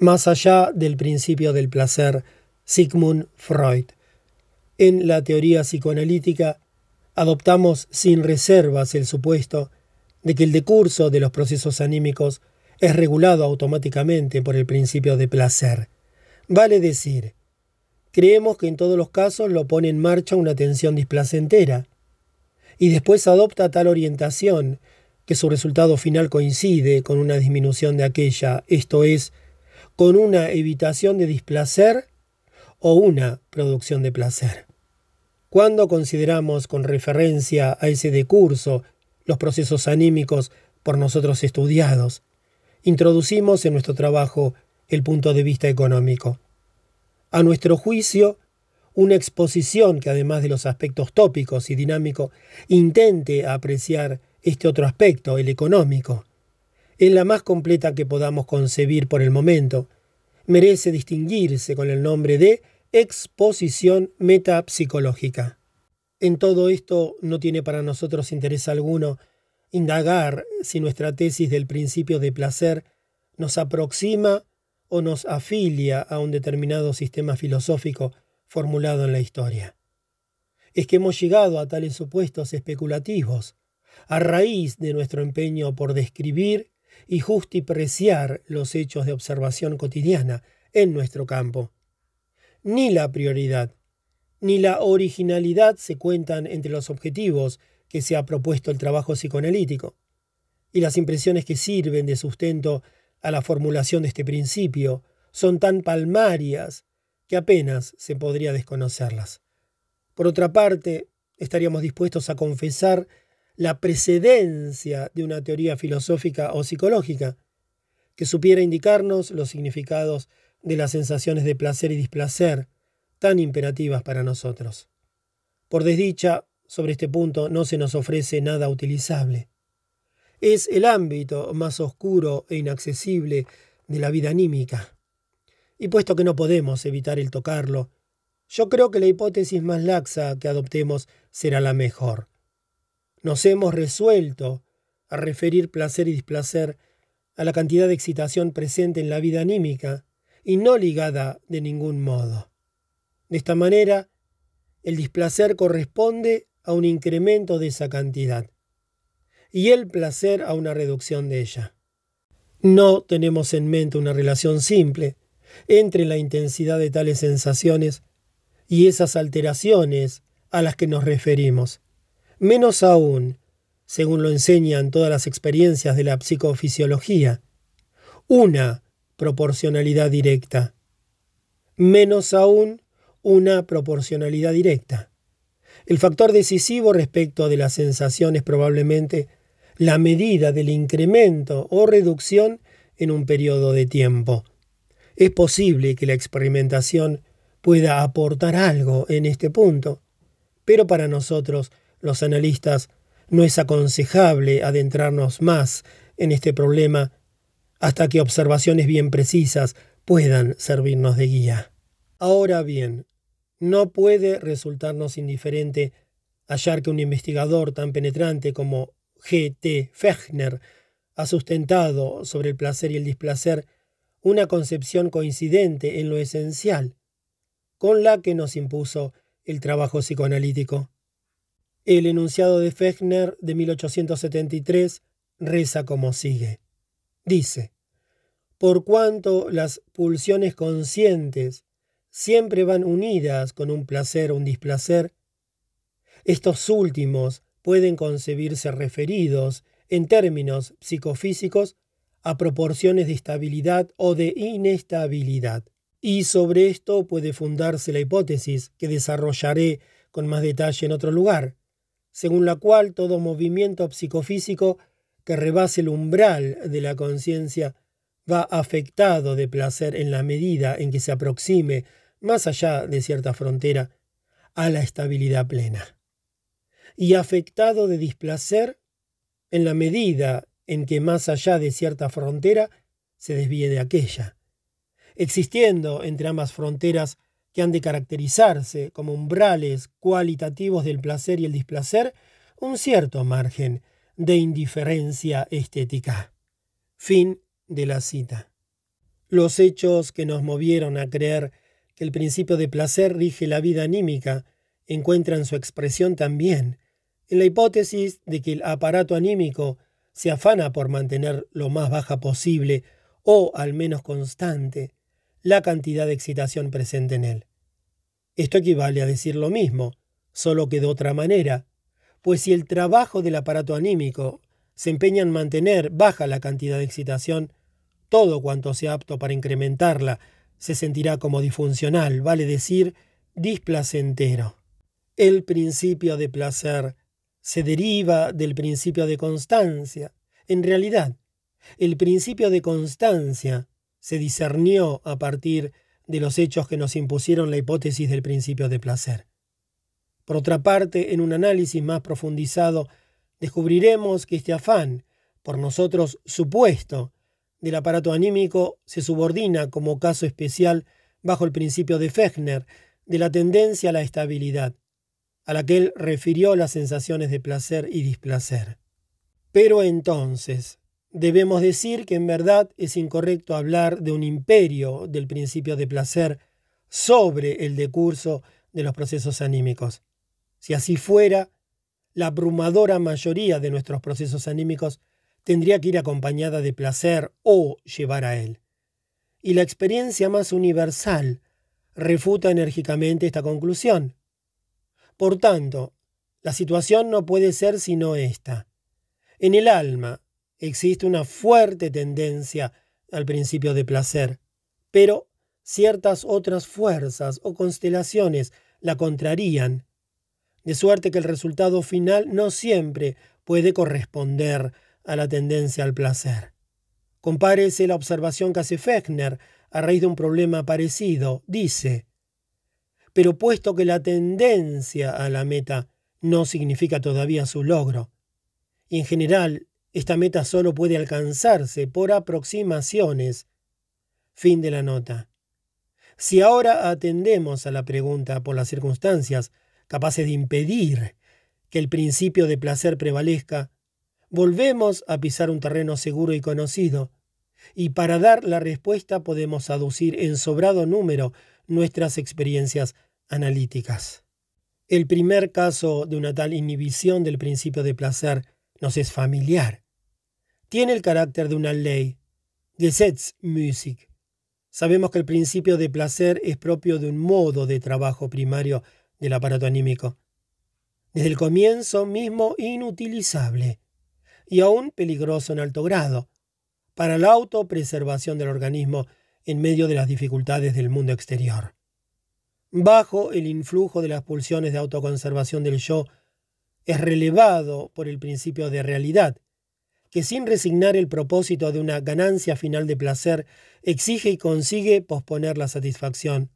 Más allá del principio del placer, Sigmund Freud. En la teoría psicoanalítica, adoptamos sin reservas el supuesto de que el decurso de los procesos anímicos es regulado automáticamente por el principio de placer. Vale decir, creemos que en todos los casos lo pone en marcha una tensión displacentera, y después adopta tal orientación que su resultado final coincide con una disminución de aquella, esto es, con una evitación de displacer o una producción de placer. Cuando consideramos con referencia a ese decurso los procesos anímicos por nosotros estudiados, introducimos en nuestro trabajo el punto de vista económico. A nuestro juicio, una exposición que además de los aspectos tópicos y dinámicos intente apreciar este otro aspecto, el económico, es la más completa que podamos concebir por el momento, merece distinguirse con el nombre de exposición metapsicológica. En todo esto no tiene para nosotros interés alguno indagar si nuestra tesis del principio de placer nos aproxima o nos afilia a un determinado sistema filosófico formulado en la historia. Es que hemos llegado a tales supuestos especulativos a raíz de nuestro empeño por describir y justipreciar los hechos de observación cotidiana en nuestro campo ni la prioridad, ni la originalidad se cuentan entre los objetivos que se ha propuesto el trabajo psicoanalítico, y las impresiones que sirven de sustento a la formulación de este principio son tan palmarias que apenas se podría desconocerlas. Por otra parte, estaríamos dispuestos a confesar la precedencia de una teoría filosófica o psicológica que supiera indicarnos los significados de las sensaciones de placer y displacer tan imperativas para nosotros. Por desdicha, sobre este punto no se nos ofrece nada utilizable. Es el ámbito más oscuro e inaccesible de la vida anímica. Y puesto que no podemos evitar el tocarlo, yo creo que la hipótesis más laxa que adoptemos será la mejor. Nos hemos resuelto a referir placer y displacer a la cantidad de excitación presente en la vida anímica y no ligada de ningún modo. De esta manera, el displacer corresponde a un incremento de esa cantidad y el placer a una reducción de ella. No tenemos en mente una relación simple entre la intensidad de tales sensaciones y esas alteraciones a las que nos referimos. Menos aún, según lo enseñan todas las experiencias de la psicofisiología, una proporcionalidad directa. Menos aún una proporcionalidad directa. El factor decisivo respecto de la sensación es probablemente la medida del incremento o reducción en un periodo de tiempo. Es posible que la experimentación pueda aportar algo en este punto, pero para nosotros, los analistas, no es aconsejable adentrarnos más en este problema hasta que observaciones bien precisas puedan servirnos de guía. Ahora bien, no puede resultarnos indiferente hallar que un investigador tan penetrante como G. T. Fechner ha sustentado sobre el placer y el displacer una concepción coincidente en lo esencial, con la que nos impuso el trabajo psicoanalítico. El enunciado de Fechner de 1873 reza como sigue. Dice, por cuanto las pulsiones conscientes siempre van unidas con un placer o un displacer, estos últimos pueden concebirse referidos, en términos psicofísicos, a proporciones de estabilidad o de inestabilidad. Y sobre esto puede fundarse la hipótesis que desarrollaré con más detalle en otro lugar, según la cual todo movimiento psicofísico que rebase el umbral de la conciencia va afectado de placer en la medida en que se aproxime, más allá de cierta frontera, a la estabilidad plena. Y afectado de displacer en la medida en que más allá de cierta frontera se desvíe de aquella, existiendo entre ambas fronteras que han de caracterizarse como umbrales cualitativos del placer y el displacer, un cierto margen de indiferencia estética. Fin de la cita. Los hechos que nos movieron a creer que el principio de placer rige la vida anímica encuentran su expresión también en la hipótesis de que el aparato anímico se afana por mantener lo más baja posible o al menos constante la cantidad de excitación presente en él. Esto equivale a decir lo mismo, solo que de otra manera, pues si el trabajo del aparato anímico se empeña en mantener baja la cantidad de excitación, todo cuanto sea apto para incrementarla se sentirá como disfuncional, vale decir, displacentero. El principio de placer se deriva del principio de constancia. En realidad, el principio de constancia se discernió a partir de los hechos que nos impusieron la hipótesis del principio de placer. Por otra parte, en un análisis más profundizado, descubriremos que este afán, por nosotros supuesto, del aparato anímico se subordina como caso especial bajo el principio de Fechner de la tendencia a la estabilidad, a la que él refirió las sensaciones de placer y displacer. Pero entonces, debemos decir que en verdad es incorrecto hablar de un imperio del principio de placer sobre el decurso de los procesos anímicos. Si así fuera, la abrumadora mayoría de nuestros procesos anímicos tendría que ir acompañada de placer o llevar a él. Y la experiencia más universal refuta enérgicamente esta conclusión. Por tanto, la situación no puede ser sino esta. En el alma existe una fuerte tendencia al principio de placer, pero ciertas otras fuerzas o constelaciones la contrarían, de suerte que el resultado final no siempre puede corresponder a la tendencia al placer. Compárese la observación que hace Fechner a raíz de un problema parecido. Dice, pero puesto que la tendencia a la meta no significa todavía su logro, y en general esta meta solo puede alcanzarse por aproximaciones. Fin de la nota. Si ahora atendemos a la pregunta por las circunstancias capaces de impedir que el principio de placer prevalezca, volvemos a pisar un terreno seguro y conocido, y para dar la respuesta podemos aducir en sobrado número nuestras experiencias analíticas. El primer caso de una tal inhibición del principio de placer nos es familiar. Tiene el carácter de una ley, Gesetzmusik. Sabemos que el principio de placer es propio de un modo de trabajo primario del aparato anímico. Desde el comienzo mismo inutilizable y aún peligroso en alto grado para la autopreservación del organismo en medio de las dificultades del mundo exterior. Bajo el influjo de las pulsiones de autoconservación del yo, es relevado por el principio de realidad, que sin resignar el propósito de una ganancia final de placer, exige y consigue posponer la satisfacción,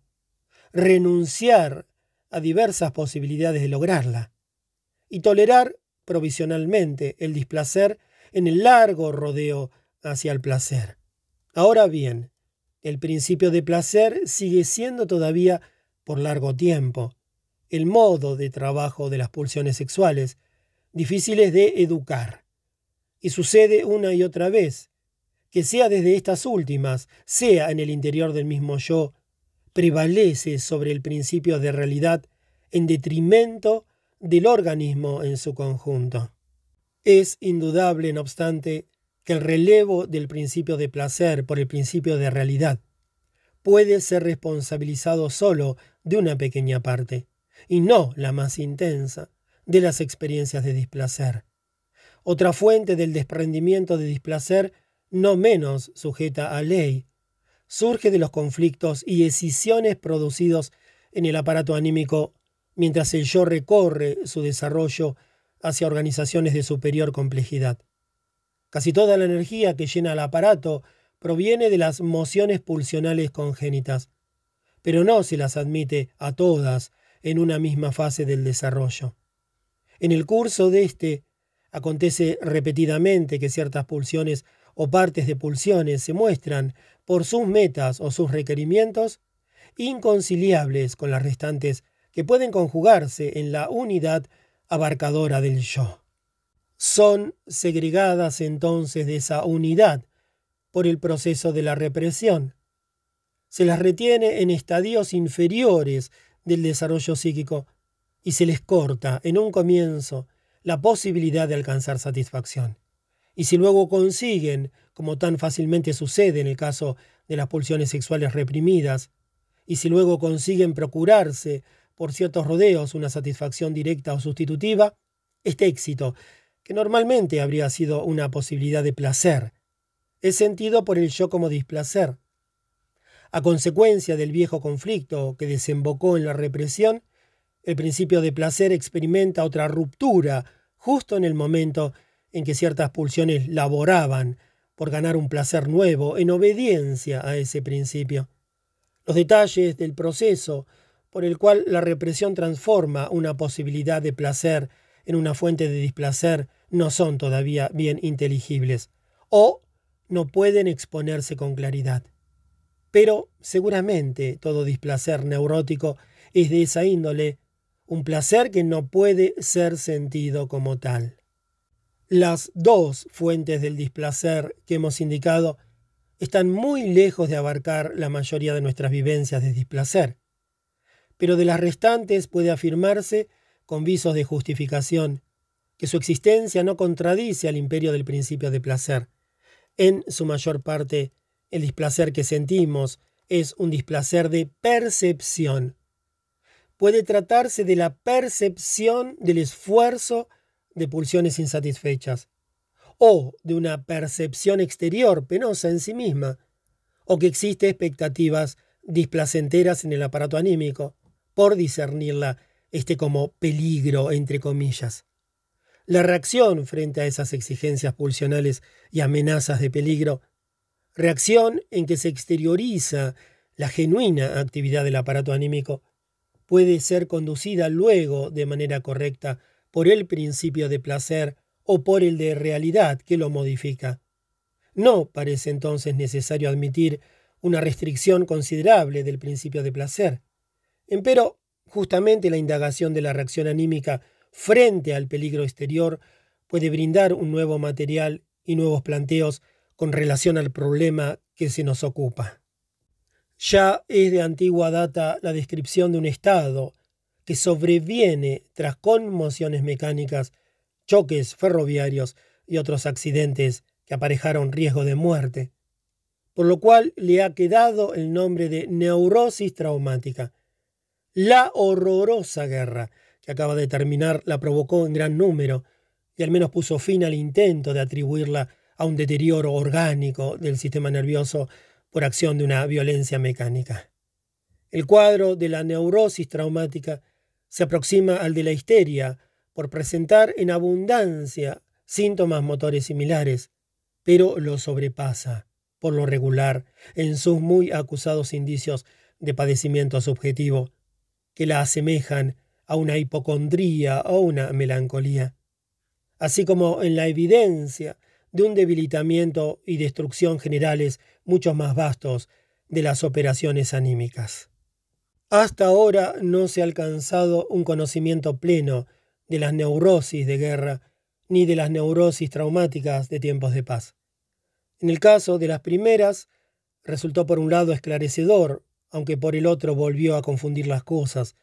renunciar a diversas posibilidades de lograrla, y tolerar provisionalmente el displacer en el largo rodeo hacia el placer. Ahora bien, el principio de placer sigue siendo todavía por largo tiempo el modo de trabajo de las pulsiones sexuales, difíciles de educar. Y sucede una y otra vez, que sea desde estas últimas, sea en el interior del mismo yo, prevalece sobre el principio de realidad en detrimento del organismo en su conjunto. Es indudable, no obstante, que el relevo del principio de placer por el principio de realidad puede ser responsabilizado solo de una pequeña parte, y no la más intensa, de las experiencias de displacer. Otra fuente del desprendimiento de displacer, no menos sujeta a ley, surge de los conflictos y escisiones producidos en el aparato anímico mientras el yo recorre su desarrollo hacia organizaciones de superior complejidad. Casi toda la energía que llena el aparato proviene de las mociones pulsionales congénitas, pero no se las admite a todas en una misma fase del desarrollo. En el curso de este, acontece repetidamente que ciertas pulsiones o partes de pulsiones se muestran, por sus metas o sus requerimientos, inconciliables con las restantes que pueden conjugarse en la unidad abarcadora del yo. Son segregadas entonces de esa unidad por el proceso de la represión, se las retiene en estadios inferiores del desarrollo psíquico y se les corta en un comienzo la posibilidad de alcanzar satisfacción. Y si luego consiguen, como tan fácilmente sucede en el caso de las pulsiones sexuales reprimidas, y si luego consiguen procurarse por ciertos rodeos una satisfacción directa o sustitutiva, este éxito, que normalmente habría sido una posibilidad de placer, es sentido por el yo como displacer. A consecuencia del viejo conflicto que desembocó en la represión, el principio de placer experimenta otra ruptura justo en el momento en que ciertas pulsiones laboraban por ganar un placer nuevo en obediencia a ese principio. Los detalles del proceso por el cual la represión transforma una posibilidad de placer en una fuente de displacer no son todavía bien inteligibles o no pueden exponerse con claridad. Pero seguramente todo displacer neurótico es de esa índole, un placer que no puede ser sentido como tal. Las dos fuentes del displacer que hemos indicado están muy lejos de abarcar la mayoría de nuestras vivencias de displacer pero de las restantes puede afirmarse, con visos de justificación, que su existencia no contradice al imperio del principio de placer. En su mayor parte, el displacer que sentimos es un displacer de percepción. Puede tratarse de la percepción del esfuerzo de pulsiones insatisfechas, o de una percepción exterior penosa en sí misma, o que existe expectativas displacenteras en el aparato anímico, por discernirla este como peligro, entre comillas. La reacción frente a esas exigencias pulsionales y amenazas de peligro, reacción en que se exterioriza la genuina actividad del aparato anímico, puede ser conducida luego de manera correcta por el principio de placer o por el de realidad que lo modifica. No parece entonces necesario admitir una restricción considerable del principio de placer. Empero, justamente la indagación de la reacción anímica frente al peligro exterior puede brindar un nuevo material y nuevos planteos con relación al problema que se nos ocupa. Ya es de antigua data la descripción de un estado que sobreviene tras conmociones mecánicas, choques ferroviarios y otros accidentes que aparejaron riesgo de muerte, por lo cual le ha quedado el nombre de neurosis traumática, la horrorosa guerra que acaba de terminar la provocó en gran número y al menos puso fin al intento de atribuirla a un deterioro orgánico del sistema nervioso por acción de una violencia mecánica. El cuadro de la neurosis traumática se aproxima al de la histeria por presentar en abundancia síntomas motores similares, pero lo sobrepasa, por lo regular, en sus muy acusados indicios de padecimiento subjetivo, que la asemejan a una hipocondría o una melancolía, así como en la evidencia de un debilitamiento y destrucción generales mucho más vastos de las operaciones anímicas. Hasta ahora no se ha alcanzado un conocimiento pleno de las neurosis de guerra ni de las neurosis traumáticas de tiempos de paz. En el caso de las primeras, resultó por un lado esclarecedor aunque por el otro volvió a confundir las cosas.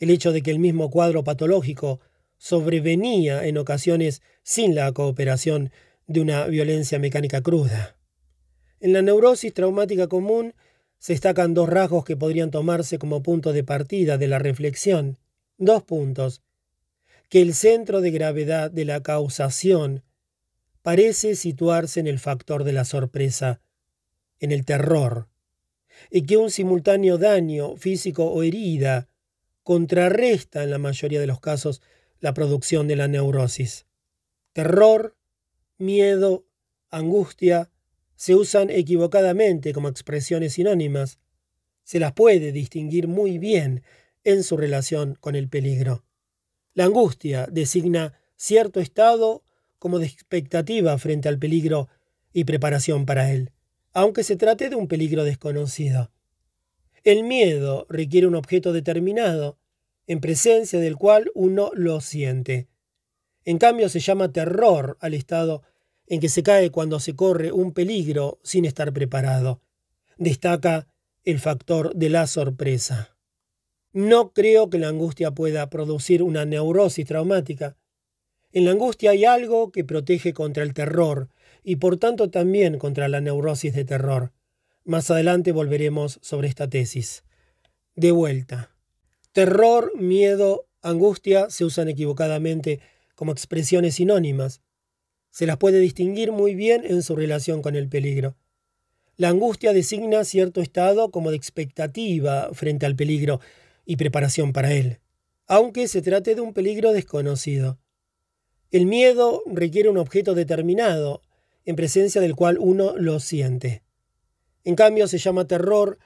El hecho de que el mismo cuadro patológico sobrevenía en ocasiones sin la cooperación de una violencia mecánica cruda. En la neurosis traumática común se destacan dos rasgos que podrían tomarse como punto de partida de la reflexión. Dos puntos. Que el centro de gravedad de la causación parece situarse en el factor de la sorpresa, en el terror y que un simultáneo daño físico o herida contrarresta en la mayoría de los casos la producción de la neurosis. Terror, miedo, angustia se usan equivocadamente como expresiones sinónimas. Se las puede distinguir muy bien en su relación con el peligro. La angustia designa cierto estado como de expectativa frente al peligro y preparación para él aunque se trate de un peligro desconocido. El miedo requiere un objeto determinado, en presencia del cual uno lo siente. En cambio se llama terror al estado en que se cae cuando se corre un peligro sin estar preparado. Destaca el factor de la sorpresa. No creo que la angustia pueda producir una neurosis traumática. En la angustia hay algo que protege contra el terror y por tanto también contra la neurosis de terror. Más adelante volveremos sobre esta tesis. De vuelta. Terror, miedo, angustia se usan equivocadamente como expresiones sinónimas. Se las puede distinguir muy bien en su relación con el peligro. La angustia designa cierto estado como de expectativa frente al peligro y preparación para él, aunque se trate de un peligro desconocido. El miedo requiere un objeto determinado, en presencia del cual uno lo siente. En cambio, se llama terror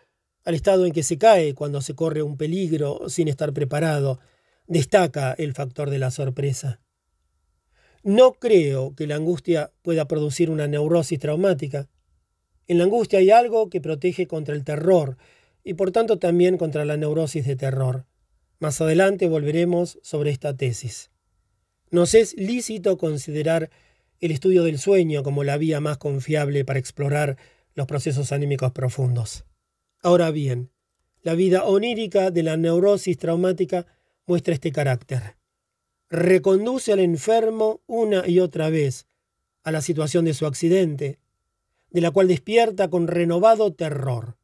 al estado en que se cae cuando se corre un peligro sin estar preparado. Destaca el factor de la sorpresa. No creo que la angustia pueda producir una neurosis traumática. En la angustia hay algo que protege contra el terror y por tanto también contra la neurosis de terror. Más adelante volveremos sobre esta tesis. Nos es lícito considerar el estudio del sueño como la vía más confiable para explorar los procesos anímicos profundos. Ahora bien, la vida onírica de la neurosis traumática muestra este carácter. Reconduce al enfermo una y otra vez a la situación de su accidente, de la cual despierta con renovado terror.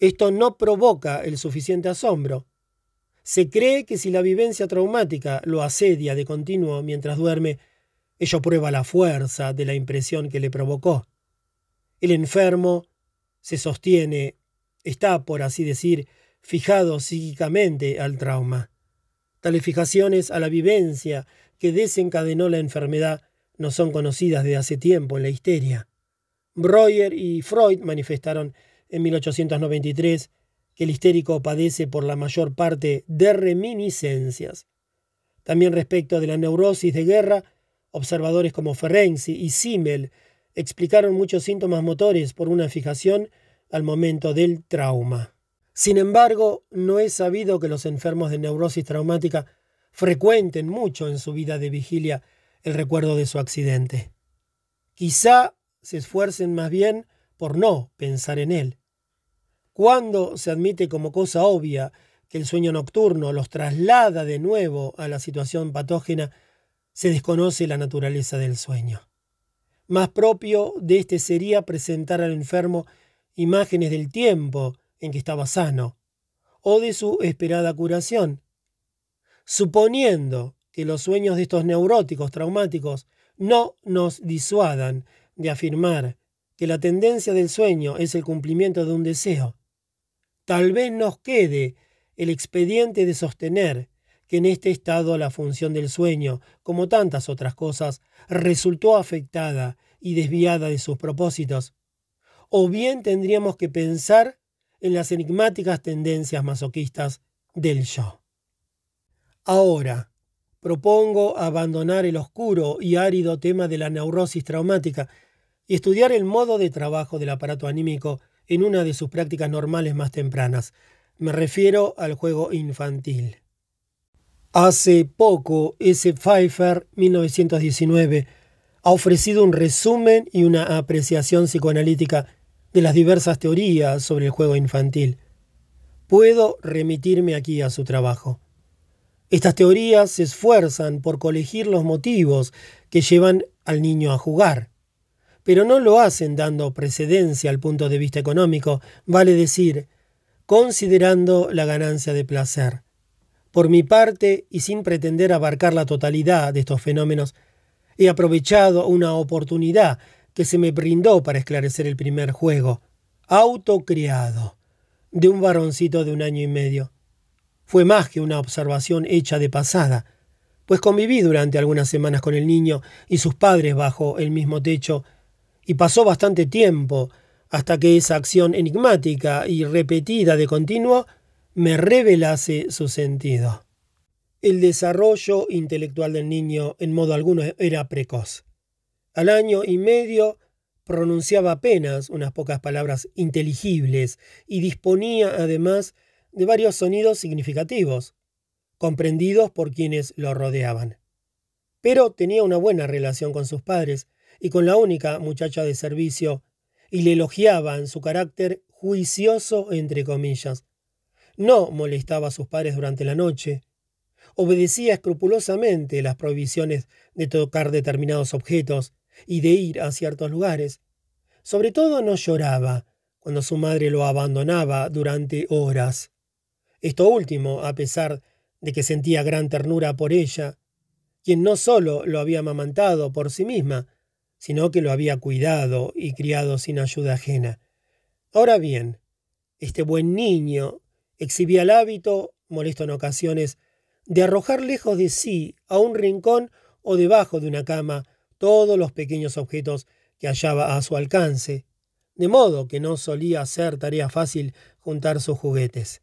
Esto no provoca el suficiente asombro. Se cree que si la vivencia traumática lo asedia de continuo mientras duerme, ello prueba la fuerza de la impresión que le provocó. El enfermo se sostiene, está, por así decir, fijado psíquicamente al trauma. Tales fijaciones a la vivencia que desencadenó la enfermedad no son conocidas de hace tiempo en la histeria. Breuer y Freud manifestaron en 1893 que el histérico padece por la mayor parte de reminiscencias. También respecto de la neurosis de guerra, Observadores como Ferenczi y Simmel explicaron muchos síntomas motores por una fijación al momento del trauma. Sin embargo, no es sabido que los enfermos de neurosis traumática frecuenten mucho en su vida de vigilia el recuerdo de su accidente. Quizá se esfuercen más bien por no pensar en él. Cuando se admite como cosa obvia que el sueño nocturno los traslada de nuevo a la situación patógena, se desconoce la naturaleza del sueño. Más propio de éste sería presentar al enfermo imágenes del tiempo en que estaba sano, o de su esperada curación. Suponiendo que los sueños de estos neuróticos traumáticos no nos disuadan de afirmar que la tendencia del sueño es el cumplimiento de un deseo, tal vez nos quede el expediente de sostener que en este estado la función del sueño, como tantas otras cosas, resultó afectada y desviada de sus propósitos. O bien tendríamos que pensar en las enigmáticas tendencias masoquistas del yo. Ahora, propongo abandonar el oscuro y árido tema de la neurosis traumática y estudiar el modo de trabajo del aparato anímico en una de sus prácticas normales más tempranas. Me refiero al juego infantil. Hace poco, S. Pfeiffer, 1919, ha ofrecido un resumen y una apreciación psicoanalítica de las diversas teorías sobre el juego infantil. Puedo remitirme aquí a su trabajo. Estas teorías se esfuerzan por colegir los motivos que llevan al niño a jugar, pero no lo hacen dando precedencia al punto de vista económico, vale decir, considerando la ganancia de placer. Por mi parte, y sin pretender abarcar la totalidad de estos fenómenos, he aprovechado una oportunidad que se me brindó para esclarecer el primer juego, autocriado, de un varoncito de un año y medio. Fue más que una observación hecha de pasada, pues conviví durante algunas semanas con el niño y sus padres bajo el mismo techo, y pasó bastante tiempo hasta que esa acción enigmática y repetida de continuo me revelase su sentido. El desarrollo intelectual del niño en modo alguno era precoz. Al año y medio pronunciaba apenas unas pocas palabras inteligibles y disponía además de varios sonidos significativos, comprendidos por quienes lo rodeaban. Pero tenía una buena relación con sus padres y con la única muchacha de servicio, y le elogiaban su carácter juicioso entre comillas. No molestaba a sus padres durante la noche. Obedecía escrupulosamente las prohibiciones de tocar determinados objetos y de ir a ciertos lugares. Sobre todo no lloraba cuando su madre lo abandonaba durante horas. Esto último, a pesar de que sentía gran ternura por ella, quien no solo lo había amamantado por sí misma, sino que lo había cuidado y criado sin ayuda ajena. Ahora bien, este buen niño exhibía el hábito, molesto en ocasiones, de arrojar lejos de sí, a un rincón o debajo de una cama, todos los pequeños objetos que hallaba a su alcance, de modo que no solía ser tarea fácil juntar sus juguetes.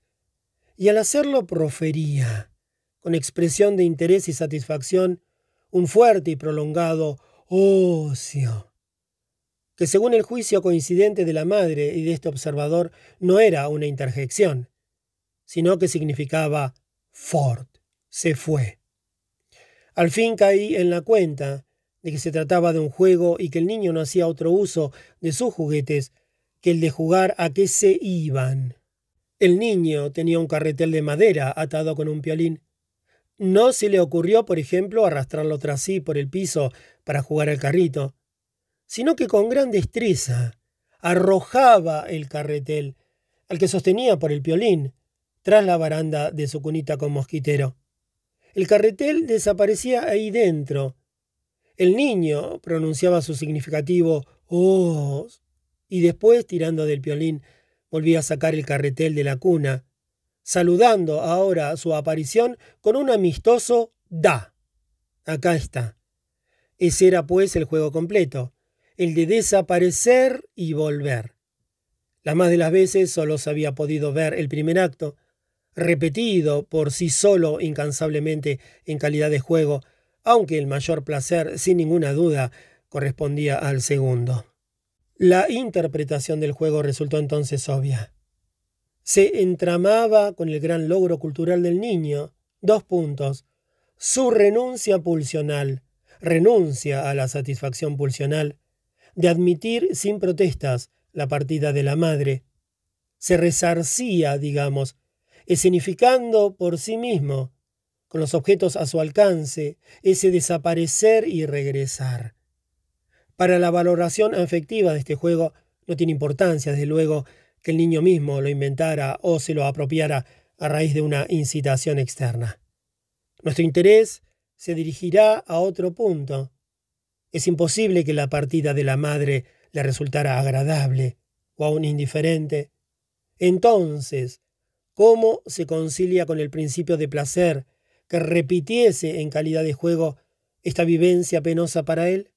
Y al hacerlo profería, con expresión de interés y satisfacción, un fuerte y prolongado ocio, que según el juicio coincidente de la madre y de este observador no era una interjección, sino que significaba Ford, se fue. Al fin caí en la cuenta de que se trataba de un juego y que el niño no hacía otro uso de sus juguetes que el de jugar a que se iban. El niño tenía un carretel de madera atado con un piolín. No se le ocurrió, por ejemplo, arrastrarlo tras sí por el piso para jugar al carrito, sino que con gran destreza arrojaba el carretel, al que sostenía por el piolín, tras la baranda de su cunita con mosquitero. El carretel desaparecía ahí dentro, el niño pronunciaba su significativo oh y después, tirando del piolín, volvía a sacar el carretel de la cuna, saludando ahora su aparición con un amistoso da. Acá está. Ese era pues el juego completo, el de desaparecer y volver. La más de las veces solo se había podido ver el primer acto, repetido por sí solo incansablemente en calidad de juego, aunque el mayor placer, sin ninguna duda, correspondía al segundo. La interpretación del juego resultó entonces obvia. Se entramaba con el gran logro cultural del niño. Dos puntos. Su renuncia pulsional, renuncia a la satisfacción pulsional, de admitir sin protestas la partida de la madre. Se resarcía, digamos, escenificando por sí mismo con los objetos a su alcance, ese desaparecer y regresar. Para la valoración afectiva de este juego no tiene importancia, desde luego, que el niño mismo lo inventara o se lo apropiara a raíz de una incitación externa. Nuestro interés se dirigirá a otro punto. Es imposible que la partida de la madre le resultara agradable o aún indiferente. Entonces, ¿cómo se concilia con el principio de placer que repitiese en calidad de juego esta vivencia penosa para él?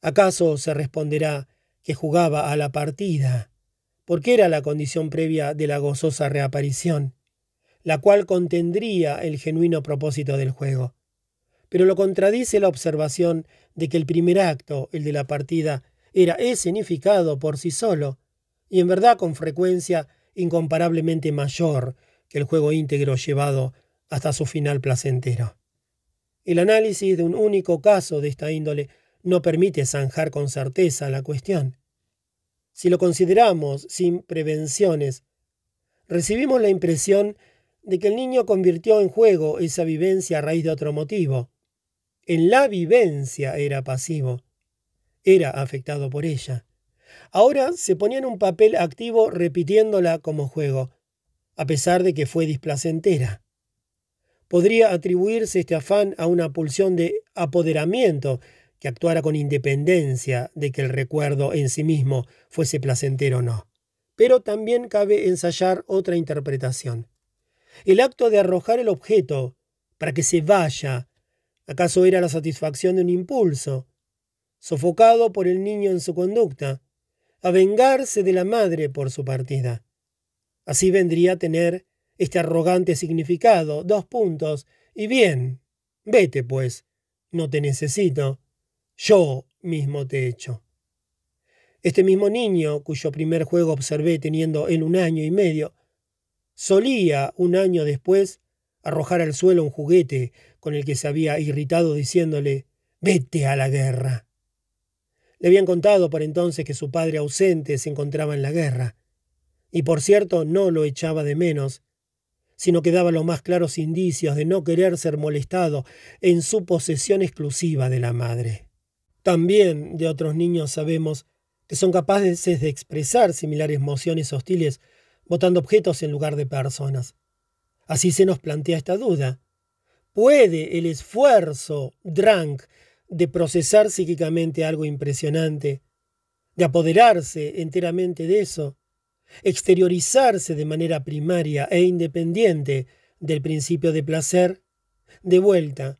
¿Acaso se responderá que jugaba a la partida, porque era la condición previa de la gozosa reaparición, la cual contendría el genuino propósito del juego? Pero lo contradice la observación de que el primer acto, el de la partida, era escenificado por sí solo, y en verdad con frecuencia incomparablemente mayor que el juego íntegro llevado hasta su final placentero. El análisis de un único caso de esta índole no permite zanjar con certeza la cuestión. Si lo consideramos sin prevenciones, recibimos la impresión de que el niño convirtió en juego esa vivencia a raíz de otro motivo. En la vivencia era pasivo, era afectado por ella. Ahora se ponía en un papel activo repitiéndola como juego, a pesar de que fue displacentera podría atribuirse este afán a una pulsión de apoderamiento que actuara con independencia de que el recuerdo en sí mismo fuese placentero o no. Pero también cabe ensayar otra interpretación. El acto de arrojar el objeto para que se vaya, ¿acaso era la satisfacción de un impulso, sofocado por el niño en su conducta, a vengarse de la madre por su partida? Así vendría a tener este arrogante significado, dos puntos, y bien, vete pues, no te necesito, yo mismo te echo. Este mismo niño, cuyo primer juego observé teniendo él un año y medio, solía, un año después, arrojar al suelo un juguete con el que se había irritado diciéndole Vete a la guerra. Le habían contado por entonces que su padre ausente se encontraba en la guerra. Y por cierto, no lo echaba de menos, sino que daba los más claros indicios de no querer ser molestado en su posesión exclusiva de la madre. También de otros niños sabemos que son capaces de expresar similares emociones hostiles botando objetos en lugar de personas. Así se nos plantea esta duda. ¿Puede el esfuerzo, drunk, de procesar psíquicamente algo impresionante, de apoderarse enteramente de eso, exteriorizarse de manera primaria e independiente del principio de placer, de vuelta,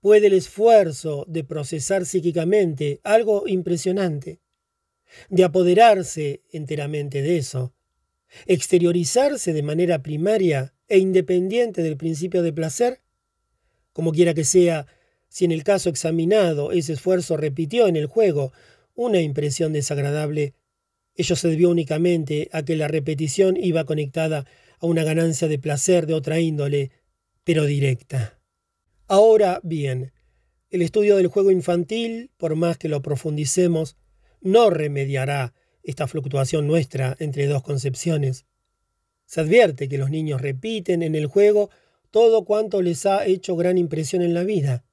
puede el esfuerzo de procesar psíquicamente algo impresionante, de apoderarse enteramente de eso, exteriorizarse de manera primaria e independiente del principio de placer, como quiera que sea, si en el caso examinado ese esfuerzo repitió en el juego una impresión desagradable, ello se debió únicamente a que la repetición iba conectada a una ganancia de placer de otra índole, pero directa. Ahora bien, el estudio del juego infantil, por más que lo profundicemos, no remediará esta fluctuación nuestra entre dos concepciones. Se advierte que los niños repiten en el juego todo cuanto les ha hecho gran impresión en la vida.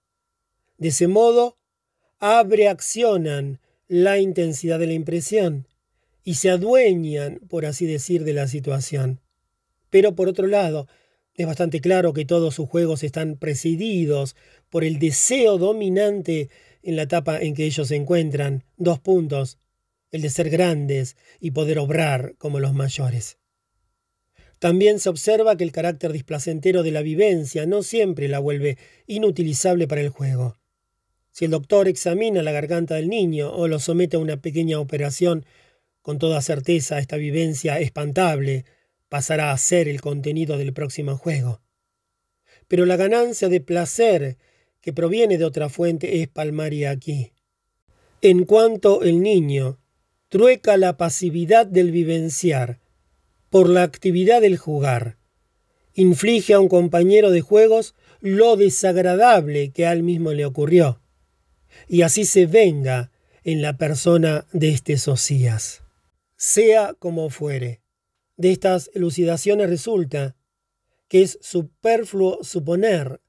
De ese modo, abreaccionan la intensidad de la impresión y se adueñan, por así decir, de la situación. Pero por otro lado, es bastante claro que todos sus juegos están presididos por el deseo dominante en la etapa en que ellos se encuentran, dos puntos, el de ser grandes y poder obrar como los mayores. También se observa que el carácter displacentero de la vivencia no siempre la vuelve inutilizable para el juego. Si el doctor examina la garganta del niño o lo somete a una pequeña operación, con toda certeza esta vivencia espantable pasará a ser el contenido del próximo juego. Pero la ganancia de placer que proviene de otra fuente es palmaria aquí. En cuanto el niño trueca la pasividad del vivenciar por la actividad del jugar, inflige a un compañero de juegos lo desagradable que a él mismo le ocurrió, y así se venga en la persona de este Sosías. Sea como fuere, de estas elucidaciones resulta que es superfluo suponer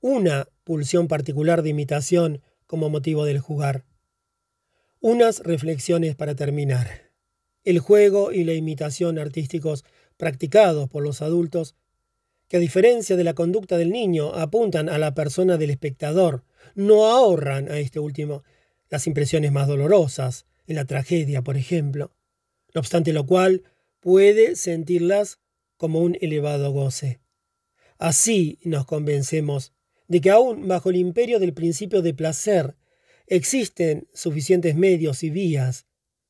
una pulsión particular de imitación como motivo del jugar. Unas reflexiones para terminar. El juego y la imitación artísticos practicados por los adultos, que a diferencia de la conducta del niño apuntan a la persona del espectador, no ahorran a este último las impresiones más dolorosas, en la tragedia, por ejemplo, no obstante lo cual puede sentirlas como un elevado goce. Así nos convencemos de que aún bajo el imperio del principio de placer existen suficientes medios y vías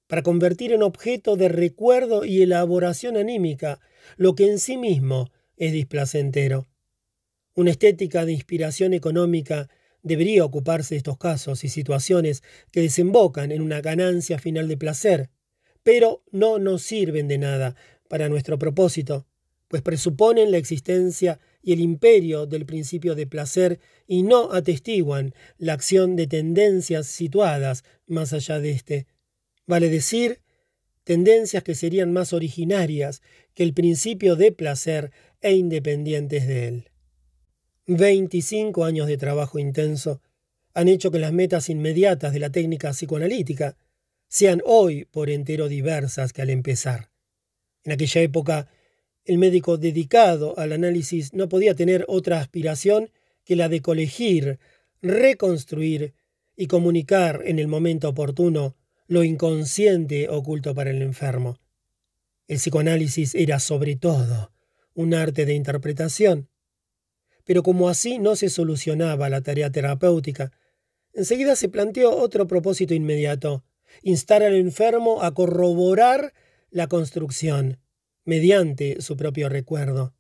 para convertir en objeto de recuerdo y elaboración anímica lo que en sí mismo es displacentero. Una estética de inspiración económica debería ocuparse de estos casos y situaciones que desembocan en una ganancia final de placer, pero no nos sirven de nada para nuestro propósito, pues presuponen la existencia y el imperio del principio de placer y no atestiguan la acción de tendencias situadas más allá de éste. Vale decir, tendencias que serían más originarias que el principio de placer e independientes de él. 25 años de trabajo intenso han hecho que las metas inmediatas de la técnica psicoanalítica sean hoy por entero diversas que al empezar. En aquella época, el médico dedicado al análisis no podía tener otra aspiración que la de colegir, reconstruir y comunicar en el momento oportuno lo inconsciente oculto para el enfermo. El psicoanálisis era sobre todo un arte de interpretación, pero como así no se solucionaba la tarea terapéutica, enseguida se planteó otro propósito inmediato, instar al enfermo a corroborar la construcción, mediante su propio recuerdo.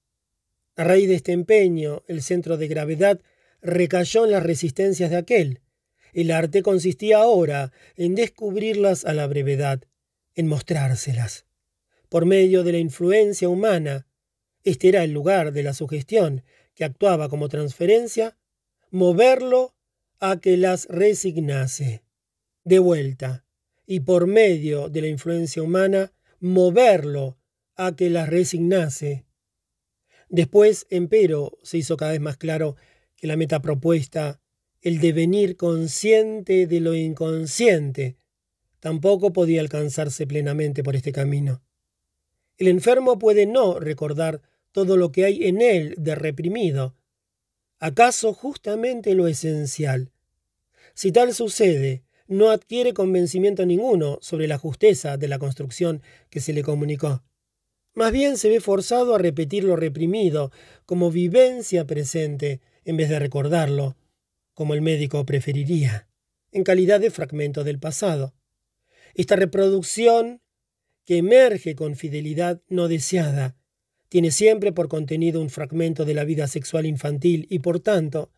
A raíz de este empeño, el centro de gravedad recayó en las resistencias de aquel. El arte consistía ahora en descubrirlas a la brevedad, en mostrárselas. Por medio de la influencia humana, este era el lugar de la sugestión, que actuaba como transferencia, moverlo a que las resignase. De vuelta, y por medio de la influencia humana, moverlo a que las resignase. Después, empero, se hizo cada vez más claro que la meta propuesta, el devenir consciente de lo inconsciente, tampoco podía alcanzarse plenamente por este camino. El enfermo puede no recordar todo lo que hay en él de reprimido, acaso justamente lo esencial. Si tal sucede, no adquiere convencimiento ninguno sobre la justeza de la construcción que se le comunicó. Más bien se ve forzado a repetir lo reprimido como vivencia presente en vez de recordarlo, como el médico preferiría, en calidad de fragmento del pasado. Esta reproducción, que emerge con fidelidad no deseada, tiene siempre por contenido un fragmento de la vida sexual infantil y, por tanto,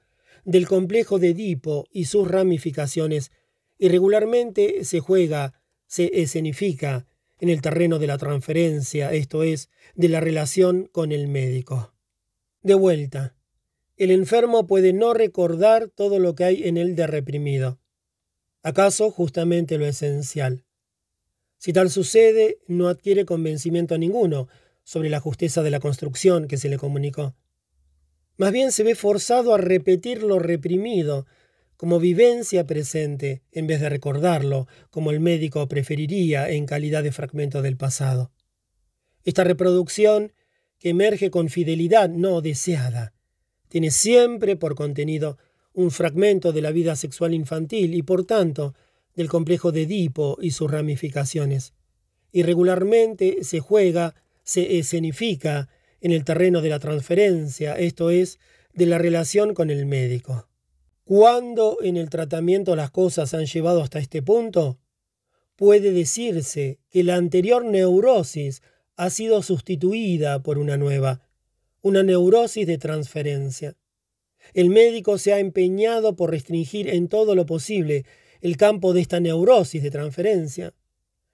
del complejo de Edipo y sus ramificaciones, y regularmente se juega, se escenifica en el terreno de la transferencia, esto es, de la relación con el médico. De vuelta, el enfermo puede no recordar todo lo que hay en él de reprimido. ¿Acaso justamente lo esencial? Si tal sucede, no adquiere convencimiento ninguno sobre la justeza de la construcción que se le comunicó. Más bien se ve forzado a repetir lo reprimido como vivencia presente en vez de recordarlo como el médico preferiría en calidad de fragmento del pasado. Esta reproducción, que emerge con fidelidad no deseada, tiene siempre por contenido un fragmento de la vida sexual infantil y por tanto del complejo de Edipo y sus ramificaciones. Y regularmente se juega se escenifica en el terreno de la transferencia, esto es, de la relación con el médico. Cuando en el tratamiento las cosas han llevado hasta este punto, puede decirse que la anterior neurosis ha sido sustituida por una nueva, una neurosis de transferencia. El médico se ha empeñado por restringir en todo lo posible el campo de esta neurosis de transferencia,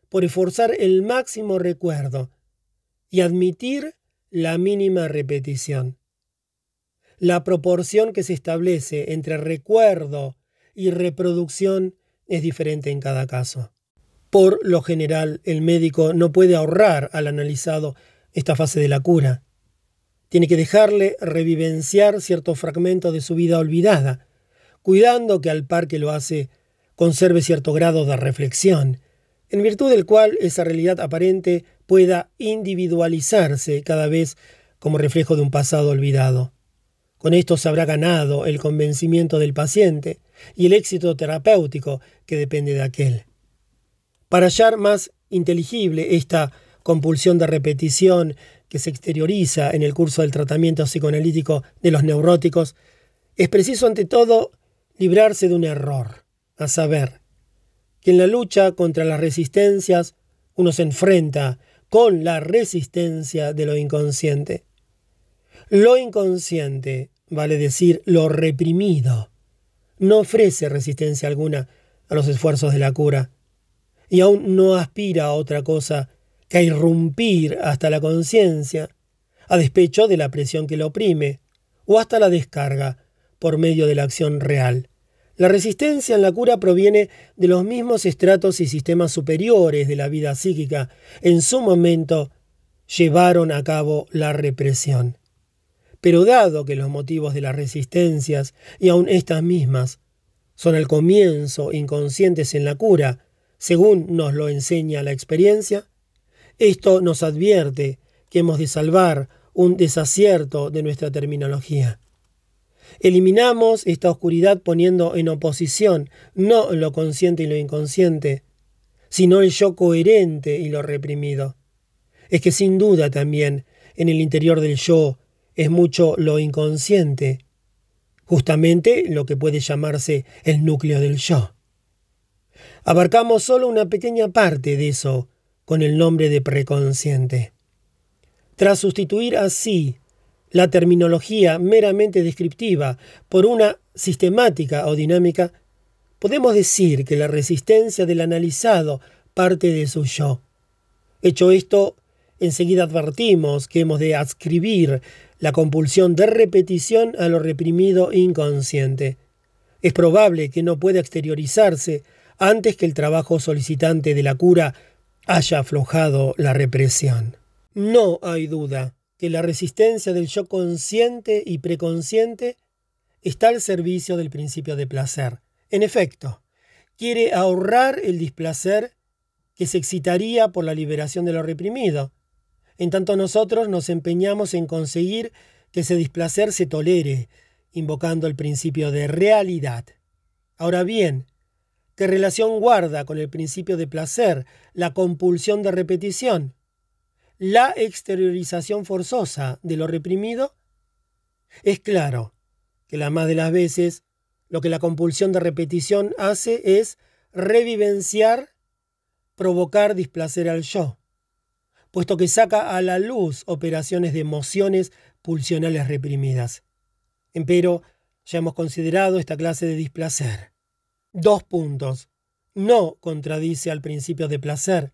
por esforzar el máximo recuerdo y admitir la mínima repetición. La proporción que se establece entre recuerdo y reproducción es diferente en cada caso. Por lo general, el médico no puede ahorrar al analizado esta fase de la cura. Tiene que dejarle revivenciar cierto fragmento de su vida olvidada, cuidando que al par que lo hace conserve cierto grado de reflexión en virtud del cual esa realidad aparente pueda individualizarse cada vez como reflejo de un pasado olvidado. Con esto se habrá ganado el convencimiento del paciente y el éxito terapéutico que depende de aquel. Para hallar más inteligible esta compulsión de repetición que se exterioriza en el curso del tratamiento psicoanalítico de los neuróticos, es preciso ante todo librarse de un error, a saber, que en la lucha contra las resistencias uno se enfrenta con la resistencia de lo inconsciente. Lo inconsciente, vale decir lo reprimido, no ofrece resistencia alguna a los esfuerzos de la cura, y aún no aspira a otra cosa que a irrumpir hasta la conciencia, a despecho de la presión que lo oprime, o hasta la descarga por medio de la acción real. La resistencia en la cura proviene de los mismos estratos y sistemas superiores de la vida psíquica. En su momento llevaron a cabo la represión. Pero dado que los motivos de las resistencias, y aun estas mismas, son al comienzo inconscientes en la cura, según nos lo enseña la experiencia, esto nos advierte que hemos de salvar un desacierto de nuestra terminología. Eliminamos esta oscuridad poniendo en oposición no lo consciente y lo inconsciente, sino el yo coherente y lo reprimido. Es que sin duda también en el interior del yo es mucho lo inconsciente, justamente lo que puede llamarse el núcleo del yo. Abarcamos solo una pequeña parte de eso con el nombre de preconsciente. Tras sustituir así la terminología meramente descriptiva por una sistemática o dinámica, podemos decir que la resistencia del analizado parte de su yo. Hecho esto, enseguida advertimos que hemos de adscribir la compulsión de repetición a lo reprimido inconsciente. Es probable que no pueda exteriorizarse antes que el trabajo solicitante de la cura haya aflojado la represión. No hay duda que la resistencia del yo consciente y preconsciente está al servicio del principio de placer. En efecto, quiere ahorrar el displacer que se excitaría por la liberación de lo reprimido. En tanto nosotros nos empeñamos en conseguir que ese displacer se tolere, invocando el principio de realidad. Ahora bien, ¿qué relación guarda con el principio de placer la compulsión de repetición? la exteriorización forzosa de lo reprimido? Es claro que la más de las veces lo que la compulsión de repetición hace es revivenciar, provocar displacer al yo, puesto que saca a la luz operaciones de emociones pulsionales reprimidas. Empero, ya hemos considerado esta clase de displacer. Dos puntos. No contradice al principio de placer,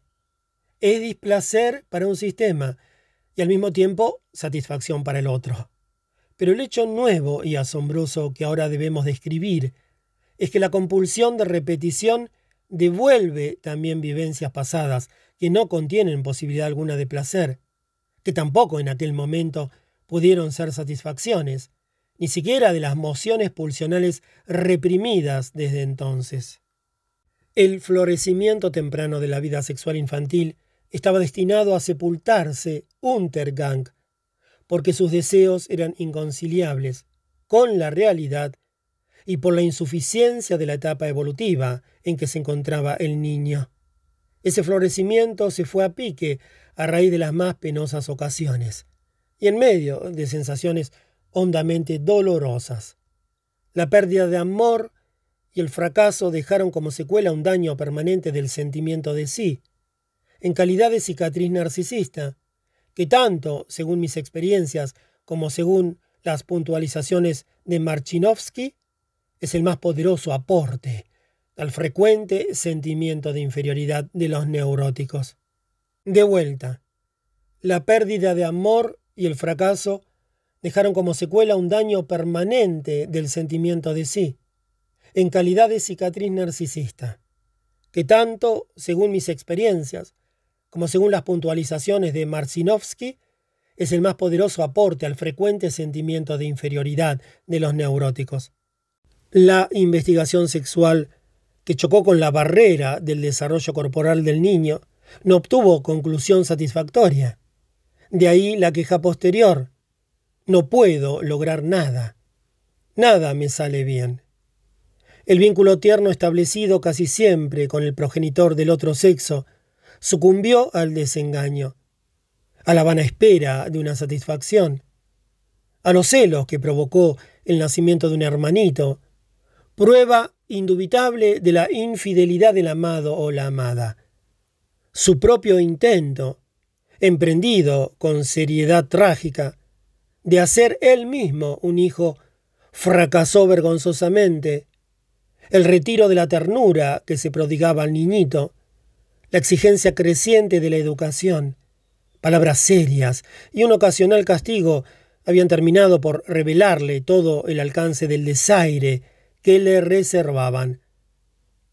es displacer para un sistema y al mismo tiempo satisfacción para el otro. Pero el hecho nuevo y asombroso que ahora debemos describir es que la compulsión de repetición devuelve también vivencias pasadas que no contienen posibilidad alguna de placer, que tampoco en aquel momento pudieron ser satisfacciones, ni siquiera de las mociones pulsionales reprimidas desde entonces. El florecimiento temprano de la vida sexual infantil estaba destinado a sepultarse Untergang, porque sus deseos eran inconciliables con la realidad y por la insuficiencia de la etapa evolutiva en que se encontraba el niño. Ese florecimiento se fue a pique a raíz de las más penosas ocasiones, y en medio de sensaciones hondamente dolorosas. La pérdida de amor y el fracaso dejaron como secuela un daño permanente del sentimiento de sí, en calidad de cicatriz narcisista, que tanto, según mis experiencias, como según las puntualizaciones de Marchinovsky, es el más poderoso aporte al frecuente sentimiento de inferioridad de los neuróticos. De vuelta, la pérdida de amor y el fracaso dejaron como secuela un daño permanente del sentimiento de sí, en calidad de cicatriz narcisista, que tanto, según mis experiencias, como según las puntualizaciones de Marcinovsky, es el más poderoso aporte al frecuente sentimiento de inferioridad de los neuróticos. La investigación sexual que chocó con la barrera del desarrollo corporal del niño no obtuvo conclusión satisfactoria. De ahí la queja posterior. No puedo lograr nada. Nada me sale bien. El vínculo tierno establecido casi siempre con el progenitor del otro sexo sucumbió al desengaño, a la vana espera de una satisfacción, a los celos que provocó el nacimiento de un hermanito, prueba indubitable de la infidelidad del amado o la amada. Su propio intento, emprendido con seriedad trágica, de hacer él mismo un hijo, fracasó vergonzosamente. El retiro de la ternura que se prodigaba al niñito, la exigencia creciente de la educación, palabras serias y un ocasional castigo habían terminado por revelarle todo el alcance del desaire que le reservaban.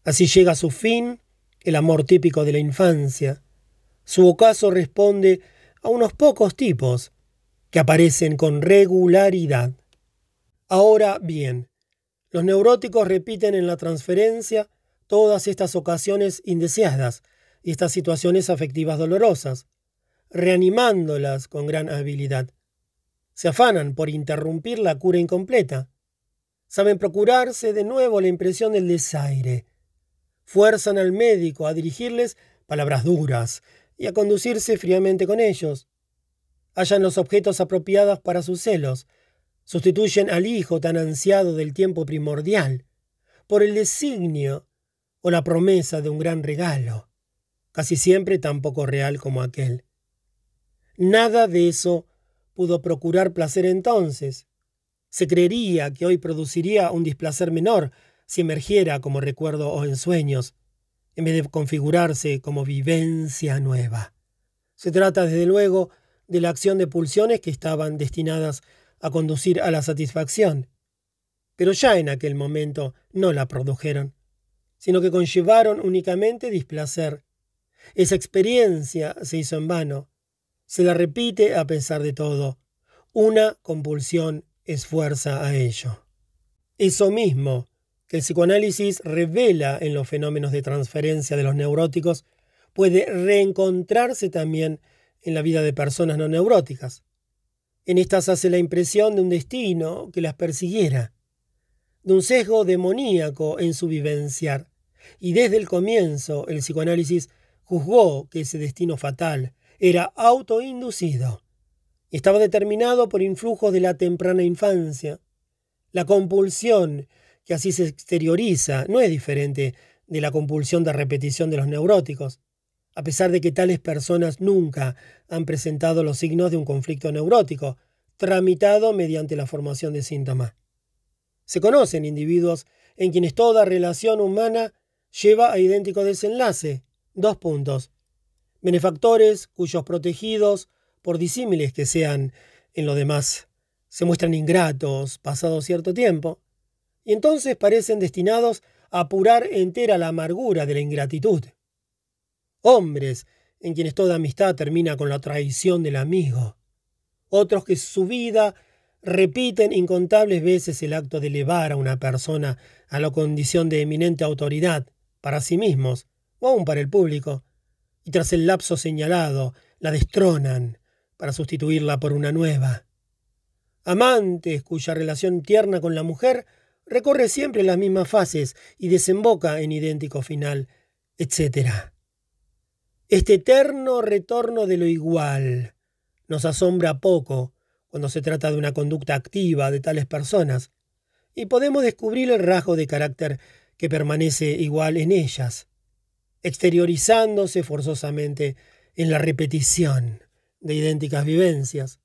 Así llega a su fin el amor típico de la infancia. Su ocaso responde a unos pocos tipos que aparecen con regularidad. Ahora bien, los neuróticos repiten en la transferencia todas estas ocasiones indeseadas, y estas situaciones afectivas dolorosas, reanimándolas con gran habilidad. Se afanan por interrumpir la cura incompleta. Saben procurarse de nuevo la impresión del desaire. Fuerzan al médico a dirigirles palabras duras y a conducirse fríamente con ellos. Hallan los objetos apropiados para sus celos. Sustituyen al hijo tan ansiado del tiempo primordial por el designio o la promesa de un gran regalo casi siempre tan poco real como aquel. Nada de eso pudo procurar placer entonces. Se creería que hoy produciría un displacer menor si emergiera como recuerdo o en sueños, en vez de configurarse como vivencia nueva. Se trata, desde luego, de la acción de pulsiones que estaban destinadas a conducir a la satisfacción, pero ya en aquel momento no la produjeron, sino que conllevaron únicamente displacer, esa experiencia se hizo en vano, Se la repite a pesar de todo. Una compulsión esfuerza a ello. Eso mismo que el psicoanálisis revela en los fenómenos de transferencia de los neuróticos puede reencontrarse también en la vida de personas no neuróticas. En estas hace la impresión de un destino que las persiguiera, de un sesgo demoníaco en su vivenciar. Y desde el comienzo el psicoanálisis juzgó que ese destino fatal era autoinducido. Estaba determinado por influjos de la temprana infancia. La compulsión que así se exterioriza no es diferente de la compulsión de repetición de los neuróticos, a pesar de que tales personas nunca han presentado los signos de un conflicto neurótico, tramitado mediante la formación de síntomas. Se conocen individuos en quienes toda relación humana lleva a idéntico desenlace. Dos puntos benefactores cuyos protegidos, por disímiles que sean en lo demás, se muestran ingratos pasado cierto tiempo, y entonces parecen destinados a apurar entera la amargura de la ingratitud. Hombres en quienes toda amistad termina con la traición del amigo. Otros que su vida repiten incontables veces el acto de elevar a una persona a la condición de eminente autoridad para sí mismos o aún para el público, y tras el lapso señalado la destronan para sustituirla por una nueva. Amantes cuya relación tierna con la mujer recorre siempre las mismas fases y desemboca en idéntico final, etc. Este eterno retorno de lo igual nos asombra poco cuando se trata de una conducta activa de tales personas, y podemos descubrir el rasgo de carácter que permanece igual en ellas exteriorizándose forzosamente en la repetición de idénticas vivencias.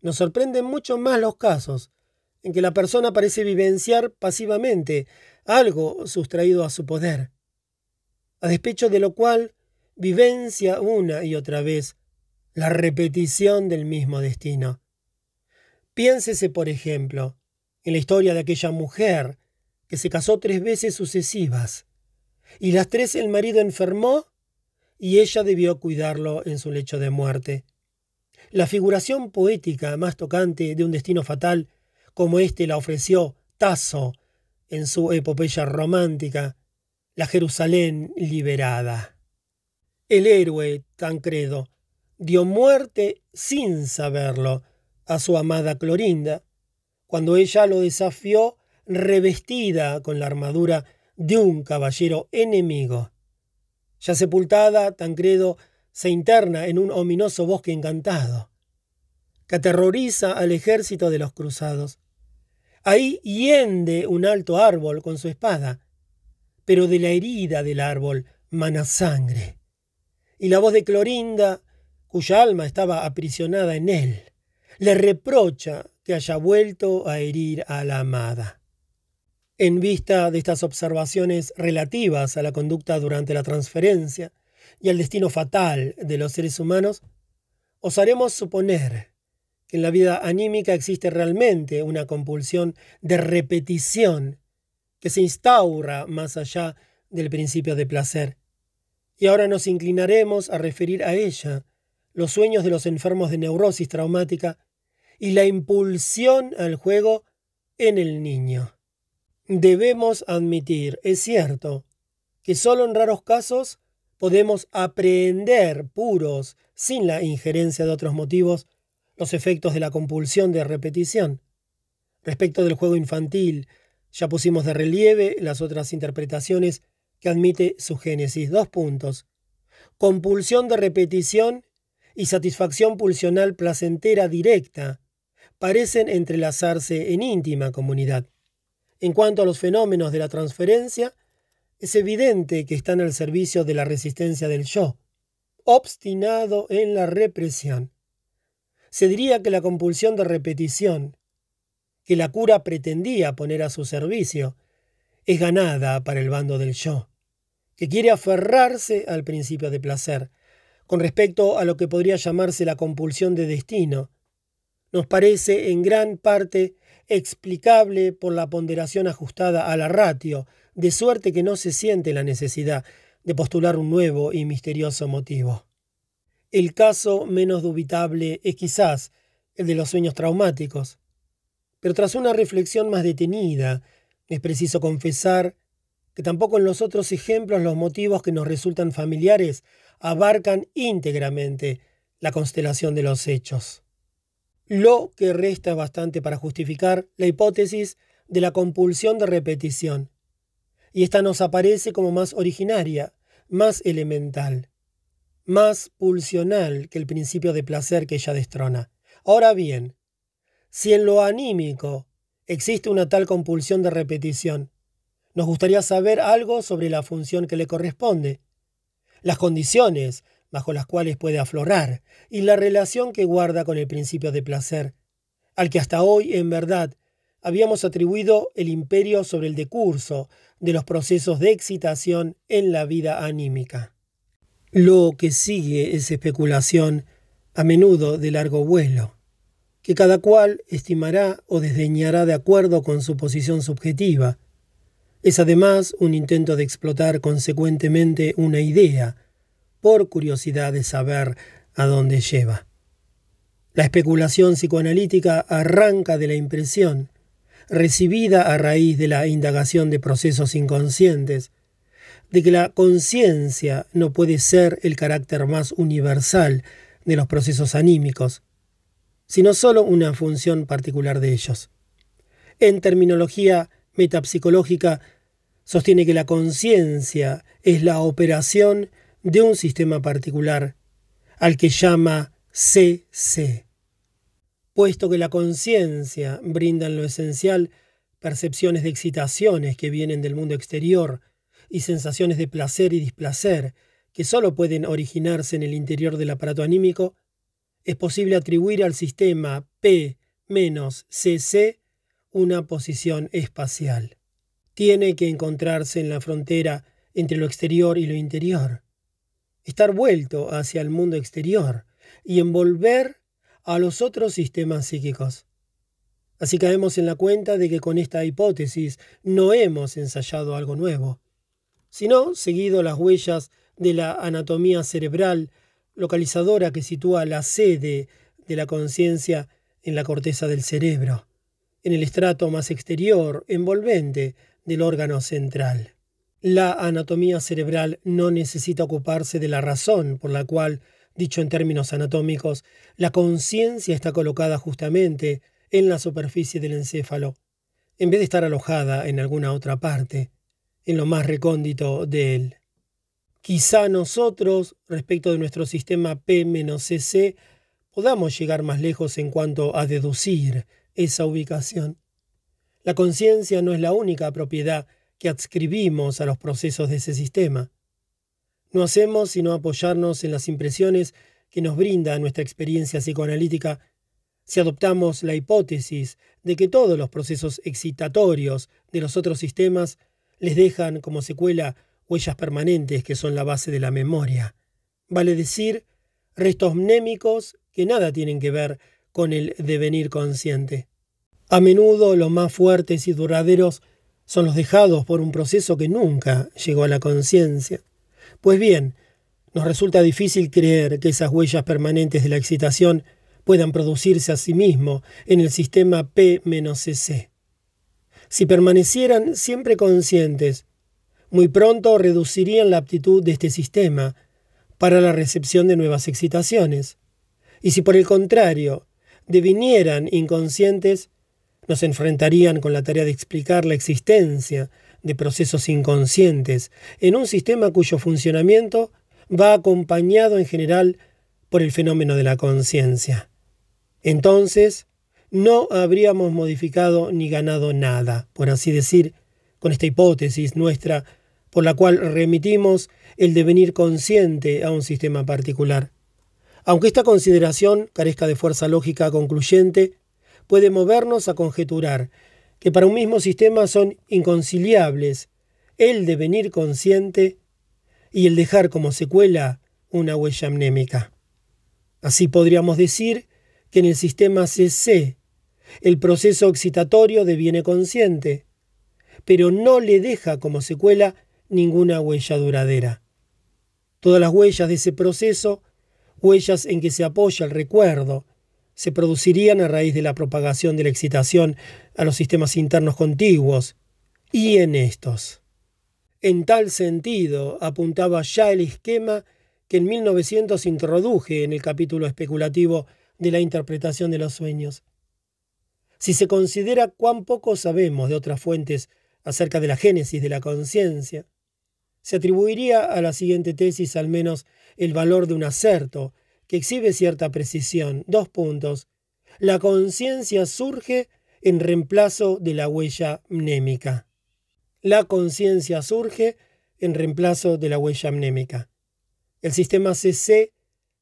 Nos sorprenden mucho más los casos en que la persona parece vivenciar pasivamente algo sustraído a su poder, a despecho de lo cual vivencia una y otra vez la repetición del mismo destino. Piénsese, por ejemplo, en la historia de aquella mujer que se casó tres veces sucesivas y las tres el marido enfermó y ella debió cuidarlo en su lecho de muerte. La figuración poética más tocante de un destino fatal, como éste la ofreció Tasso en su epopeya romántica, la Jerusalén liberada. El héroe Tancredo dio muerte sin saberlo a su amada Clorinda, cuando ella lo desafió revestida con la armadura de un caballero enemigo. Ya sepultada, Tancredo se interna en un ominoso bosque encantado, que aterroriza al ejército de los cruzados. Ahí hiende un alto árbol con su espada, pero de la herida del árbol mana sangre. Y la voz de Clorinda, cuya alma estaba aprisionada en él, le reprocha que haya vuelto a herir a la amada. En vista de estas observaciones relativas a la conducta durante la transferencia y al destino fatal de los seres humanos, osaremos suponer que en la vida anímica existe realmente una compulsión de repetición que se instaura más allá del principio de placer. Y ahora nos inclinaremos a referir a ella los sueños de los enfermos de neurosis traumática y la impulsión al juego en el niño. Debemos admitir, es cierto, que solo en raros casos podemos aprehender puros, sin la injerencia de otros motivos, los efectos de la compulsión de repetición. Respecto del juego infantil, ya pusimos de relieve las otras interpretaciones que admite su génesis. Dos puntos. Compulsión de repetición y satisfacción pulsional placentera directa parecen entrelazarse en íntima comunidad. En cuanto a los fenómenos de la transferencia, es evidente que están al servicio de la resistencia del yo, obstinado en la represión. Se diría que la compulsión de repetición, que la cura pretendía poner a su servicio, es ganada para el bando del yo, que quiere aferrarse al principio de placer, con respecto a lo que podría llamarse la compulsión de destino. Nos parece en gran parte explicable por la ponderación ajustada a la ratio, de suerte que no se siente la necesidad de postular un nuevo y misterioso motivo. El caso menos dubitable es quizás el de los sueños traumáticos. Pero tras una reflexión más detenida, es preciso confesar que tampoco en los otros ejemplos los motivos que nos resultan familiares abarcan íntegramente la constelación de los hechos. Lo que resta bastante para justificar la hipótesis de la compulsión de repetición, y esta nos aparece como más originaria, más elemental, más pulsional que el principio de placer que ella destrona. Ahora bien, si en lo anímico existe una tal compulsión de repetición, nos gustaría saber algo sobre la función que le corresponde, las condiciones bajo las cuales puede aflorar y la relación que guarda con el principio de placer, al que hasta hoy en verdad habíamos atribuido el imperio sobre el decurso de los procesos de excitación en la vida anímica. Lo que sigue es especulación, a menudo de largo vuelo, que cada cual estimará o desdeñará de acuerdo con su posición subjetiva. Es además un intento de explotar consecuentemente una idea, por curiosidad de saber a dónde lleva. La especulación psicoanalítica arranca de la impresión, recibida a raíz de la indagación de procesos inconscientes, de que la conciencia no puede ser el carácter más universal de los procesos anímicos, sino sólo una función particular de ellos. En terminología metapsicológica, sostiene que la conciencia es la operación de un sistema particular, al que llama CC. Puesto que la conciencia brinda en lo esencial percepciones de excitaciones que vienen del mundo exterior y sensaciones de placer y displacer que sólo pueden originarse en el interior del aparato anímico, es posible atribuir al sistema P-CC una posición espacial. Tiene que encontrarse en la frontera entre lo exterior y lo interior estar vuelto hacia el mundo exterior y envolver a los otros sistemas psíquicos. Así caemos en la cuenta de que con esta hipótesis no hemos ensayado algo nuevo, sino seguido las huellas de la anatomía cerebral localizadora que sitúa la sede de la conciencia en la corteza del cerebro, en el estrato más exterior, envolvente del órgano central. La anatomía cerebral no necesita ocuparse de la razón por la cual, dicho en términos anatómicos, la conciencia está colocada justamente en la superficie del encéfalo, en vez de estar alojada en alguna otra parte, en lo más recóndito de él. Quizá nosotros, respecto de nuestro sistema P-CC, podamos llegar más lejos en cuanto a deducir esa ubicación. La conciencia no es la única propiedad que adscribimos a los procesos de ese sistema. No hacemos sino apoyarnos en las impresiones que nos brinda nuestra experiencia psicoanalítica si adoptamos la hipótesis de que todos los procesos excitatorios de los otros sistemas les dejan como secuela huellas permanentes que son la base de la memoria, vale decir, restos mnémicos que nada tienen que ver con el devenir consciente. A menudo los más fuertes y duraderos son los dejados por un proceso que nunca llegó a la conciencia. Pues bien, nos resulta difícil creer que esas huellas permanentes de la excitación puedan producirse a sí mismo en el sistema P-CC. Si permanecieran siempre conscientes, muy pronto reducirían la aptitud de este sistema para la recepción de nuevas excitaciones. Y si por el contrario devinieran inconscientes, nos enfrentarían con la tarea de explicar la existencia de procesos inconscientes en un sistema cuyo funcionamiento va acompañado en general por el fenómeno de la conciencia. Entonces, no habríamos modificado ni ganado nada, por así decir, con esta hipótesis nuestra por la cual remitimos el devenir consciente a un sistema particular. Aunque esta consideración carezca de fuerza lógica concluyente, puede movernos a conjeturar que para un mismo sistema son inconciliables el devenir consciente y el dejar como secuela una huella amnémica. Así podríamos decir que en el sistema CC el proceso excitatorio deviene consciente, pero no le deja como secuela ninguna huella duradera. Todas las huellas de ese proceso huellas en que se apoya el recuerdo, se producirían a raíz de la propagación de la excitación a los sistemas internos contiguos y en estos. En tal sentido, apuntaba ya el esquema que en 1900 introduje en el capítulo especulativo de la interpretación de los sueños. Si se considera cuán poco sabemos de otras fuentes acerca de la génesis de la conciencia, se atribuiría a la siguiente tesis al menos el valor de un acerto que exhibe cierta precisión. Dos puntos. La conciencia surge en reemplazo de la huella mnémica. La conciencia surge en reemplazo de la huella mnémica. El sistema CC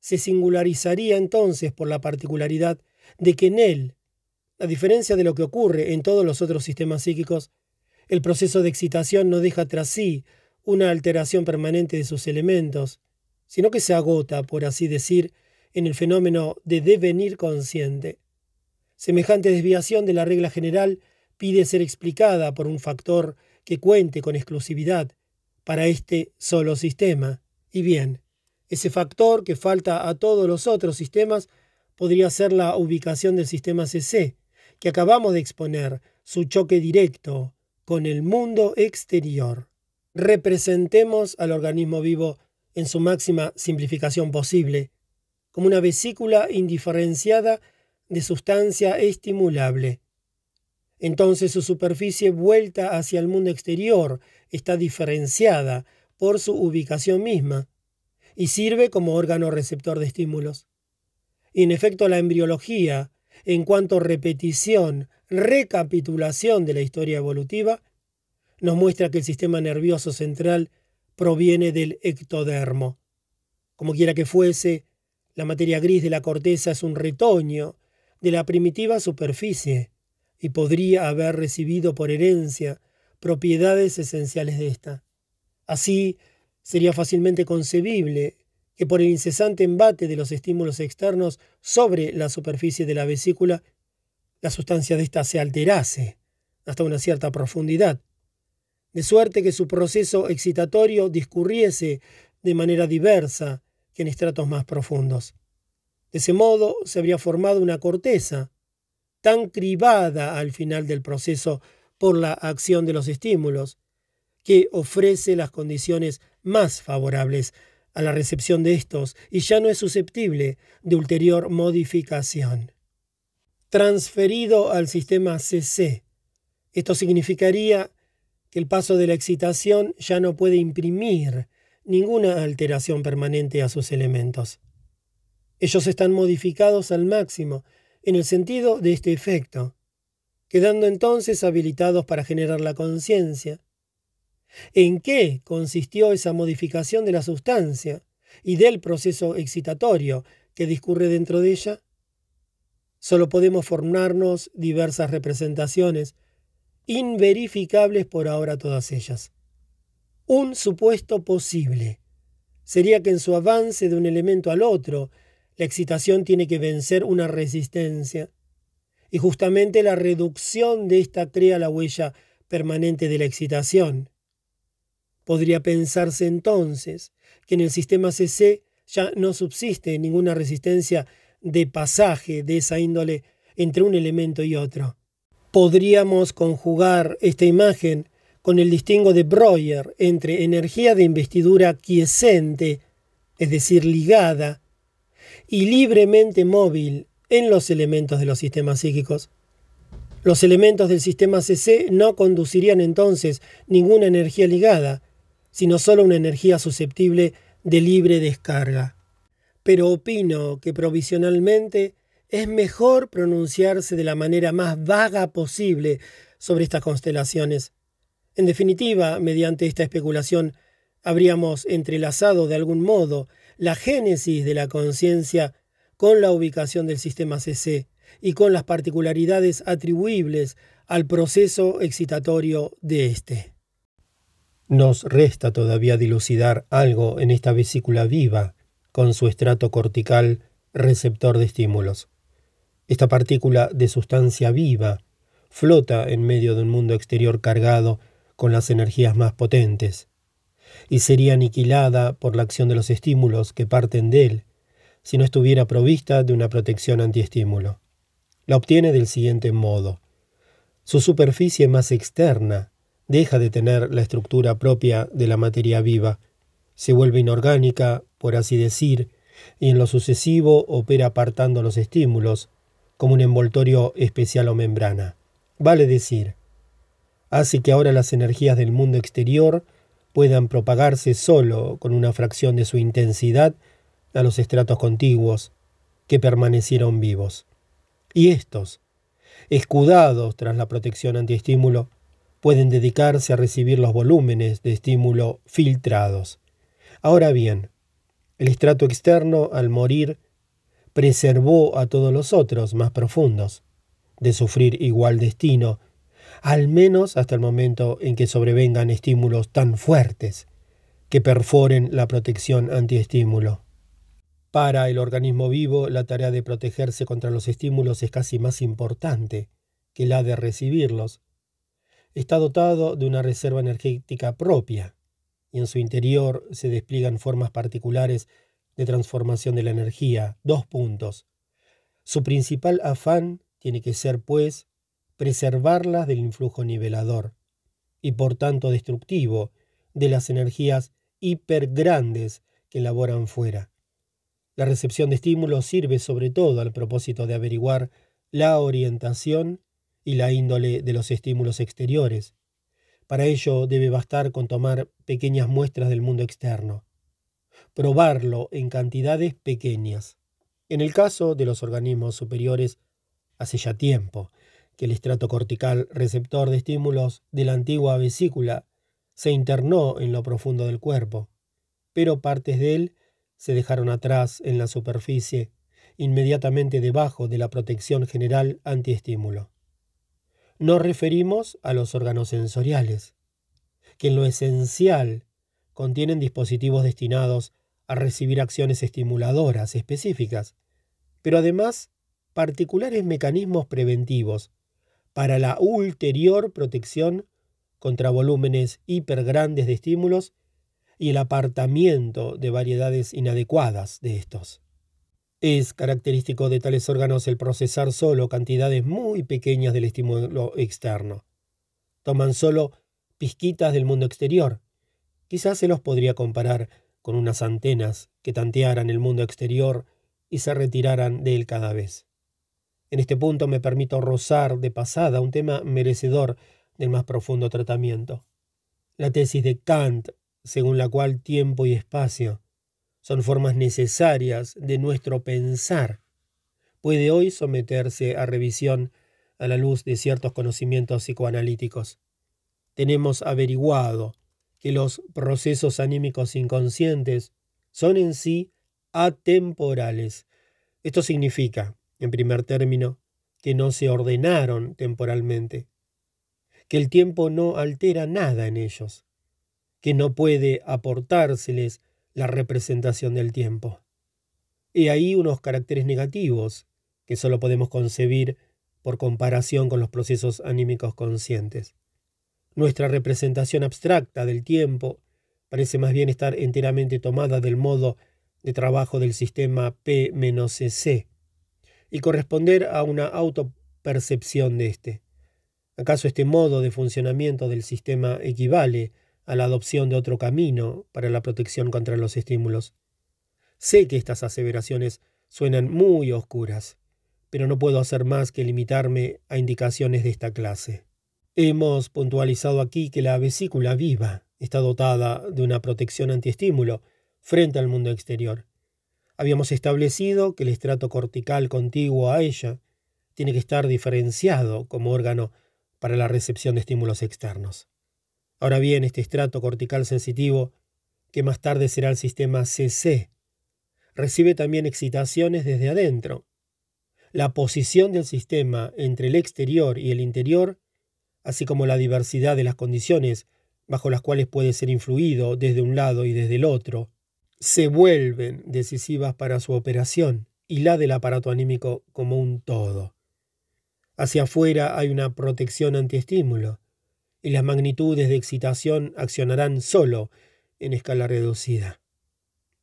se singularizaría entonces por la particularidad de que en él, a diferencia de lo que ocurre en todos los otros sistemas psíquicos, el proceso de excitación no deja tras sí una alteración permanente de sus elementos, sino que se agota, por así decir, en el fenómeno de devenir consciente. Semejante desviación de la regla general pide ser explicada por un factor que cuente con exclusividad para este solo sistema. Y bien, ese factor que falta a todos los otros sistemas podría ser la ubicación del sistema CC, que acabamos de exponer, su choque directo con el mundo exterior. Representemos al organismo vivo en su máxima simplificación posible, como una vesícula indiferenciada de sustancia estimulable. Entonces su superficie vuelta hacia el mundo exterior está diferenciada por su ubicación misma y sirve como órgano receptor de estímulos. Y en efecto la embriología, en cuanto repetición, recapitulación de la historia evolutiva, nos muestra que el sistema nervioso central proviene del ectodermo. Como quiera que fuese, la materia gris de la corteza es un retoño de la primitiva superficie y podría haber recibido por herencia propiedades esenciales de ésta. Así, sería fácilmente concebible que por el incesante embate de los estímulos externos sobre la superficie de la vesícula, la sustancia de ésta se alterase hasta una cierta profundidad, de suerte que su proceso excitatorio discurriese de manera diversa que en estratos más profundos. De ese modo se habría formado una corteza, tan cribada al final del proceso por la acción de los estímulos, que ofrece las condiciones más favorables a la recepción de estos y ya no es susceptible de ulterior modificación. Transferido al sistema CC. Esto significaría el paso de la excitación ya no puede imprimir ninguna alteración permanente a sus elementos. Ellos están modificados al máximo en el sentido de este efecto, quedando entonces habilitados para generar la conciencia. ¿En qué consistió esa modificación de la sustancia y del proceso excitatorio que discurre dentro de ella? Solo podemos formarnos diversas representaciones inverificables por ahora todas ellas. Un supuesto posible sería que en su avance de un elemento al otro, la excitación tiene que vencer una resistencia, y justamente la reducción de esta crea la huella permanente de la excitación. Podría pensarse entonces que en el sistema CC ya no subsiste ninguna resistencia de pasaje de esa índole entre un elemento y otro podríamos conjugar esta imagen con el distingo de Breuer entre energía de investidura quiescente, es decir, ligada, y libremente móvil en los elementos de los sistemas psíquicos. Los elementos del sistema CC no conducirían entonces ninguna energía ligada, sino solo una energía susceptible de libre descarga. Pero opino que provisionalmente es mejor pronunciarse de la manera más vaga posible sobre estas constelaciones. En definitiva, mediante esta especulación, habríamos entrelazado de algún modo la génesis de la conciencia con la ubicación del sistema CC y con las particularidades atribuibles al proceso excitatorio de éste. Nos resta todavía dilucidar algo en esta vesícula viva, con su estrato cortical receptor de estímulos. Esta partícula de sustancia viva flota en medio de un mundo exterior cargado con las energías más potentes, y sería aniquilada por la acción de los estímulos que parten de él, si no estuviera provista de una protección antiestímulo. La obtiene del siguiente modo. Su superficie más externa deja de tener la estructura propia de la materia viva, se vuelve inorgánica, por así decir, y en lo sucesivo opera apartando los estímulos, como un envoltorio especial o membrana. Vale decir, hace que ahora las energías del mundo exterior puedan propagarse solo con una fracción de su intensidad a los estratos contiguos que permanecieron vivos. Y estos, escudados tras la protección antiestímulo, pueden dedicarse a recibir los volúmenes de estímulo filtrados. Ahora bien, el estrato externo, al morir, preservó a todos los otros más profundos de sufrir igual destino, al menos hasta el momento en que sobrevengan estímulos tan fuertes que perforen la protección antiestímulo. Para el organismo vivo, la tarea de protegerse contra los estímulos es casi más importante que la de recibirlos. Está dotado de una reserva energética propia, y en su interior se despliegan formas particulares de transformación de la energía. Dos puntos. Su principal afán tiene que ser, pues, preservarlas del influjo nivelador, y por tanto destructivo, de las energías hipergrandes que laboran fuera. La recepción de estímulos sirve sobre todo al propósito de averiguar la orientación y la índole de los estímulos exteriores. Para ello debe bastar con tomar pequeñas muestras del mundo externo, probarlo en cantidades pequeñas. En el caso de los organismos superiores, hace ya tiempo que el estrato cortical receptor de estímulos de la antigua vesícula se internó en lo profundo del cuerpo, pero partes de él se dejaron atrás en la superficie, inmediatamente debajo de la protección general antiestímulo. Nos referimos a los órganos sensoriales, que en lo esencial contienen dispositivos destinados a recibir acciones estimuladoras específicas, pero además particulares mecanismos preventivos para la ulterior protección contra volúmenes hipergrandes de estímulos y el apartamiento de variedades inadecuadas de estos. Es característico de tales órganos el procesar solo cantidades muy pequeñas del estímulo externo. Toman solo pizquitas del mundo exterior. Quizás se los podría comparar con unas antenas que tantearan el mundo exterior y se retiraran de él cada vez. En este punto me permito rozar de pasada un tema merecedor del más profundo tratamiento. La tesis de Kant según la cual tiempo y espacio son formas necesarias de nuestro pensar, puede hoy someterse a revisión a la luz de ciertos conocimientos psicoanalíticos. Tenemos averiguado que los procesos anímicos inconscientes son en sí atemporales. Esto significa, en primer término, que no se ordenaron temporalmente, que el tiempo no altera nada en ellos, que no puede aportárseles la representación del tiempo. Y ahí unos caracteres negativos que solo podemos concebir por comparación con los procesos anímicos conscientes. Nuestra representación abstracta del tiempo parece más bien estar enteramente tomada del modo de trabajo del sistema P-C y corresponder a una autopercepción de éste. ¿Acaso este modo de funcionamiento del sistema equivale a la adopción de otro camino para la protección contra los estímulos. Sé que estas aseveraciones suenan muy oscuras, pero no puedo hacer más que limitarme a indicaciones de esta clase. Hemos puntualizado aquí que la vesícula viva está dotada de una protección antiestímulo frente al mundo exterior. Habíamos establecido que el estrato cortical contiguo a ella tiene que estar diferenciado como órgano para la recepción de estímulos externos. Ahora bien, este estrato cortical sensitivo, que más tarde será el sistema CC, recibe también excitaciones desde adentro. La posición del sistema entre el exterior y el interior, así como la diversidad de las condiciones bajo las cuales puede ser influido desde un lado y desde el otro, se vuelven decisivas para su operación y la del aparato anímico como un todo. Hacia afuera hay una protección antiestímulo, y las magnitudes de excitación accionarán solo en escala reducida.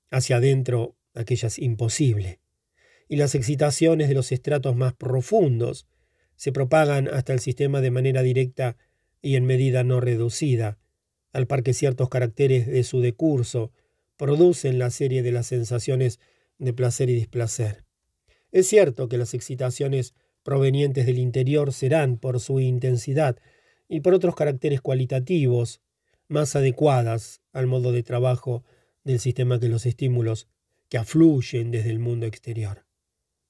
Hacia adentro aquella es imposible. Y las excitaciones de los estratos más profundos se propagan hasta el sistema de manera directa y en medida no reducida, al par que ciertos caracteres de su decurso producen la serie de las sensaciones de placer y displacer. Es cierto que las excitaciones provenientes del interior serán, por su intensidad y por otros caracteres cualitativos, más adecuadas al modo de trabajo del sistema que los estímulos que afluyen desde el mundo exterior.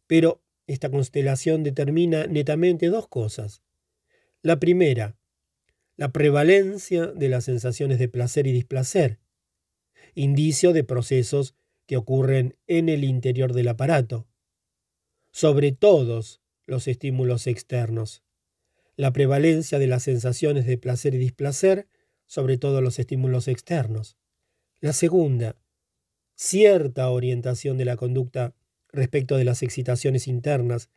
Pero esta constelación determina netamente dos cosas. La primera, la prevalencia de las sensaciones de placer y displacer, indicio de procesos que ocurren en el interior del aparato, sobre todos los estímulos externos. La prevalencia de las sensaciones de placer y displacer sobre todos los estímulos externos. La segunda, cierta orientación de la conducta respecto de las excitaciones internas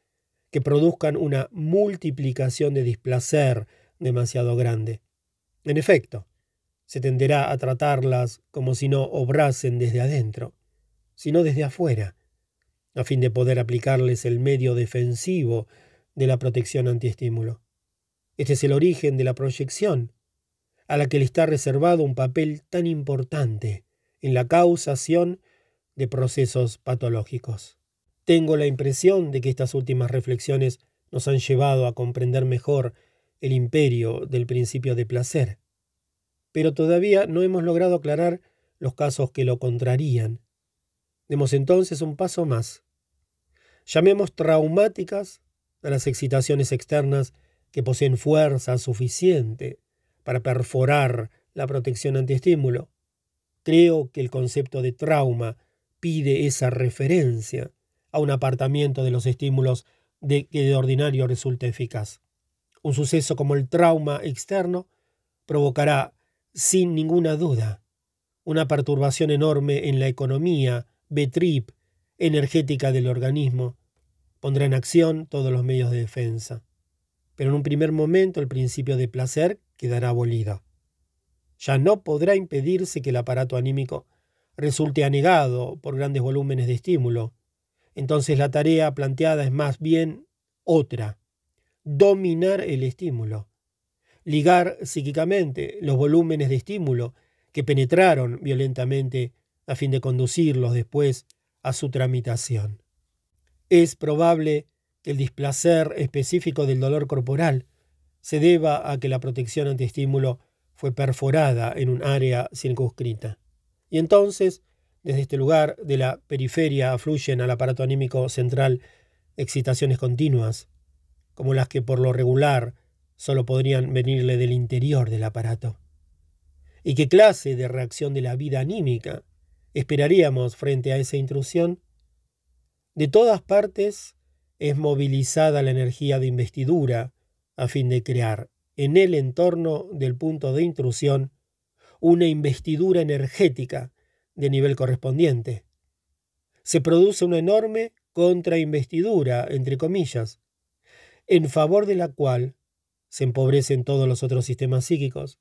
que produzcan una multiplicación de displacer demasiado grande. En efecto, se tenderá a tratarlas como si no obrasen desde adentro, sino desde afuera, a fin de poder aplicarles el medio defensivo de la protección antiestímulo. Este es el origen de la proyección, a la que le está reservado un papel tan importante en la causación de procesos patológicos. Tengo la impresión de que estas últimas reflexiones nos han llevado a comprender mejor el imperio del principio de placer. Pero todavía no hemos logrado aclarar los casos que lo contrarían. Demos entonces un paso más. Llamemos traumáticas a las excitaciones externas que poseen fuerza suficiente para perforar la protección antiestímulo. Creo que el concepto de trauma pide esa referencia a un apartamiento de los estímulos de que de ordinario resulta eficaz. Un suceso como el trauma externo provocará, sin ninguna duda, una perturbación enorme en la economía, betrip, energética del organismo. Pondrá en acción todos los medios de defensa. Pero en un primer momento el principio de placer quedará abolido. Ya no podrá impedirse que el aparato anímico resulte anegado por grandes volúmenes de estímulo. Entonces la tarea planteada es más bien otra, dominar el estímulo, ligar psíquicamente los volúmenes de estímulo que penetraron violentamente a fin de conducirlos después a su tramitación. Es probable que el displacer específico del dolor corporal se deba a que la protección antiestímulo fue perforada en un área circunscrita. Y entonces, desde este lugar de la periferia afluyen al aparato anímico central excitaciones continuas, como las que por lo regular solo podrían venirle del interior del aparato. ¿Y qué clase de reacción de la vida anímica esperaríamos frente a esa intrusión? De todas partes es movilizada la energía de investidura a fin de crear en el entorno del punto de intrusión una investidura energética de nivel correspondiente. Se produce una enorme contrainvestidura, entre comillas, en favor de la cual se empobrecen todos los otros sistemas psíquicos,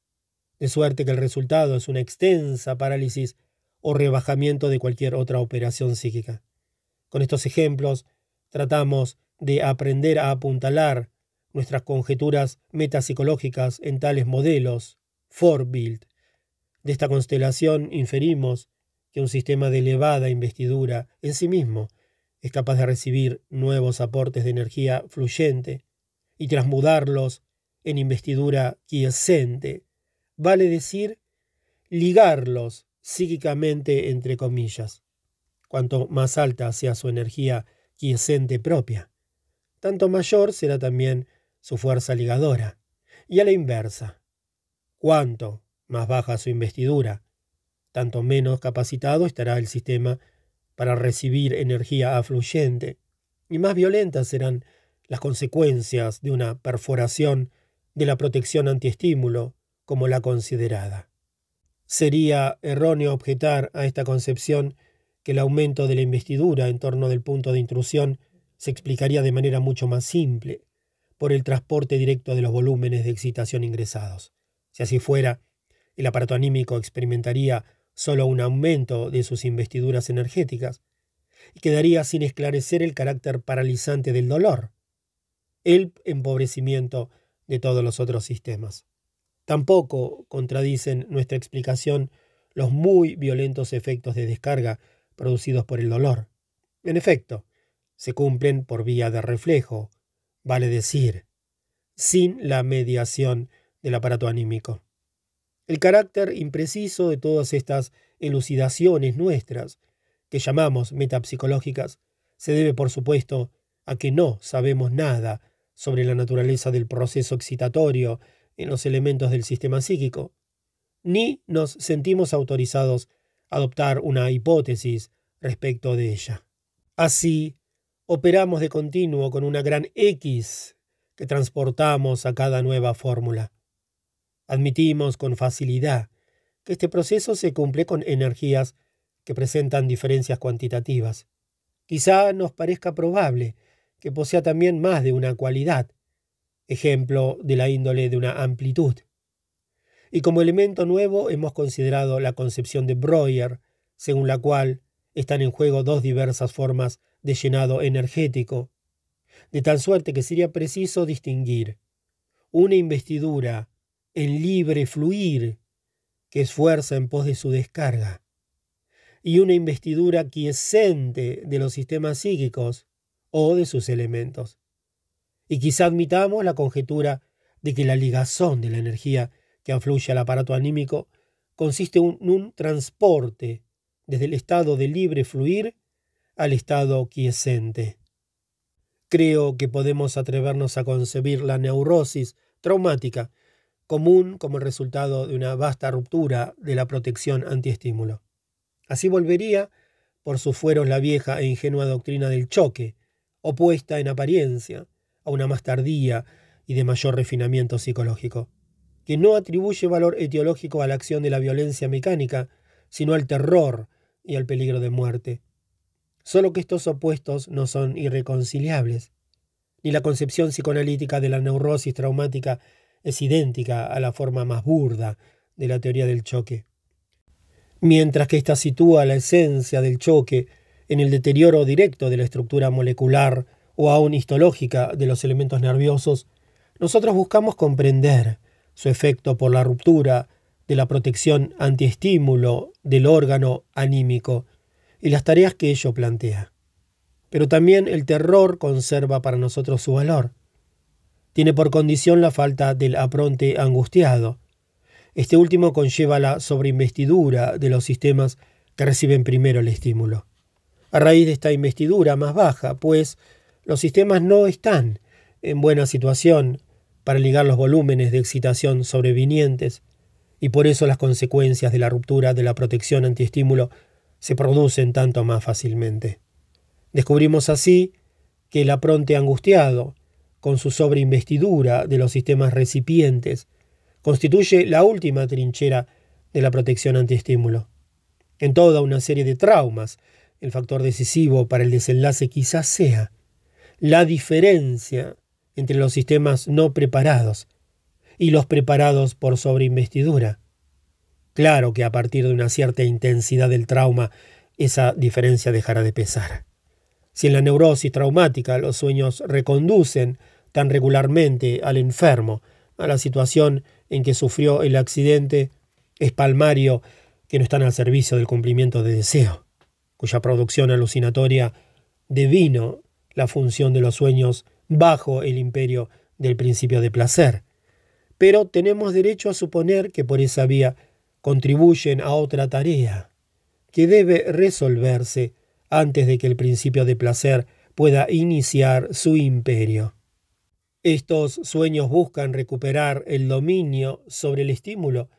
de suerte que el resultado es una extensa parálisis o rebajamiento de cualquier otra operación psíquica. Con estos ejemplos tratamos de aprender a apuntalar nuestras conjeturas metapsicológicas en tales modelos, Forbild. De esta constelación inferimos que un sistema de elevada investidura en sí mismo es capaz de recibir nuevos aportes de energía fluyente y transmudarlos en investidura quiescente, vale decir, ligarlos psíquicamente entre comillas. Cuanto más alta sea su energía quiescente propia, tanto mayor será también su fuerza ligadora. Y a la inversa, cuanto más baja su investidura, tanto menos capacitado estará el sistema para recibir energía afluyente, y más violentas serán las consecuencias de una perforación de la protección antiestímulo como la considerada. Sería erróneo objetar a esta concepción que el aumento de la investidura en torno del punto de intrusión se explicaría de manera mucho más simple por el transporte directo de los volúmenes de excitación ingresados. Si así fuera, el aparato anímico experimentaría solo un aumento de sus investiduras energéticas, y quedaría sin esclarecer el carácter paralizante del dolor, el empobrecimiento de todos los otros sistemas. Tampoco contradicen nuestra explicación los muy violentos efectos de descarga producidos por el dolor. En efecto, se cumplen por vía de reflejo, vale decir, sin la mediación del aparato anímico. El carácter impreciso de todas estas elucidaciones nuestras, que llamamos metapsicológicas, se debe, por supuesto, a que no sabemos nada sobre la naturaleza del proceso excitatorio en los elementos del sistema psíquico, ni nos sentimos autorizados a adoptar una hipótesis respecto de ella. Así, operamos de continuo con una gran X que transportamos a cada nueva fórmula. Admitimos con facilidad que este proceso se cumple con energías que presentan diferencias cuantitativas. Quizá nos parezca probable que posea también más de una cualidad, ejemplo de la índole de una amplitud. Y como elemento nuevo hemos considerado la concepción de Breuer, según la cual están en juego dos diversas formas de llenado energético, de tal suerte que sería preciso distinguir una investidura en libre fluir que esfuerza en pos de su descarga, y una investidura quiescente de los sistemas psíquicos o de sus elementos. Y quizá admitamos la conjetura de que la ligazón de la energía que afluye al aparato anímico consiste en un transporte desde el estado de libre fluir al estado quiescente. Creo que podemos atrevernos a concebir la neurosis traumática común como el resultado de una vasta ruptura de la protección antiestímulo. Así volvería por sus fueros la vieja e ingenua doctrina del choque, opuesta en apariencia a una más tardía y de mayor refinamiento psicológico, que no atribuye valor etiológico a la acción de la violencia mecánica, sino al terror y al peligro de muerte. Solo que estos opuestos no son irreconciliables. Ni la concepción psicoanalítica de la neurosis traumática es idéntica a la forma más burda de la teoría del choque. Mientras que ésta sitúa la esencia del choque en el deterioro directo de la estructura molecular o aún histológica de los elementos nerviosos, nosotros buscamos comprender su efecto por la ruptura de la protección antiestímulo del órgano anímico y las tareas que ello plantea. Pero también el terror conserva para nosotros su valor tiene por condición la falta del apronte angustiado. Este último conlleva la sobreinvestidura de los sistemas que reciben primero el estímulo. A raíz de esta investidura más baja, pues los sistemas no están en buena situación para ligar los volúmenes de excitación sobrevinientes, y por eso las consecuencias de la ruptura de la protección antiestímulo se producen tanto más fácilmente. Descubrimos así que el apronte angustiado con su sobreinvestidura de los sistemas recipientes, constituye la última trinchera de la protección antiestímulo. En toda una serie de traumas, el factor decisivo para el desenlace quizás sea la diferencia entre los sistemas no preparados y los preparados por sobreinvestidura. Claro que a partir de una cierta intensidad del trauma, esa diferencia dejará de pesar. Si en la neurosis traumática los sueños reconducen tan regularmente al enfermo, a la situación en que sufrió el accidente, es palmario que no están al servicio del cumplimiento de deseo, cuya producción alucinatoria devino la función de los sueños bajo el imperio del principio de placer. Pero tenemos derecho a suponer que por esa vía contribuyen a otra tarea, que debe resolverse antes de que el principio de placer pueda iniciar su imperio. Estos sueños buscan recuperar el dominio sobre el estímulo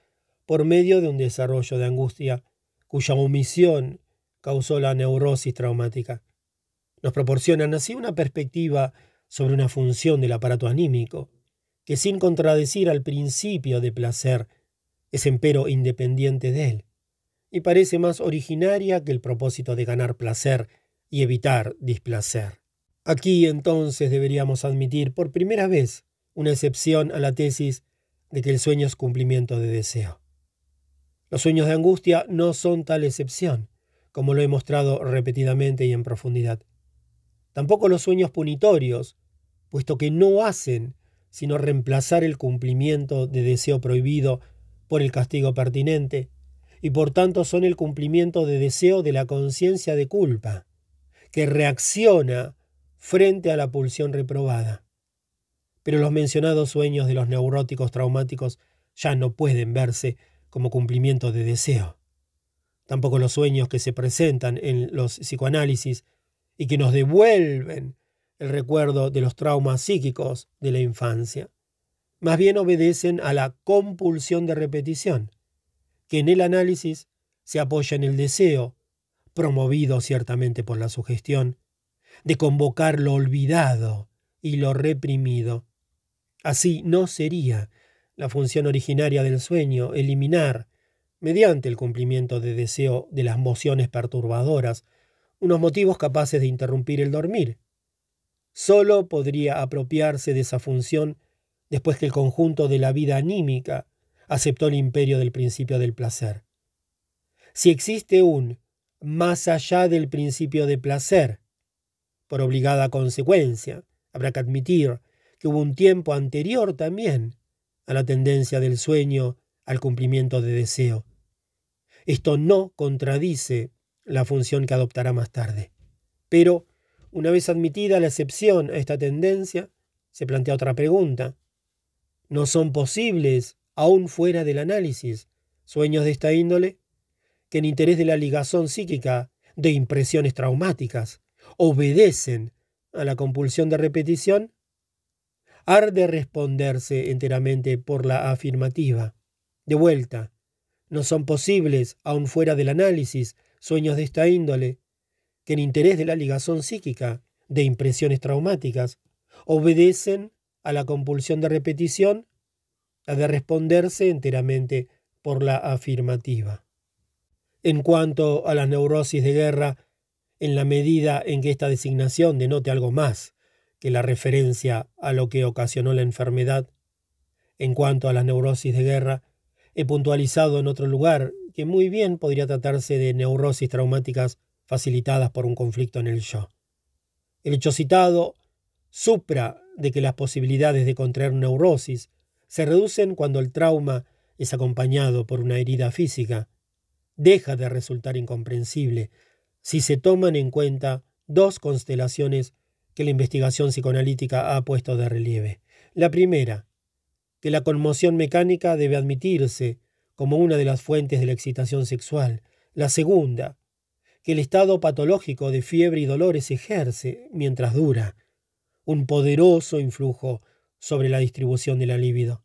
por medio de un desarrollo de angustia cuya omisión causó la neurosis traumática. Nos proporcionan así una perspectiva sobre una función del aparato anímico, que sin contradecir al principio de placer, es empero independiente de él, y parece más originaria que el propósito de ganar placer y evitar displacer. Aquí entonces deberíamos admitir por primera vez una excepción a la tesis de que el sueño es cumplimiento de deseo. Los sueños de angustia no son tal excepción, como lo he mostrado repetidamente y en profundidad. Tampoco los sueños punitorios, puesto que no hacen sino reemplazar el cumplimiento de deseo prohibido por el castigo pertinente, y por tanto son el cumplimiento de deseo de la conciencia de culpa, que reacciona frente a la pulsión reprobada. Pero los mencionados sueños de los neuróticos traumáticos ya no pueden verse como cumplimiento de deseo. Tampoco los sueños que se presentan en los psicoanálisis y que nos devuelven el recuerdo de los traumas psíquicos de la infancia. Más bien obedecen a la compulsión de repetición, que en el análisis se apoya en el deseo, promovido ciertamente por la sugestión, de convocar lo olvidado y lo reprimido. Así no sería la función originaria del sueño eliminar, mediante el cumplimiento de deseo de las mociones perturbadoras, unos motivos capaces de interrumpir el dormir. Solo podría apropiarse de esa función después que el conjunto de la vida anímica aceptó el imperio del principio del placer. Si existe un más allá del principio de placer, por obligada consecuencia, habrá que admitir que hubo un tiempo anterior también a la tendencia del sueño al cumplimiento de deseo. Esto no contradice la función que adoptará más tarde. Pero, una vez admitida la excepción a esta tendencia, se plantea otra pregunta. ¿No son posibles, aún fuera del análisis, sueños de esta índole? Que en interés de la ligazón psíquica de impresiones traumáticas obedecen a la compulsión de repetición? Arde responderse enteramente por la afirmativa. De vuelta, no son posibles, aun fuera del análisis, sueños de esta índole, que en interés de la ligazón psíquica, de impresiones traumáticas, obedecen a la compulsión de repetición, ha de responderse enteramente por la afirmativa. En cuanto a las neurosis de guerra, en la medida en que esta designación denote algo más que la referencia a lo que ocasionó la enfermedad, en cuanto a las neurosis de guerra, he puntualizado en otro lugar que muy bien podría tratarse de neurosis traumáticas facilitadas por un conflicto en el yo. El hecho citado supra de que las posibilidades de contraer neurosis se reducen cuando el trauma es acompañado por una herida física, deja de resultar incomprensible si se toman en cuenta dos constelaciones que la investigación psicoanalítica ha puesto de relieve. La primera, que la conmoción mecánica debe admitirse como una de las fuentes de la excitación sexual. La segunda, que el estado patológico de fiebre y dolores ejerce, mientras dura, un poderoso influjo sobre la distribución de la libido.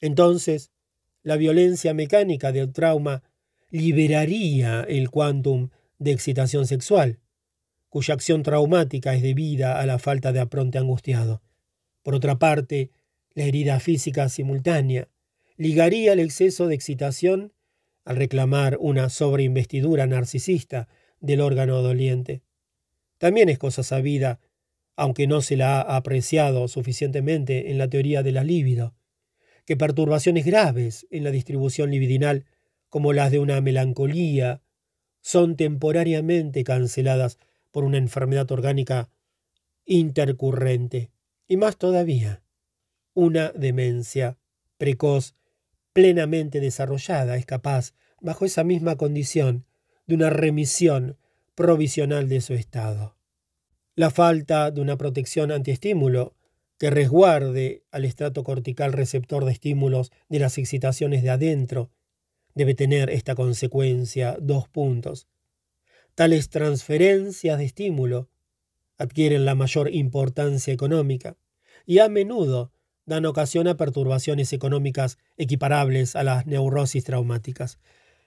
Entonces, la violencia mecánica del trauma liberaría el quantum de excitación sexual, cuya acción traumática es debida a la falta de apronte angustiado. Por otra parte, la herida física simultánea ligaría el exceso de excitación al reclamar una sobreinvestidura narcisista del órgano doliente. También es cosa sabida, aunque no se la ha apreciado suficientemente en la teoría de la libido, que perturbaciones graves en la distribución libidinal, como las de una melancolía, son temporariamente canceladas por una enfermedad orgánica intercurrente, y más todavía, una demencia precoz plenamente desarrollada es capaz, bajo esa misma condición, de una remisión provisional de su estado. La falta de una protección antiestímulo que resguarde al estrato cortical receptor de estímulos de las excitaciones de adentro debe tener esta consecuencia dos puntos. Tales transferencias de estímulo adquieren la mayor importancia económica y a menudo dan ocasión a perturbaciones económicas equiparables a las neurosis traumáticas.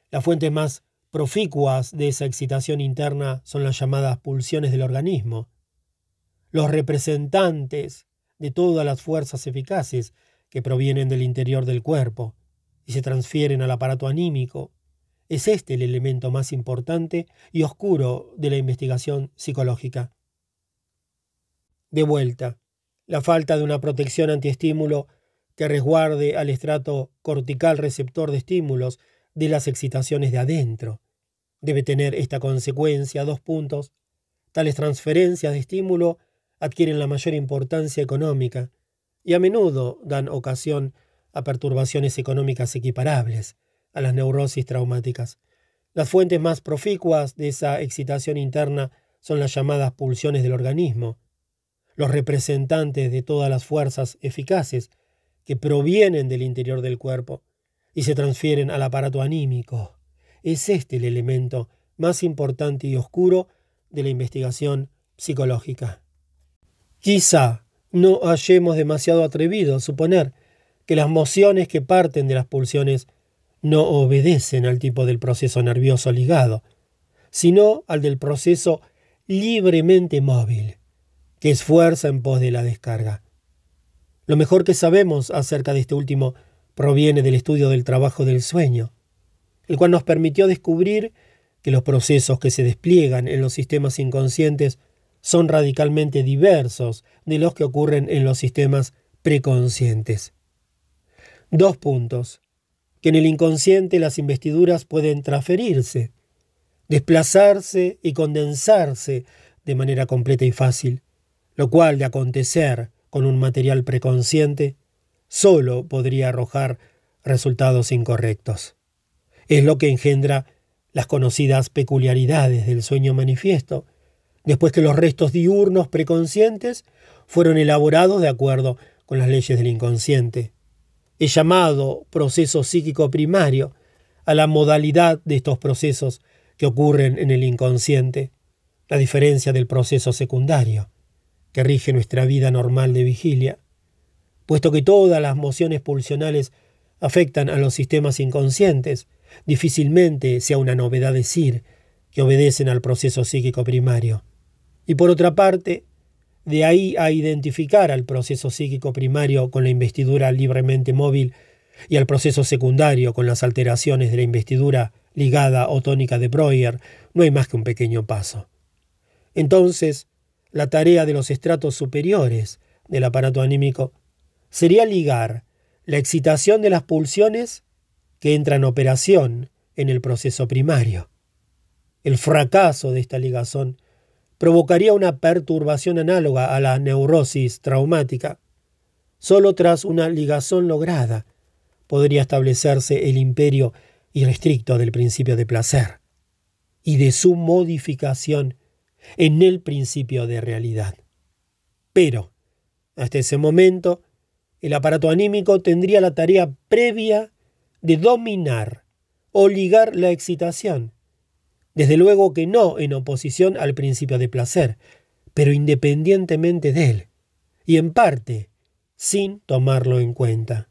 Las fuentes más proficuas de esa excitación interna son las llamadas pulsiones del organismo. Los representantes de todas las fuerzas eficaces que provienen del interior del cuerpo y se transfieren al aparato anímico. Es este el elemento más importante y oscuro de la investigación psicológica. De vuelta, la falta de una protección antiestímulo que resguarde al estrato cortical receptor de estímulos de las excitaciones de adentro, debe tener esta consecuencia, dos puntos. Tales transferencias de estímulo adquieren la mayor importancia económica y a menudo dan ocasión a perturbaciones económicas equiparables a las neurosis traumáticas. Las fuentes más proficuas de esa excitación interna son las llamadas pulsiones del organismo, los representantes de todas las fuerzas eficaces que provienen del interior del cuerpo y se transfieren al aparato anímico. Es este el elemento más importante y oscuro de la investigación psicológica. Quizá no hallemos demasiado atrevido a suponer que las mociones que parten de las pulsiones no obedecen al tipo del proceso nervioso ligado, sino al del proceso libremente móvil, que es fuerza en pos de la descarga. Lo mejor que sabemos acerca de este último proviene del estudio del trabajo del sueño, el cual nos permitió descubrir que los procesos que se despliegan en los sistemas inconscientes son radicalmente diversos de los que ocurren en los sistemas preconscientes. Dos puntos. Que en el inconsciente las investiduras pueden transferirse, desplazarse y condensarse de manera completa y fácil, lo cual de acontecer con un material preconsciente solo podría arrojar resultados incorrectos. Es lo que engendra las conocidas peculiaridades del sueño manifiesto, después que los restos diurnos preconscientes fueron elaborados de acuerdo con las leyes del inconsciente. Es llamado proceso psíquico primario a la modalidad de estos procesos que ocurren en el inconsciente, la diferencia del proceso secundario, que rige nuestra vida normal de vigilia, puesto que todas las mociones pulsionales afectan a los sistemas inconscientes, difícilmente sea una novedad decir que obedecen al proceso psíquico primario. Y por otra parte, de ahí a identificar al proceso psíquico primario con la investidura libremente móvil y al proceso secundario con las alteraciones de la investidura ligada o tónica de Breuer, no hay más que un pequeño paso. Entonces, la tarea de los estratos superiores del aparato anímico sería ligar la excitación de las pulsiones que entra en operación en el proceso primario. El fracaso de esta ligazón provocaría una perturbación análoga a la neurosis traumática. Solo tras una ligazón lograda podría establecerse el imperio irrestricto del principio de placer y de su modificación en el principio de realidad. Pero, hasta ese momento, el aparato anímico tendría la tarea previa de dominar o ligar la excitación. Desde luego que no en oposición al principio de placer, pero independientemente de él, y en parte sin tomarlo en cuenta.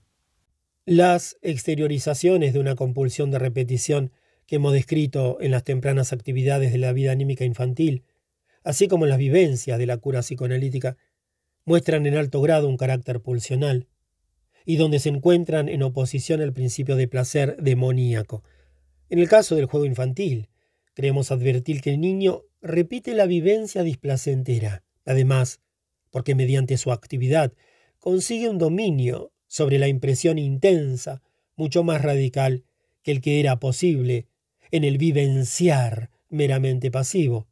Las exteriorizaciones de una compulsión de repetición que hemos descrito en las tempranas actividades de la vida anímica infantil, así como las vivencias de la cura psicoanalítica, muestran en alto grado un carácter pulsional, y donde se encuentran en oposición al principio de placer demoníaco. En el caso del juego infantil, creemos advertir que el niño repite la vivencia displacentera, además, porque mediante su actividad consigue un dominio sobre la impresión intensa, mucho más radical que el que era posible en el vivenciar meramente pasivo.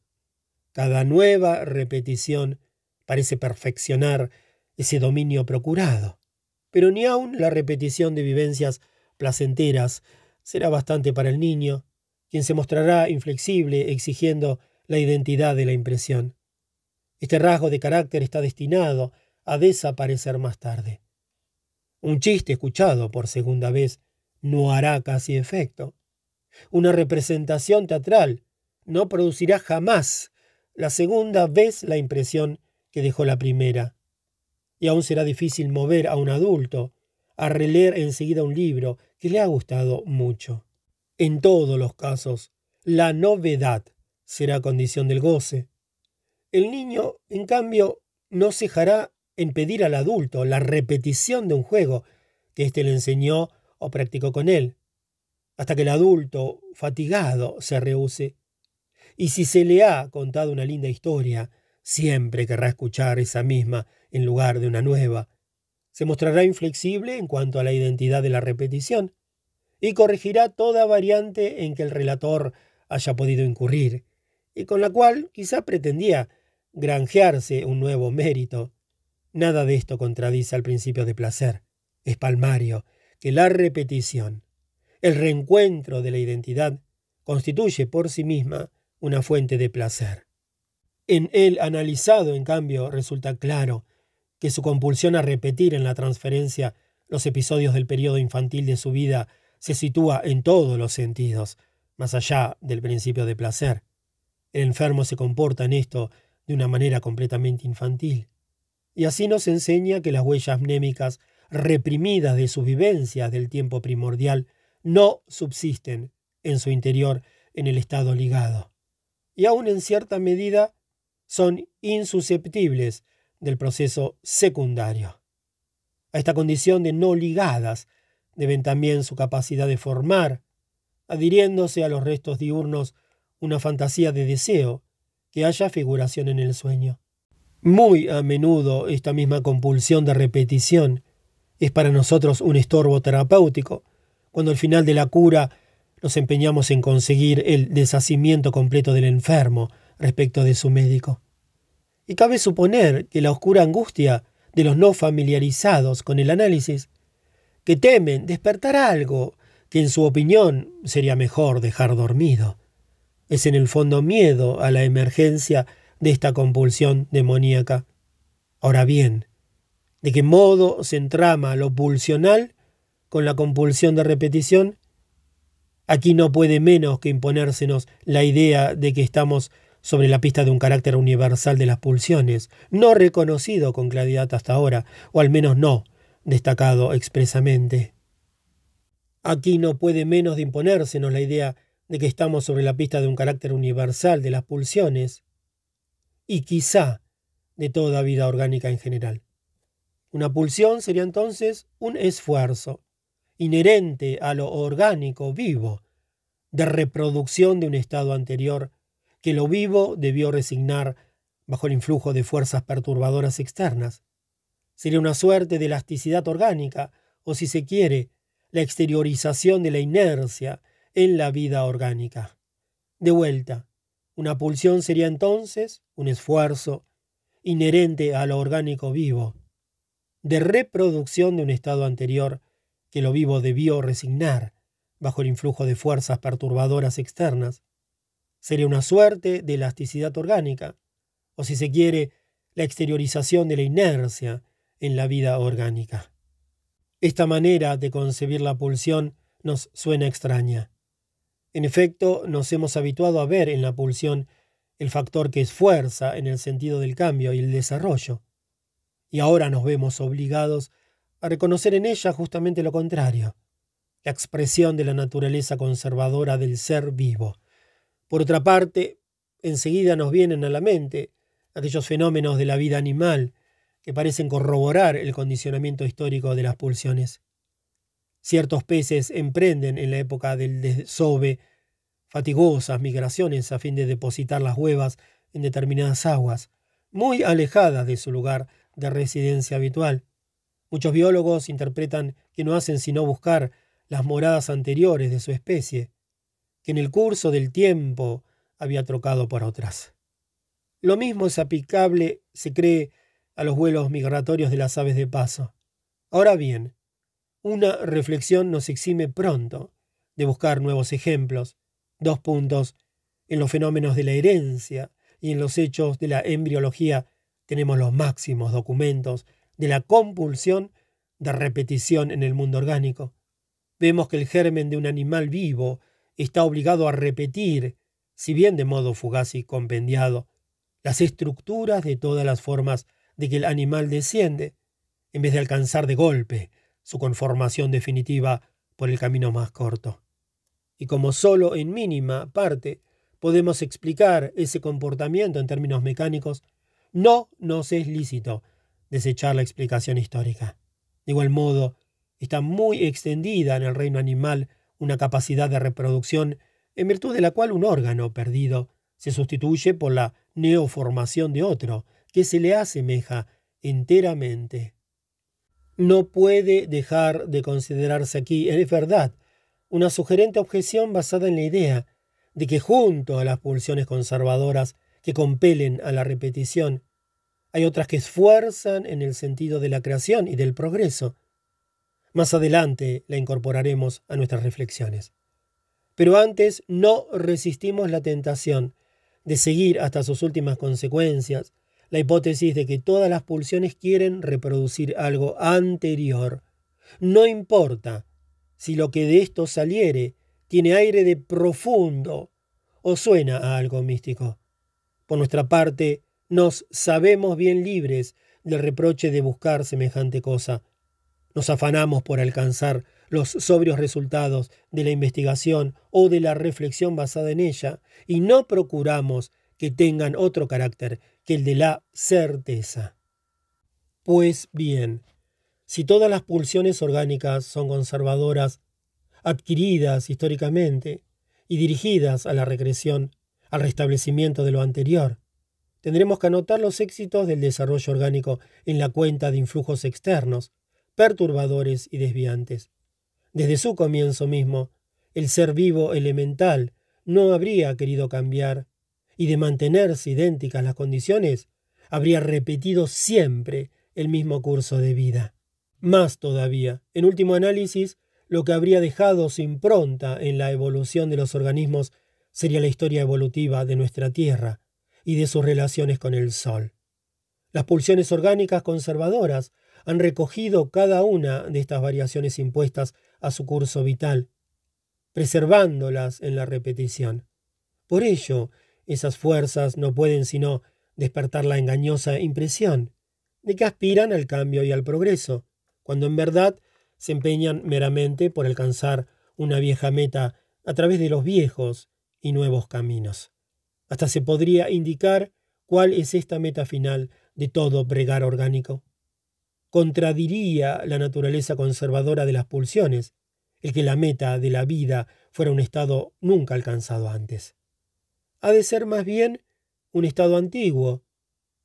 Cada nueva repetición parece perfeccionar ese dominio procurado pero ni aun la repetición de vivencias placenteras será bastante para el niño, quien se mostrará inflexible exigiendo la identidad de la impresión. Este rasgo de carácter está destinado a desaparecer más tarde. Un chiste escuchado por segunda vez no hará casi efecto. Una representación teatral no producirá jamás la segunda vez la impresión que dejó la primera y aún será difícil mover a un adulto a releer enseguida un libro que le ha gustado mucho. En todos los casos, la novedad será condición del goce. El niño, en cambio, no cejará en pedir al adulto la repetición de un juego que éste le enseñó o practicó con él, hasta que el adulto, fatigado, se rehúse. Y si se le ha contado una linda historia, siempre querrá escuchar esa misma en lugar de una nueva. Se mostrará inflexible en cuanto a la identidad de la repetición y corregirá toda variante en que el relator haya podido incurrir, y con la cual quizá pretendía granjearse un nuevo mérito. Nada de esto contradice al principio de placer. Es palmario que la repetición, el reencuentro de la identidad, constituye por sí misma una fuente de placer. En el analizado, en cambio, resulta claro que su compulsión a repetir en la transferencia los episodios del periodo infantil de su vida se sitúa en todos los sentidos, más allá del principio de placer. El enfermo se comporta en esto de una manera completamente infantil. Y así nos enseña que las huellas mnémicas reprimidas de sus vivencias del tiempo primordial no subsisten en su interior en el estado ligado. Y aún en cierta medida son insusceptibles del proceso secundario. A esta condición de no ligadas deben también su capacidad de formar, adhiriéndose a los restos diurnos, una fantasía de deseo, que haya figuración en el sueño. Muy a menudo esta misma compulsión de repetición es para nosotros un estorbo terapéutico, cuando al final de la cura nos empeñamos en conseguir el deshacimiento completo del enfermo respecto de su médico. Y cabe suponer que la oscura angustia de los no familiarizados con el análisis, que temen despertar algo que en su opinión sería mejor dejar dormido, es en el fondo miedo a la emergencia de esta compulsión demoníaca. Ahora bien, ¿de qué modo se entrama lo pulsional con la compulsión de repetición? Aquí no puede menos que imponérsenos la idea de que estamos sobre la pista de un carácter universal de las pulsiones, no reconocido con claridad hasta ahora, o al menos no destacado expresamente. Aquí no puede menos de imponérsenos la idea de que estamos sobre la pista de un carácter universal de las pulsiones, y quizá de toda vida orgánica en general. Una pulsión sería entonces un esfuerzo inherente a lo orgánico vivo, de reproducción de un estado anterior que lo vivo debió resignar bajo el influjo de fuerzas perturbadoras externas. Sería una suerte de elasticidad orgánica, o si se quiere, la exteriorización de la inercia en la vida orgánica. De vuelta, una pulsión sería entonces un esfuerzo inherente a lo orgánico vivo, de reproducción de un estado anterior que lo vivo debió resignar bajo el influjo de fuerzas perturbadoras externas, Sería una suerte de elasticidad orgánica, o si se quiere, la exteriorización de la inercia en la vida orgánica. Esta manera de concebir la pulsión nos suena extraña. En efecto, nos hemos habituado a ver en la pulsión el factor que esfuerza en el sentido del cambio y el desarrollo, y ahora nos vemos obligados a reconocer en ella justamente lo contrario, la expresión de la naturaleza conservadora del ser vivo, por otra parte, enseguida nos vienen a la mente aquellos fenómenos de la vida animal que parecen corroborar el condicionamiento histórico de las pulsiones. Ciertos peces emprenden en la época del desove fatigosas migraciones a fin de depositar las huevas en determinadas aguas, muy alejadas de su lugar de residencia habitual. Muchos biólogos interpretan que no hacen sino buscar las moradas anteriores de su especie que en el curso del tiempo había trocado por otras. Lo mismo es aplicable, se cree, a los vuelos migratorios de las aves de paso. Ahora bien, una reflexión nos exime pronto de buscar nuevos ejemplos. Dos puntos. En los fenómenos de la herencia y en los hechos de la embriología tenemos los máximos documentos de la compulsión de repetición en el mundo orgánico. Vemos que el germen de un animal vivo está obligado a repetir, si bien de modo fugaz y compendiado, las estructuras de todas las formas de que el animal desciende, en vez de alcanzar de golpe su conformación definitiva por el camino más corto. Y como sólo en mínima parte podemos explicar ese comportamiento en términos mecánicos, no nos es lícito desechar la explicación histórica. De igual modo, está muy extendida en el reino animal una capacidad de reproducción en virtud de la cual un órgano perdido se sustituye por la neoformación de otro, que se le asemeja enteramente. No puede dejar de considerarse aquí, es verdad, una sugerente objeción basada en la idea de que junto a las pulsiones conservadoras que compelen a la repetición, hay otras que esfuerzan en el sentido de la creación y del progreso. Más adelante la incorporaremos a nuestras reflexiones. Pero antes no resistimos la tentación de seguir hasta sus últimas consecuencias la hipótesis de que todas las pulsiones quieren reproducir algo anterior. No importa si lo que de esto saliere tiene aire de profundo o suena a algo místico. Por nuestra parte, nos sabemos bien libres del reproche de buscar semejante cosa. Nos afanamos por alcanzar los sobrios resultados de la investigación o de la reflexión basada en ella, y no procuramos que tengan otro carácter que el de la certeza. Pues bien, si todas las pulsiones orgánicas son conservadoras, adquiridas históricamente y dirigidas a la regresión, al restablecimiento de lo anterior, tendremos que anotar los éxitos del desarrollo orgánico en la cuenta de influjos externos, perturbadores y desviantes. Desde su comienzo mismo, el ser vivo elemental no habría querido cambiar, y de mantenerse idénticas las condiciones, habría repetido siempre el mismo curso de vida. Más todavía, en último análisis, lo que habría dejado su impronta en la evolución de los organismos sería la historia evolutiva de nuestra Tierra y de sus relaciones con el Sol. Las pulsiones orgánicas conservadoras han recogido cada una de estas variaciones impuestas a su curso vital, preservándolas en la repetición. Por ello, esas fuerzas no pueden sino despertar la engañosa impresión de que aspiran al cambio y al progreso, cuando en verdad se empeñan meramente por alcanzar una vieja meta a través de los viejos y nuevos caminos. Hasta se podría indicar cuál es esta meta final de todo bregar orgánico contradiría la naturaleza conservadora de las pulsiones, el que la meta de la vida fuera un estado nunca alcanzado antes. Ha de ser más bien un estado antiguo,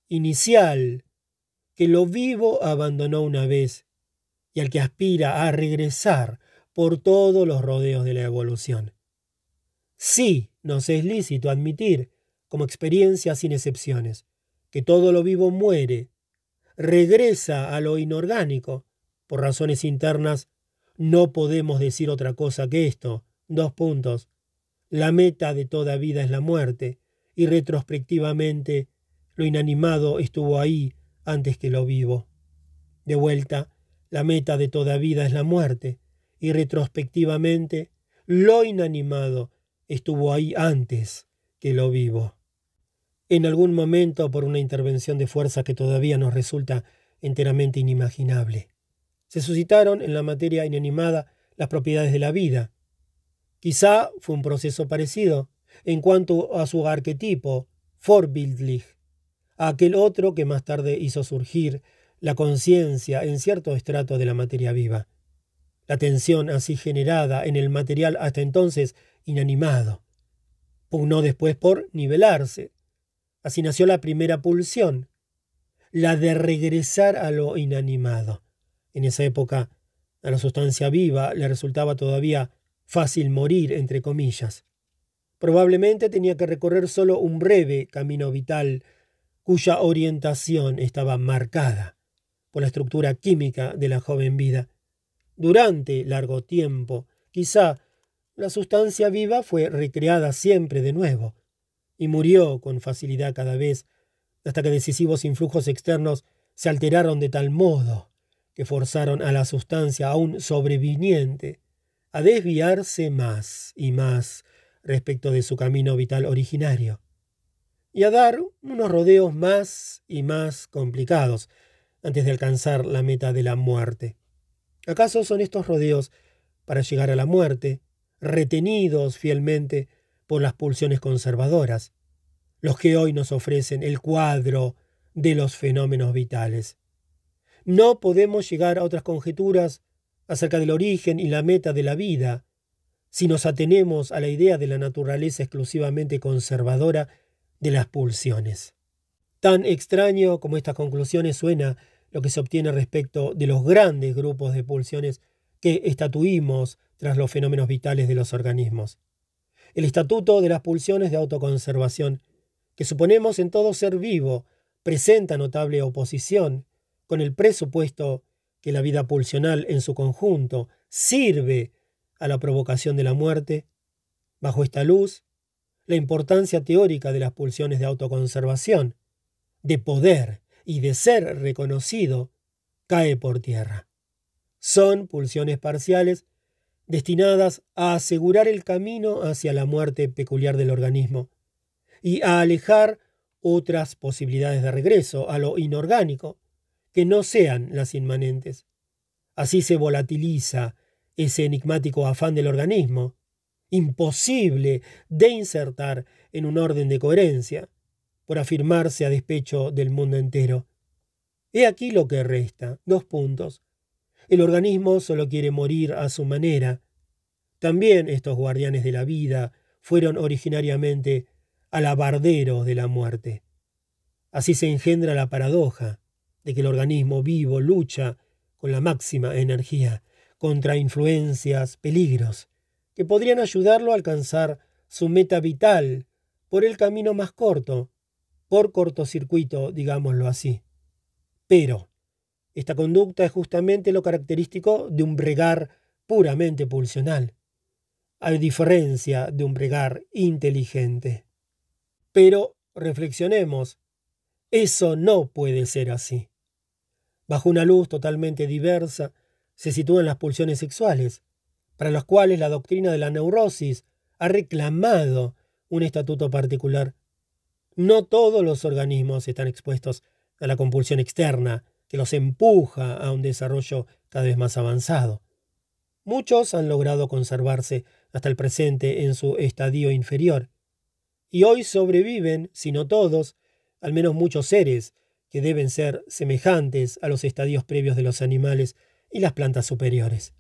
inicial, que lo vivo abandonó una vez y al que aspira a regresar por todos los rodeos de la evolución. Sí, nos es lícito admitir, como experiencia sin excepciones, que todo lo vivo muere regresa a lo inorgánico. Por razones internas, no podemos decir otra cosa que esto. Dos puntos. La meta de toda vida es la muerte, y retrospectivamente lo inanimado estuvo ahí antes que lo vivo. De vuelta, la meta de toda vida es la muerte, y retrospectivamente lo inanimado estuvo ahí antes que lo vivo en algún momento por una intervención de fuerza que todavía nos resulta enteramente inimaginable. Se suscitaron en la materia inanimada las propiedades de la vida. Quizá fue un proceso parecido en cuanto a su arquetipo, Vorbildlich, a aquel otro que más tarde hizo surgir la conciencia en cierto estrato de la materia viva. La tensión así generada en el material hasta entonces inanimado pugnó después por nivelarse, Así nació la primera pulsión, la de regresar a lo inanimado. En esa época, a la sustancia viva le resultaba todavía fácil morir, entre comillas. Probablemente tenía que recorrer solo un breve camino vital, cuya orientación estaba marcada por la estructura química de la joven vida. Durante largo tiempo, quizá, la sustancia viva fue recreada siempre de nuevo, y murió con facilidad cada vez, hasta que decisivos influjos externos se alteraron de tal modo que forzaron a la sustancia aún sobreviniente a desviarse más y más respecto de su camino vital originario, y a dar unos rodeos más y más complicados antes de alcanzar la meta de la muerte. ¿Acaso son estos rodeos para llegar a la muerte, retenidos fielmente por las pulsiones conservadoras, los que hoy nos ofrecen el cuadro de los fenómenos vitales. No podemos llegar a otras conjeturas acerca del origen y la meta de la vida si nos atenemos a la idea de la naturaleza exclusivamente conservadora de las pulsiones. Tan extraño como estas conclusiones suena lo que se obtiene respecto de los grandes grupos de pulsiones que estatuimos tras los fenómenos vitales de los organismos. el estatuto de las pulsiones de autoconservación, que suponemos en todo ser vivo, presenta notable oposición con el presupuesto que la vida pulsional en su conjunto sirve a la provocación de la muerte, bajo esta luz, la importancia teórica de las pulsiones de autoconservación, de poder y de ser reconocido, cae por tierra. Son pulsiones parciales destinadas a asegurar el camino hacia la muerte peculiar del organismo y a alejar otras posibilidades de regreso a lo inorgánico, que no sean las inmanentes. Así se volatiliza ese enigmático afán del organismo, imposible de insertar en un orden de coherencia, por afirmarse a despecho del mundo entero. He aquí lo que resta. Dos puntos. El organismo solo quiere morir a su manera. También estos guardianes de la vida fueron originariamente alabarderos de la muerte. Así se engendra la paradoja de que el organismo vivo lucha con la máxima energía contra influencias, peligros, que podrían ayudarlo a alcanzar su meta vital por el camino más corto, por cortocircuito, digámoslo así. Pero esta conducta es justamente lo característico de un bregar puramente pulsional, a diferencia de un bregar inteligente. Pero reflexionemos, eso no puede ser así. Bajo una luz totalmente diversa se sitúan las pulsiones sexuales, para las cuales la doctrina de la neurosis ha reclamado un estatuto particular no todos los organismos están expuestos a la compulsión externa que los empuja a un desarrollo cada vez más avanzado. Muchos han logrado conservarse hasta el presente en su estadio inferior, y hoy sobreviven, si no todos, al menos muchos seres que deben ser semejantes a los estadios previos de los animales y las plantas superiores.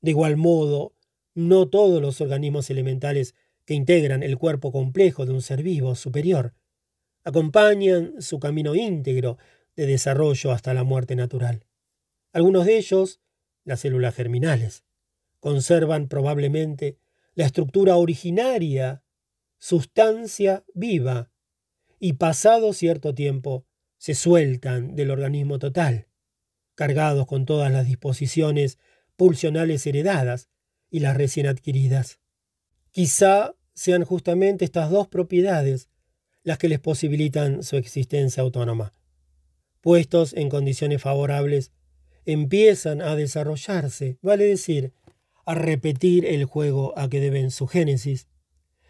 De igual modo, no todos los organismos elementales que integran el cuerpo complejo de un ser vivo superior, acompañan su camino íntegro de desarrollo hasta la muerte natural. Algunos de ellos, las células germinales, conservan probablemente la estructura originaria, sustancia viva, y pasado cierto tiempo se sueltan del organismo total, cargados con todas las disposiciones pulsionales heredadas y las recién adquiridas. Quizá sean justamente estas dos propiedades las que les posibilitan su existencia autónoma. Puestos en condiciones favorables, empiezan a desarrollarse, vale decir, a repetir el juego a que deben su génesis,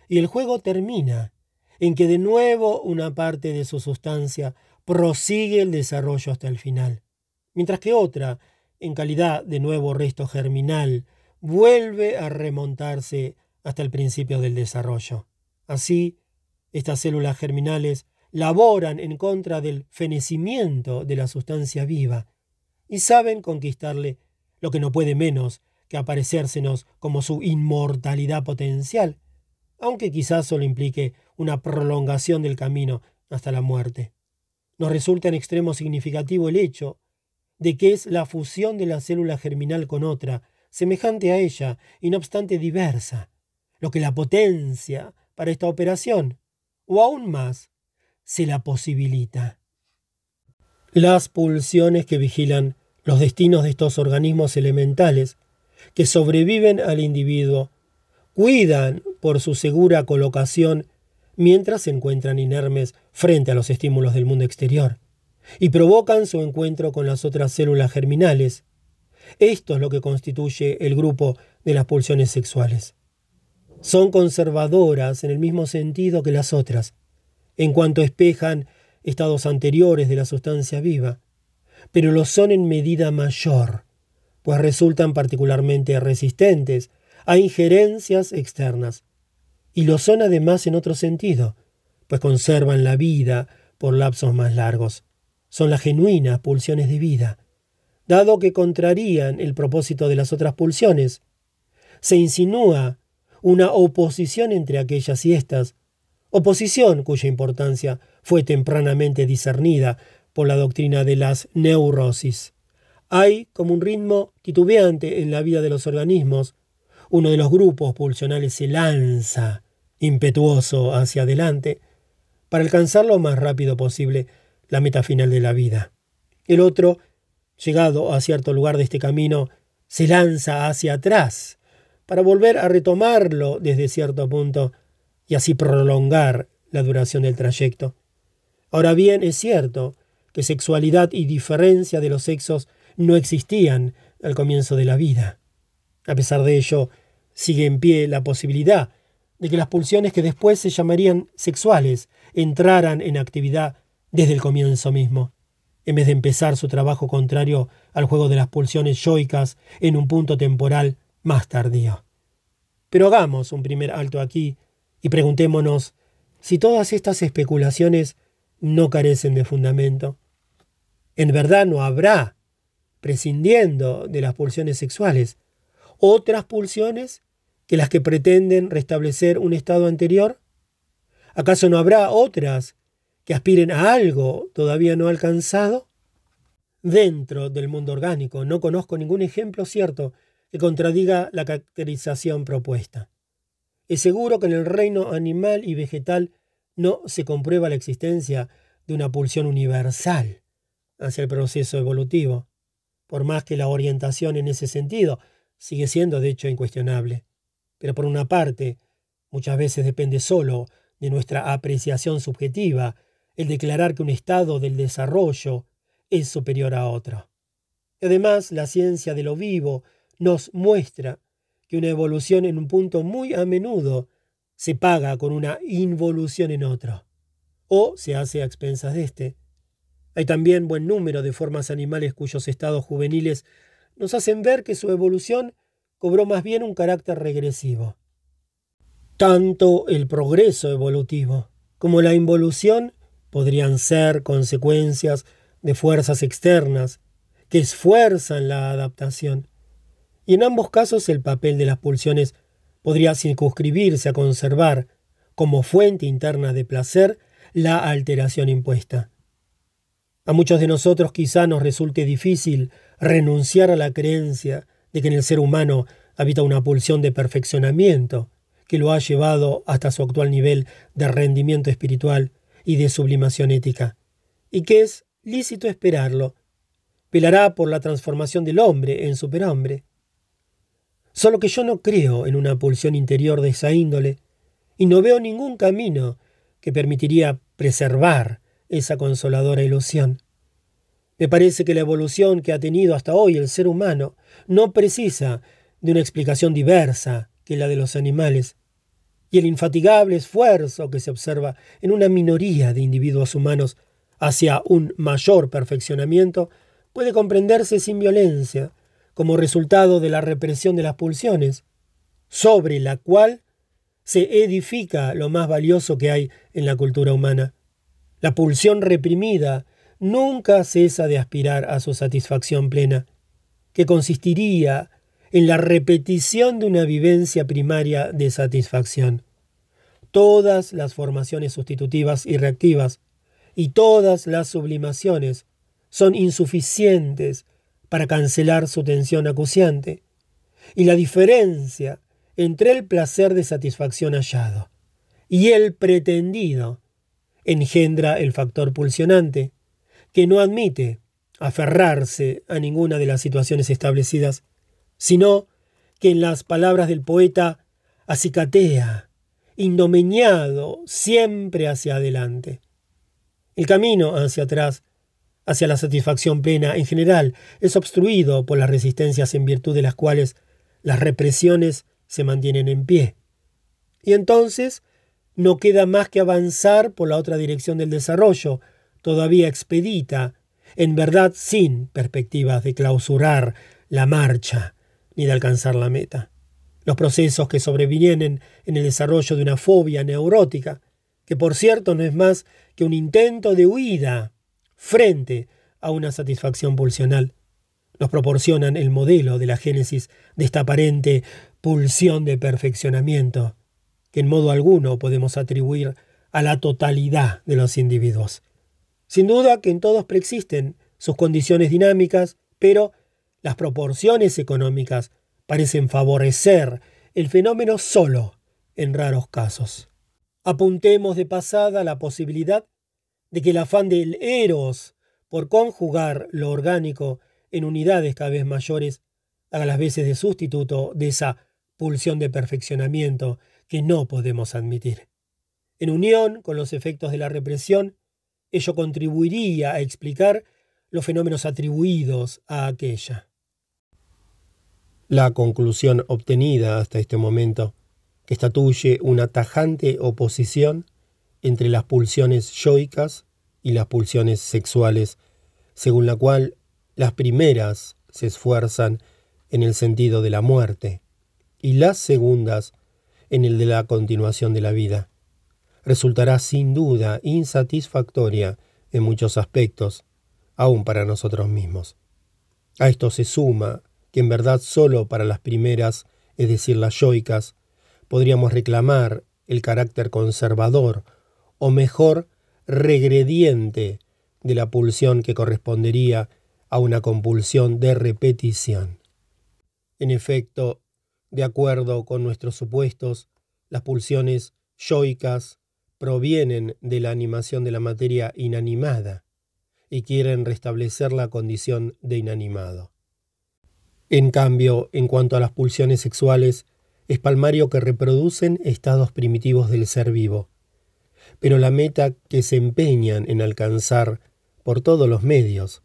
y el juego termina en que de nuevo una parte de su sustancia prosigue el desarrollo hasta el final, mientras que otra, en calidad de nuevo resto germinal, vuelve a remontarse hasta el principio del desarrollo. Así, estas células germinales laboran en contra del fenecimiento de la sustancia viva y saben conquistarle lo que no puede menos que aparecérsenos como su inmortalidad potencial, aunque quizás solo implique una prolongación del camino hasta la muerte. Nos resulta en extremo significativo el hecho de que es la fusión de la célula germinal con otra, semejante a ella y no obstante diversa, lo que la potencia para esta operación, o aún más, se la posibilita. Las pulsiones que vigilan los destinos de estos organismos elementales que sobreviven al individuo cuidan por su segura colocación mientras se encuentran inermes frente a los estímulos del mundo exterior y provocan su encuentro con las otras células germinales. Esto es lo que constituye el grupo de las pulsiones sexuales son conservadoras en el mismo sentido que las otras, en cuanto espejan estados anteriores de la sustancia viva, pero lo son en medida mayor, pues resultan particularmente resistentes a injerencias externas, y lo son además en otro sentido, pues conservan la vida por lapsos más largos. Son las genuinas pulsiones de vida, dado que contrarían el propósito de las otras pulsiones. Se insinúa una oposición entre aquellas y estas, oposición cuya importancia fue tempranamente discernida por la doctrina de las neurosis. Hay como un ritmo titubeante en la vida de los organismos, uno de los grupos pulsionales se lanza impetuoso hacia adelante para alcanzar lo más rápido posible la meta final de la vida. El otro, llegado a cierto lugar de este camino, se lanza hacia atrás para volver a retomarlo desde cierto punto y así prolongar la duración del trayecto. Ahora bien, es cierto que sexualidad y diferencia de los sexos no existían al comienzo de la vida. A pesar de ello, sigue en pie la posibilidad de que las pulsiones que después se llamarían sexuales entraran en actividad desde el comienzo mismo, en vez de empezar su trabajo contrario al juego de las pulsiones yoicas en un punto temporal más tardío. Pero hagamos un primer alto aquí y preguntémonos si todas estas especulaciones no carecen de fundamento. En verdad no habrá, prescindiendo de las pulsiones sexuales, otras pulsiones que las que pretenden restablecer un estado anterior? ¿Acaso no habrá otras que aspiren a algo todavía no alcanzado? Dentro del mundo orgánico no conozco ningún ejemplo cierto que contradiga la caracterización propuesta. Es seguro que en el reino animal y vegetal no se comprueba la existencia de una pulsión universal hacia el proceso evolutivo, por más que la orientación en ese sentido sigue siendo de hecho incuestionable. Pero por una parte, muchas veces depende solo de nuestra apreciación subjetiva el declarar que un estado del desarrollo es superior a otro. Además, la ciencia de lo vivo nos muestra que una evolución en un punto muy a menudo se paga con una involución en otro, o se hace a expensas de éste. Hay también buen número de formas animales cuyos estados juveniles nos hacen ver que su evolución cobró más bien un carácter regresivo. Tanto el progreso evolutivo como la involución podrían ser consecuencias de fuerzas externas que esfuerzan la adaptación. Y en ambos casos el papel de las pulsiones podría circunscribirse a conservar, como fuente interna de placer, la alteración impuesta. A muchos de nosotros quizá nos resulte difícil renunciar a la creencia de que en el ser humano habita una pulsión de perfeccionamiento que lo ha llevado hasta su actual nivel de rendimiento espiritual y de sublimación ética, y que es lícito esperarlo. Velará por la transformación del hombre en superhombre. Solo que yo no creo en una pulsión interior de esa índole, y no veo ningún camino que permitiría preservar esa consoladora ilusión. Me parece que la evolución que ha tenido hasta hoy el ser humano no precisa de una explicación diversa que la de los animales, y el infatigable esfuerzo que se observa en una minoría de individuos humanos hacia un mayor perfeccionamiento puede comprenderse sin violencia, como resultado de la represión de las pulsiones, sobre la cual se edifica lo más valioso que hay en la cultura humana. La pulsión reprimida nunca cesa de aspirar a su satisfacción plena, que consistiría en la repetición de una vivencia primaria de satisfacción. Todas las formaciones sustitutivas y reactivas y todas las sublimaciones son insuficientes para cancelar su tensión acuciante, y la diferencia entre el placer de satisfacción hallado y el pretendido engendra el factor pulsionante, que no admite aferrarse a ninguna de las situaciones establecidas, sino que en las palabras del poeta acicatea, indomeñado siempre hacia adelante. El camino hacia atrás, hacia la satisfacción plena en general, es obstruido por las resistencias en virtud de las cuales las represiones se mantienen en pie. Y entonces no queda más que avanzar por la otra dirección del desarrollo, todavía expedita, en verdad sin perspectivas de clausurar la marcha ni de alcanzar la meta. Los procesos que sobrevienen en el desarrollo de una fobia neurótica, que por cierto no es más que un intento de huida frente a una satisfacción pulsional, nos proporcionan el modelo de la génesis de esta aparente pulsión de perfeccionamiento, que en modo alguno podemos atribuir a la totalidad de los individuos. Sin duda que en todos preexisten sus condiciones dinámicas, pero las proporciones económicas parecen favorecer el fenómeno solo en raros casos. Apuntemos de pasada la posibilidad de que el afán del eros por conjugar lo orgánico en unidades cada vez mayores haga las veces de sustituto de esa pulsión de perfeccionamiento que no podemos admitir. En unión con los efectos de la represión, ello contribuiría a explicar los fenómenos atribuidos a aquella. La conclusión obtenida hasta este momento, estatuye una tajante oposición entre las pulsiones yoicas y las pulsiones sexuales, según la cual las primeras se esfuerzan en el sentido de la muerte y las segundas en el de la continuación de la vida. Resultará sin duda insatisfactoria en muchos aspectos, aun para nosotros mismos. A esto se suma que en verdad sólo para las primeras, es decir, las yoicas, podríamos reclamar el carácter conservador, o mejor, regrediente de la pulsión que correspondería a una compulsión de repetición. En efecto, de acuerdo con nuestros supuestos, las pulsiones yoicas provienen de la animación de la materia inanimada y quieren restablecer la condición de inanimado. En cambio, en cuanto a las pulsiones sexuales, es palmario que reproducen estados primitivos del ser vivo, pero la meta que se empeñan en alcanzar por todos los medios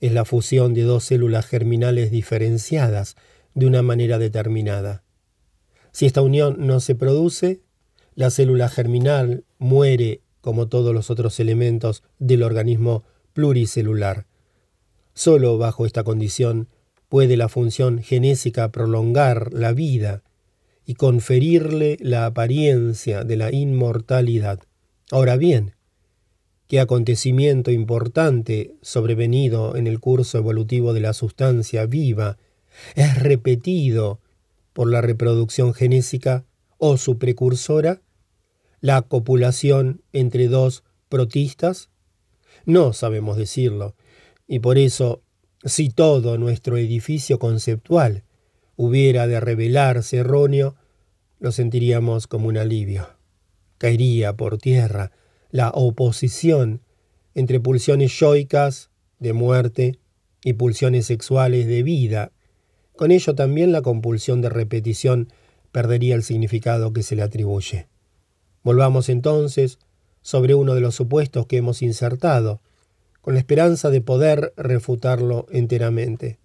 es la fusión de dos células germinales diferenciadas de una manera determinada. Si esta unión no se produce, la célula germinal muere como todos los otros elementos del organismo pluricelular. Solo bajo esta condición puede la función genésica prolongar la vida y conferirle la apariencia de la inmortalidad. Ahora bien, ¿qué acontecimiento importante sobrevenido en el curso evolutivo de la sustancia viva es repetido por la reproducción genésica o su precursora, la copulación entre dos protistas? No sabemos decirlo, y por eso, si todo nuestro edificio conceptual hubiera de revelarse erróneo, lo sentiríamos como un alivio. Caería por tierra la oposición entre pulsiones yoicas de muerte y pulsiones sexuales de vida con ello también la compulsión de repetición perdería el significado que se le atribuye. Volvamos entonces sobre uno de los supuestos que hemos insertado, con la esperanza de poder refutarlo enteramente.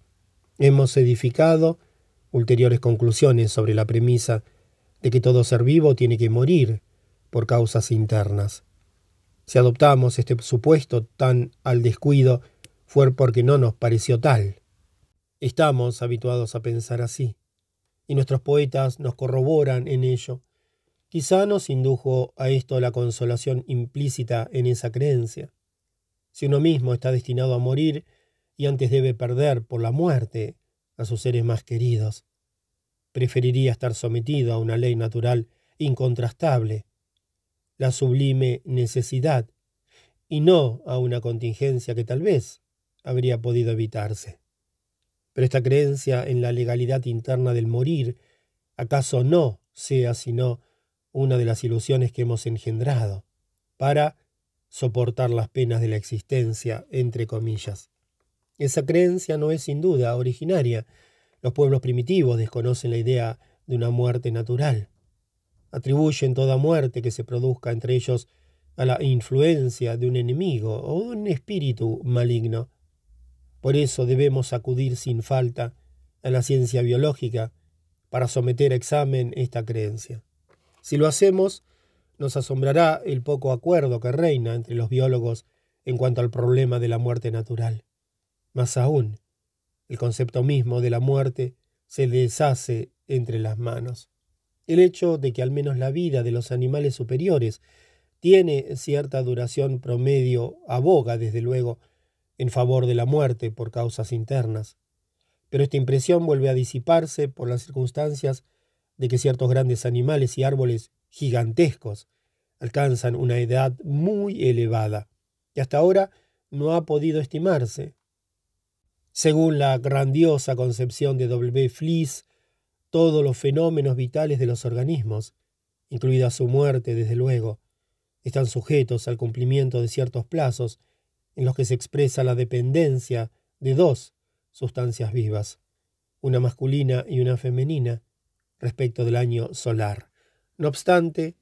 Hemos edificado ulteriores conclusiones sobre la premisa de que todo ser vivo tiene que morir por causas internas. Si adoptamos este supuesto tan al descuido, fue porque no nos pareció tal. Estamos habituados a pensar así, y nuestros poetas nos corroboran en ello. Quizá nos indujo a esto la consolación implícita en esa creencia. Si uno mismo está destinado a morir y antes debe perder por la muerte a sus seres más queridos, preferiría estar sometido a una ley natural incontrastable, la sublime necesidad, y no a una contingencia que tal vez habría podido evitarse. Pero esta creencia en la legalidad interna del morir, ¿acaso no sea sino una de las ilusiones que hemos engendrado para soportar las penas de la existencia, entre comillas? Esa creencia no es sin duda originaria. Los pueblos primitivos desconocen la idea de una muerte natural. Atribuyen toda muerte que se produzca entre ellos a la influencia de un enemigo o de un espíritu maligno. Por eso debemos acudir sin falta a la ciencia biológica para someter a examen esta creencia. Si lo hacemos, nos asombrará el poco acuerdo que reina entre los biólogos en cuanto al problema de la muerte natural. Más aún, el concepto mismo de la muerte se deshace entre las manos. El hecho de que al menos la vida de los animales superiores tiene cierta duración promedio aboga, desde luego, en favor de la muerte por causas internas. Pero esta impresión vuelve a disiparse por las circunstancias de que ciertos grandes animales y árboles gigantescos alcanzan una edad muy elevada, que hasta ahora no ha podido estimarse. Según la grandiosa concepción de W. Flies, todos los fenómenos vitales de los organismos, incluida su muerte, desde luego, están sujetos al cumplimiento de ciertos plazos en los que se expresa la dependencia de dos sustancias vivas, una masculina y una femenina, respecto del año solar. No obstante,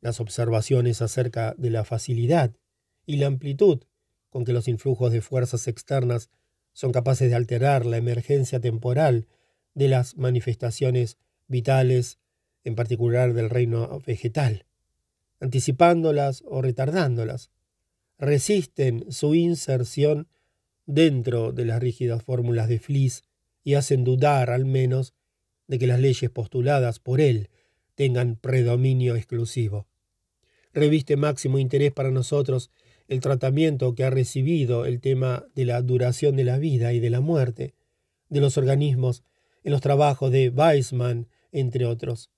las observaciones acerca de la facilidad y la amplitud con que los influjos de fuerzas externas son capaces de alterar la emergencia temporal de las manifestaciones vitales, en particular del reino vegetal, anticipándolas o retardándolas, resisten su inserción dentro de las rígidas fórmulas de Fliss y hacen dudar al menos de que las leyes postuladas por él tengan predominio exclusivo. Reviste máximo interés para nosotros el tratamiento que ha recibido el tema de la duración de la vida y de la muerte de los organismos en los trabajos de Weissmann, entre otros.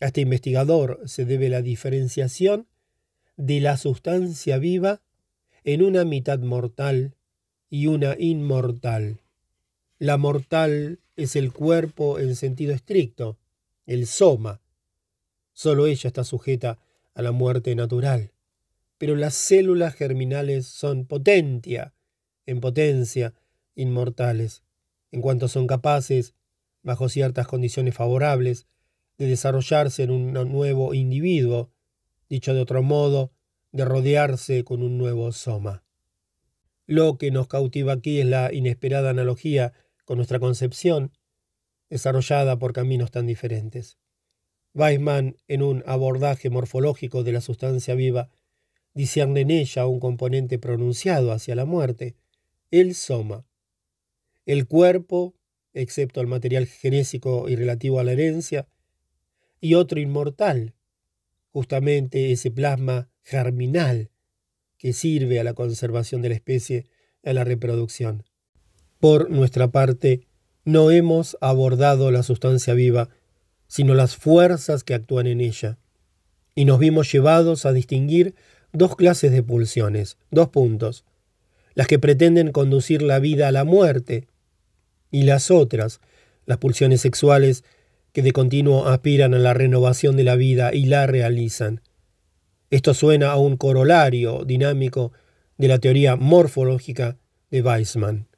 A este investigador se debe la diferenciación de la sustancia viva en una mitad mortal y una inmortal. La mortal es el cuerpo en sentido estricto, el soma. Solo ella está sujeta a la muerte natural. Pero las células germinales son potentia, en potencia, inmortales, en cuanto son capaces, bajo ciertas condiciones favorables, de desarrollarse en un nuevo individuo, dicho de otro modo, de rodearse con un nuevo soma. Lo que nos cautiva aquí es la inesperada analogía con nuestra concepción, desarrollada por caminos tan diferentes. Weissmann, en un abordaje morfológico de la sustancia viva, discierne en ella un componente pronunciado hacia la muerte, el soma. El cuerpo, excepto el material genésico y relativo a la herencia, y otro inmortal, justamente ese plasma germinal que sirve a la conservación de la especie, a la reproducción. Por nuestra parte, no hemos abordado la sustancia viva, sino las fuerzas que actúan en ella, y nos vimos llevados a distinguir dos clases de pulsiones, dos puntos, las que pretenden conducir la vida a la muerte, y las otras, las pulsiones sexuales, que de continuo aspiran a la renovación de la vida y la realizan. Esto suena a un corolario dinámico de la teoría morfológica de Weissmann.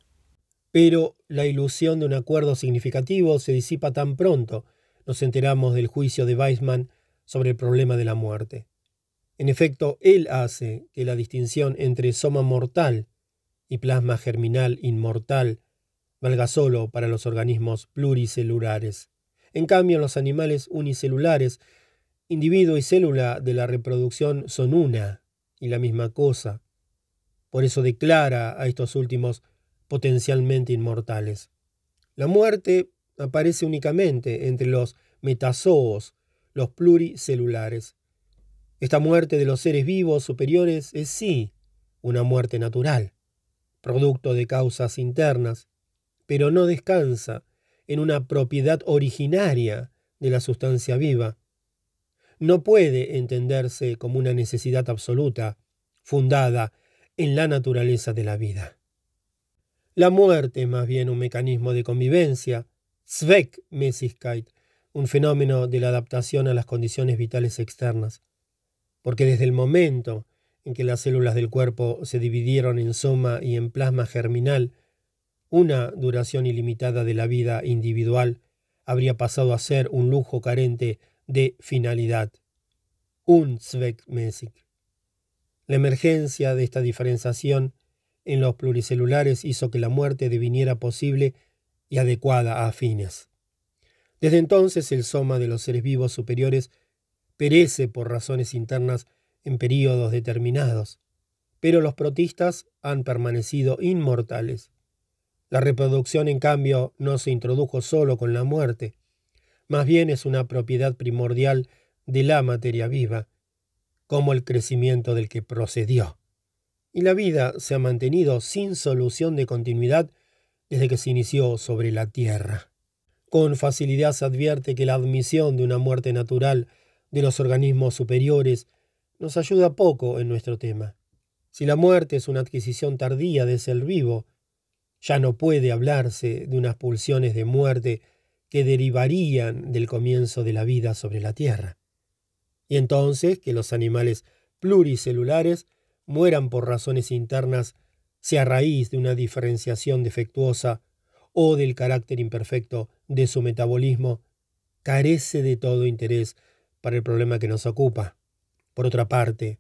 Pero la ilusión de un acuerdo significativo se disipa tan pronto nos enteramos del juicio de Weissmann sobre el problema de la muerte. En efecto, él hace que la distinción entre soma mortal y plasma germinal inmortal valga solo para los organismos pluricelulares. En cambio, los animales unicelulares, individuo y célula de la reproducción son una y la misma cosa. Por eso declara a estos últimos potencialmente inmortales. La muerte aparece únicamente entre los metazoos, los pluricelulares. Esta muerte de los seres vivos superiores es sí una muerte natural, producto de causas internas, pero no descansa en una propiedad originaria de la sustancia viva. No puede entenderse como una necesidad absoluta, fundada en la naturaleza de la vida. La muerte es más bien un mecanismo de convivencia, Zweckmäßigkeit, un fenómeno de la adaptación a las condiciones vitales externas. Porque desde el momento en que las células del cuerpo se dividieron en soma y en plasma germinal, una duración ilimitada de la vida individual habría pasado a ser un lujo carente de finalidad, un Zweckmäßig. La emergencia de esta diferenciación en los pluricelulares hizo que la muerte deviniera posible y adecuada a fines. Desde entonces el soma de los seres vivos superiores perece por razones internas en períodos determinados, pero los protistas han permanecido inmortales. La reproducción, en cambio, no se introdujo solo con la muerte, más bien es una propiedad primordial de la materia viva, como el crecimiento del que procedió y la vida se ha mantenido sin solución de continuidad desde que se inició sobre la Tierra. Con facilidad se advierte que la admisión de una muerte natural de los organismos superiores nos ayuda poco en nuestro tema. Si la muerte es una adquisición tardía de ser vivo, ya no puede hablarse de unas pulsiones de muerte que derivarían del comienzo de la vida sobre la Tierra. Y entonces que los animales pluricelulares mueran por razones internas, sea a raíz de una diferenciación defectuosa o del carácter imperfecto de su metabolismo, carece de todo interés para el problema que nos ocupa. Por otra parte,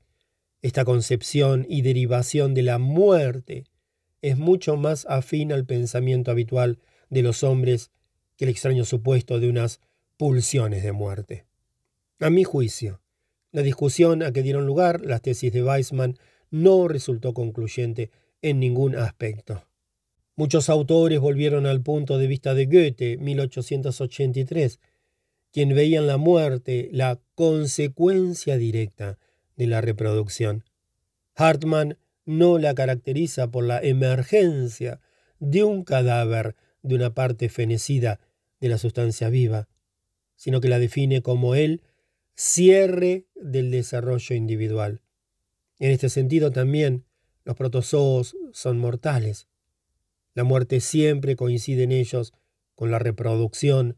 esta concepción y derivación de la muerte es mucho más afín al pensamiento habitual de los hombres que el extraño supuesto de unas pulsiones de muerte. A mi juicio, la discusión a que dieron lugar las tesis de Weissman no resultó concluyente en ningún aspecto. Muchos autores volvieron al punto de vista de Goethe, 1883, quien veía en la muerte la consecuencia directa de la reproducción. Hartmann no la caracteriza por la emergencia de un cadáver de una parte fenecida de la sustancia viva, sino que la define como el cierre del desarrollo individual. En este sentido también los protozoos son mortales. La muerte siempre coincide en ellos con la reproducción,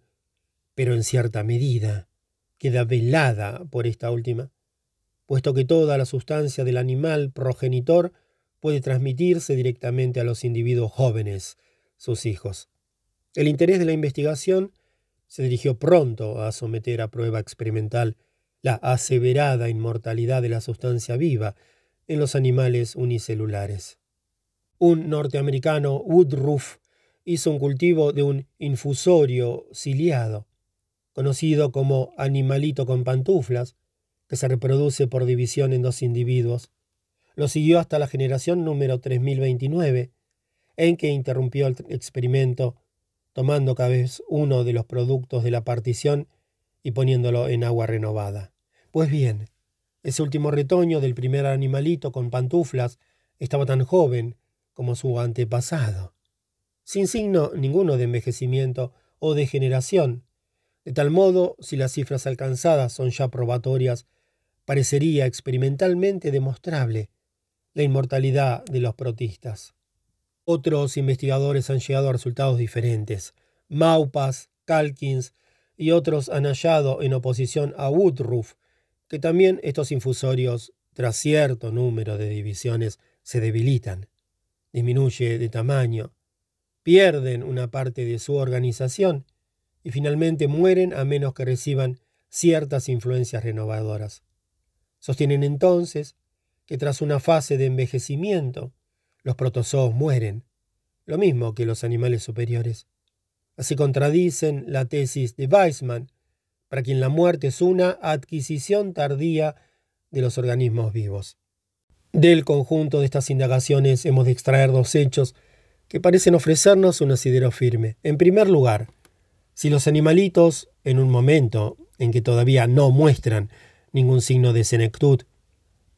pero en cierta medida queda velada por esta última puesto que toda la sustancia del animal progenitor puede transmitirse directamente a los individuos jóvenes, sus hijos. El interés de la investigación se dirigió pronto a someter a prueba experimental la aseverada inmortalidad de la sustancia viva en los animales unicelulares. Un norteamericano, Woodruff, hizo un cultivo de un infusorio ciliado, conocido como animalito con pantuflas, que se reproduce por división en dos individuos. Lo siguió hasta la generación número 3029, en que interrumpió el experimento, tomando cada vez uno de los productos de la partición y poniéndolo en agua renovada. Pues bien, ese último retoño del primer animalito con pantuflas estaba tan joven como su antepasado, sin signo ninguno de envejecimiento o degeneración. De tal modo, si las cifras alcanzadas son ya probatorias parecería experimentalmente demostrable la inmortalidad de los protistas. Otros investigadores han llegado a resultados diferentes. Maupas, Calkins y otros han hallado en oposición a Woodruff que también estos infusorios, tras cierto número de divisiones, se debilitan, disminuye de tamaño, pierden una parte de su organización y finalmente mueren a menos que reciban ciertas influencias renovadoras. Sostienen entonces que tras una fase de envejecimiento, los protozoos mueren, lo mismo que los animales superiores. Así contradicen la tesis de Weissman, para quien la muerte es una adquisición tardía de los organismos vivos. Del conjunto de estas indagaciones hemos de extraer dos hechos que parecen ofrecernos un asidero firme. En primer lugar, si los animalitos, en un momento en que todavía no muestran ningún signo de senectud,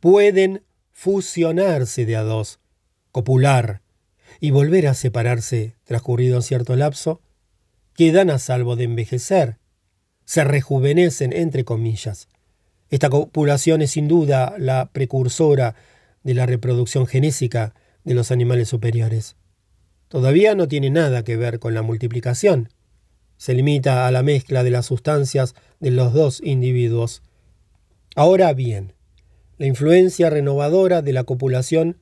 pueden fusionarse de a dos, copular y volver a separarse transcurrido cierto lapso, quedan a salvo de envejecer, se rejuvenecen entre comillas. Esta copulación es sin duda la precursora de la reproducción genésica de los animales superiores. Todavía no tiene nada que ver con la multiplicación. Se limita a la mezcla de las sustancias de los dos individuos Ahora bien, la influencia renovadora de la copulación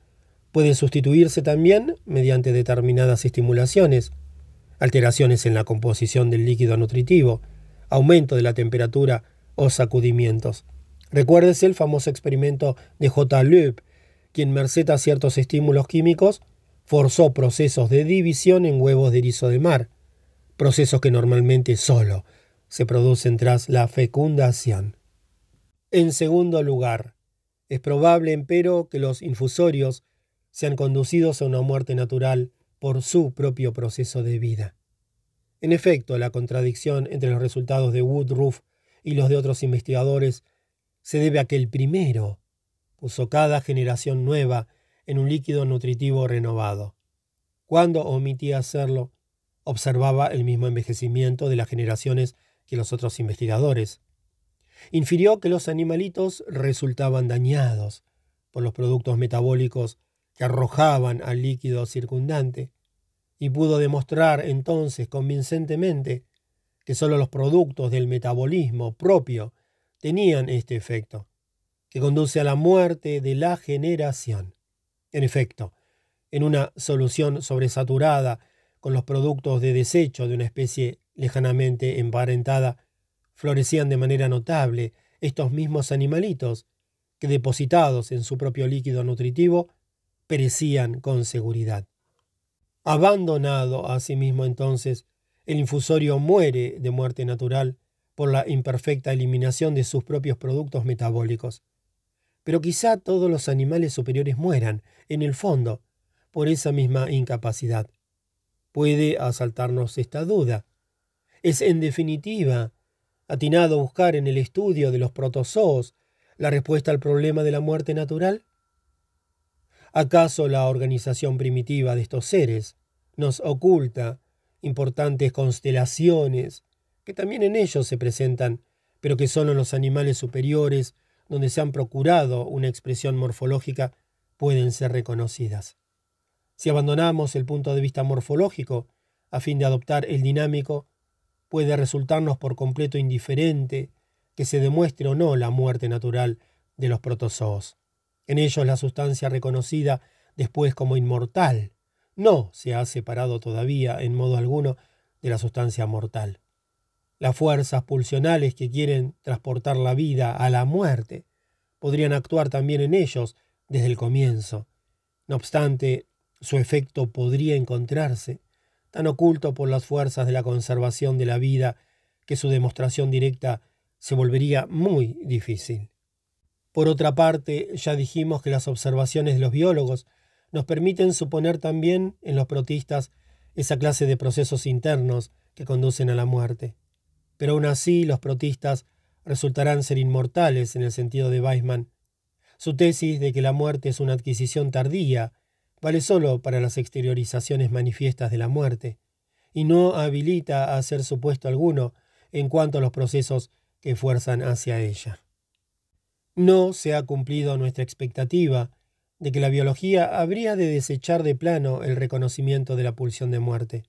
puede sustituirse también mediante determinadas estimulaciones, alteraciones en la composición del líquido nutritivo, aumento de la temperatura o sacudimientos. Recuérdese el famoso experimento de J. Loeb, quien merced a ciertos estímulos químicos forzó procesos de división en huevos de erizo de mar, procesos que normalmente solo se producen tras la fecundación. En segundo lugar, es probable, empero, que los infusorios sean conducidos a una muerte natural por su propio proceso de vida. En efecto, la contradicción entre los resultados de Woodruff y los de otros investigadores se debe a que el primero puso cada generación nueva en un líquido nutritivo renovado. Cuando omitía hacerlo, observaba el mismo envejecimiento de las generaciones que los otros investigadores. Infirió que los animalitos resultaban dañados por los productos metabólicos que arrojaban al líquido circundante, y pudo demostrar entonces convincentemente que sólo los productos del metabolismo propio tenían este efecto, que conduce a la muerte de la generación. En efecto, en una solución sobresaturada con los productos de desecho de una especie lejanamente emparentada, florecían de manera notable estos mismos animalitos que depositados en su propio líquido nutritivo perecían con seguridad. Abandonado a sí mismo entonces, el infusorio muere de muerte natural por la imperfecta eliminación de sus propios productos metabólicos. Pero quizá todos los animales superiores mueran, en el fondo, por esa misma incapacidad. Puede asaltarnos esta duda. ¿Es en definitiva atinado buscar en el estudio de los protozoos la respuesta al problema de la muerte natural? ¿Acaso la organización primitiva de estos seres nos oculta importantes constelaciones que también en ellos se presentan, pero que solo en los animales superiores, donde se han procurado una expresión morfológica, pueden ser reconocidas? Si abandonamos el punto de vista morfológico a fin de adoptar el dinámico, puede resultarnos por completo indiferente que se demuestre o no la muerte natural de los protozoos. En ellos la sustancia reconocida después como inmortal no se ha separado todavía en modo alguno de la sustancia mortal. Las fuerzas pulsionales que quieren transportar la vida a la muerte podrían actuar también en ellos desde el comienzo. No obstante, su efecto podría encontrarse, tan oculto por las fuerzas de la conservación de la vida que su demostración directa se volvería muy difícil. Por otra parte, ya dijimos que las observaciones de los biólogos nos permiten suponer también en los protistas esa clase de procesos internos que conducen a la muerte. Pero aún así los protistas resultarán ser inmortales en el sentido de Weismann. Su tesis de que la muerte es una adquisición tardía vale solo para las exteriorizaciones manifiestas de la muerte, y no habilita a hacer supuesto alguno en cuanto a los procesos que fuerzan hacia ella. No se ha cumplido nuestra expectativa de que la biología habría de desechar de plano el reconocimiento de la pulsión de muerte.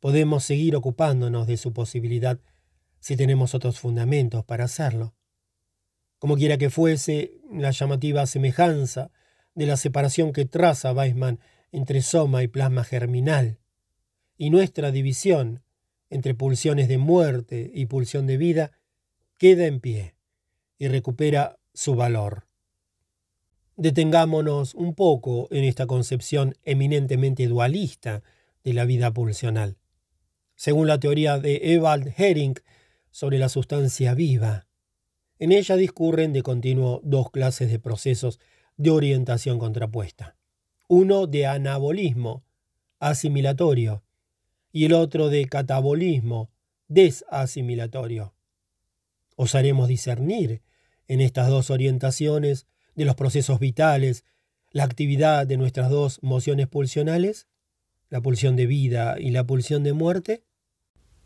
Podemos seguir ocupándonos de su posibilidad si tenemos otros fundamentos para hacerlo. Como quiera que fuese, la llamativa semejanza de la separación que traza Weismann entre soma y plasma germinal, y nuestra división entre pulsiones de muerte y pulsión de vida queda en pie y recupera su valor. Detengámonos un poco en esta concepción eminentemente dualista de la vida pulsional. Según la teoría de Ewald Hering sobre la sustancia viva, en ella discurren de continuo dos clases de procesos de orientación contrapuesta. Uno de anabolismo, asimilatorio, y el otro de catabolismo, desasimilatorio. Osaremos discernir en estas dos orientaciones de los procesos vitales la actividad de nuestras dos mociones pulsionales, la pulsión de vida y la pulsión de muerte.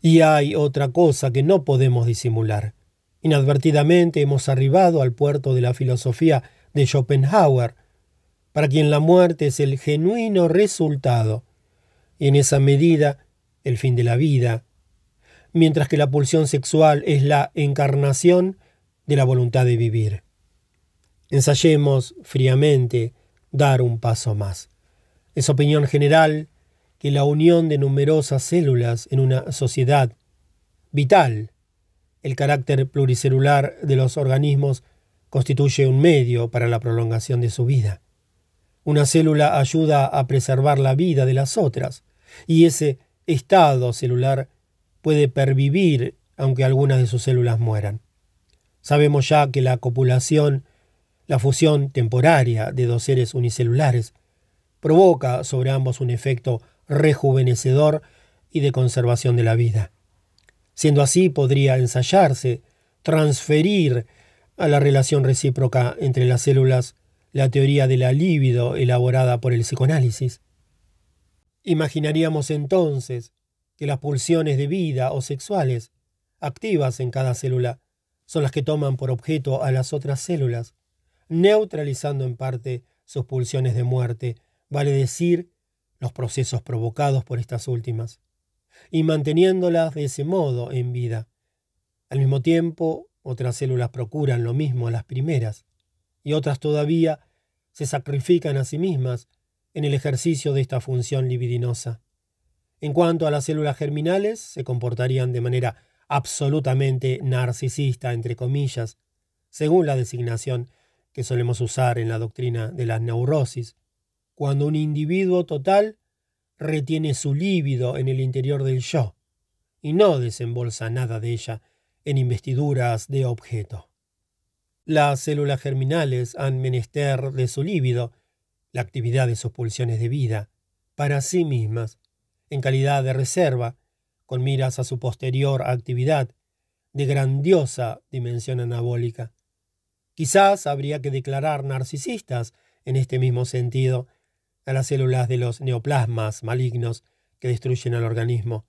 Y hay otra cosa que no podemos disimular. Inadvertidamente hemos arribado al puerto de la filosofía de Schopenhauer, para quien la muerte es el genuino resultado, y en esa medida el fin de la vida, mientras que la pulsión sexual es la encarnación de la voluntad de vivir. Ensayemos fríamente dar un paso más. Es opinión general que la unión de numerosas células en una sociedad vital, el carácter pluricelular de los organismos constituye un medio para la prolongación de su vida. Una célula ayuda a preservar la vida de las otras, y ese estado celular puede pervivir aunque algunas de sus células mueran. Sabemos ya que la copulación, la fusión temporaria de dos seres unicelulares, provoca sobre ambos un efecto rejuvenecedor y de conservación de la vida. Siendo así, podría ensayarse, transferir a la relación recíproca entre las células la teoría de la líbido elaborada por el psicoanálisis. Imaginaríamos entonces que las pulsiones de vida o sexuales activas en cada célula son las que toman por objeto a las otras células, neutralizando en parte sus pulsiones de muerte, vale decir, los procesos provocados por estas últimas. y manteniéndolas de ese modo en vida. Al mismo tiempo, otras células procuran lo mismo a las primeras, y otras todavía se sacrifican a sí mismas en el ejercicio de esta función libidinosa. En cuanto a las células germinales, se comportarían de manera absolutamente narcisista, entre comillas, según la designación que solemos usar en la doctrina de la neurosis, cuando un individuo total retiene su líbido en el interior del yo y no desembolsa nada de ella en investiduras de objeto. Las células germinales han menester de su líbido, la actividad de sus pulsiones de vida, para sí mismas, en calidad de reserva, con miras a su posterior actividad, de grandiosa dimensión anabólica. Quizás habría que declarar narcisistas, en este mismo sentido, a las células de los neoplasmas malignos que destruyen al organismo.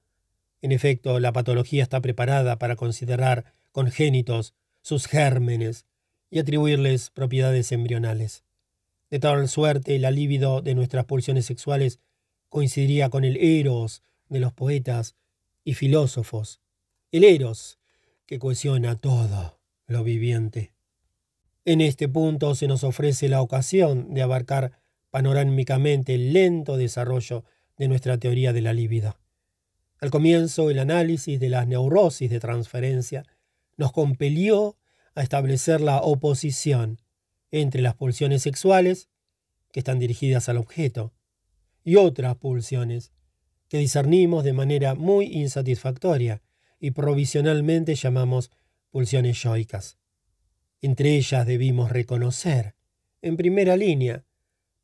En efecto, la patología está preparada para considerar congénitos sus gérmenes y atribuirles propiedades embrionales. De tal suerte, la libido de nuestras pulsiones sexuales coincidiría con el eros de los poetas y filósofos, el eros que cohesiona todo lo viviente. En este punto se nos ofrece la ocasión de abarcar panorámicamente el lento desarrollo de nuestra teoría de la libido. Al comienzo, el análisis de las neurosis de transferencia nos compelió a establecer la oposición entre las pulsiones sexuales, que están dirigidas al objeto, y otras pulsiones, que discernimos de manera muy insatisfactoria y provisionalmente llamamos pulsiones yoicas. Entre ellas debimos reconocer, en primera línea,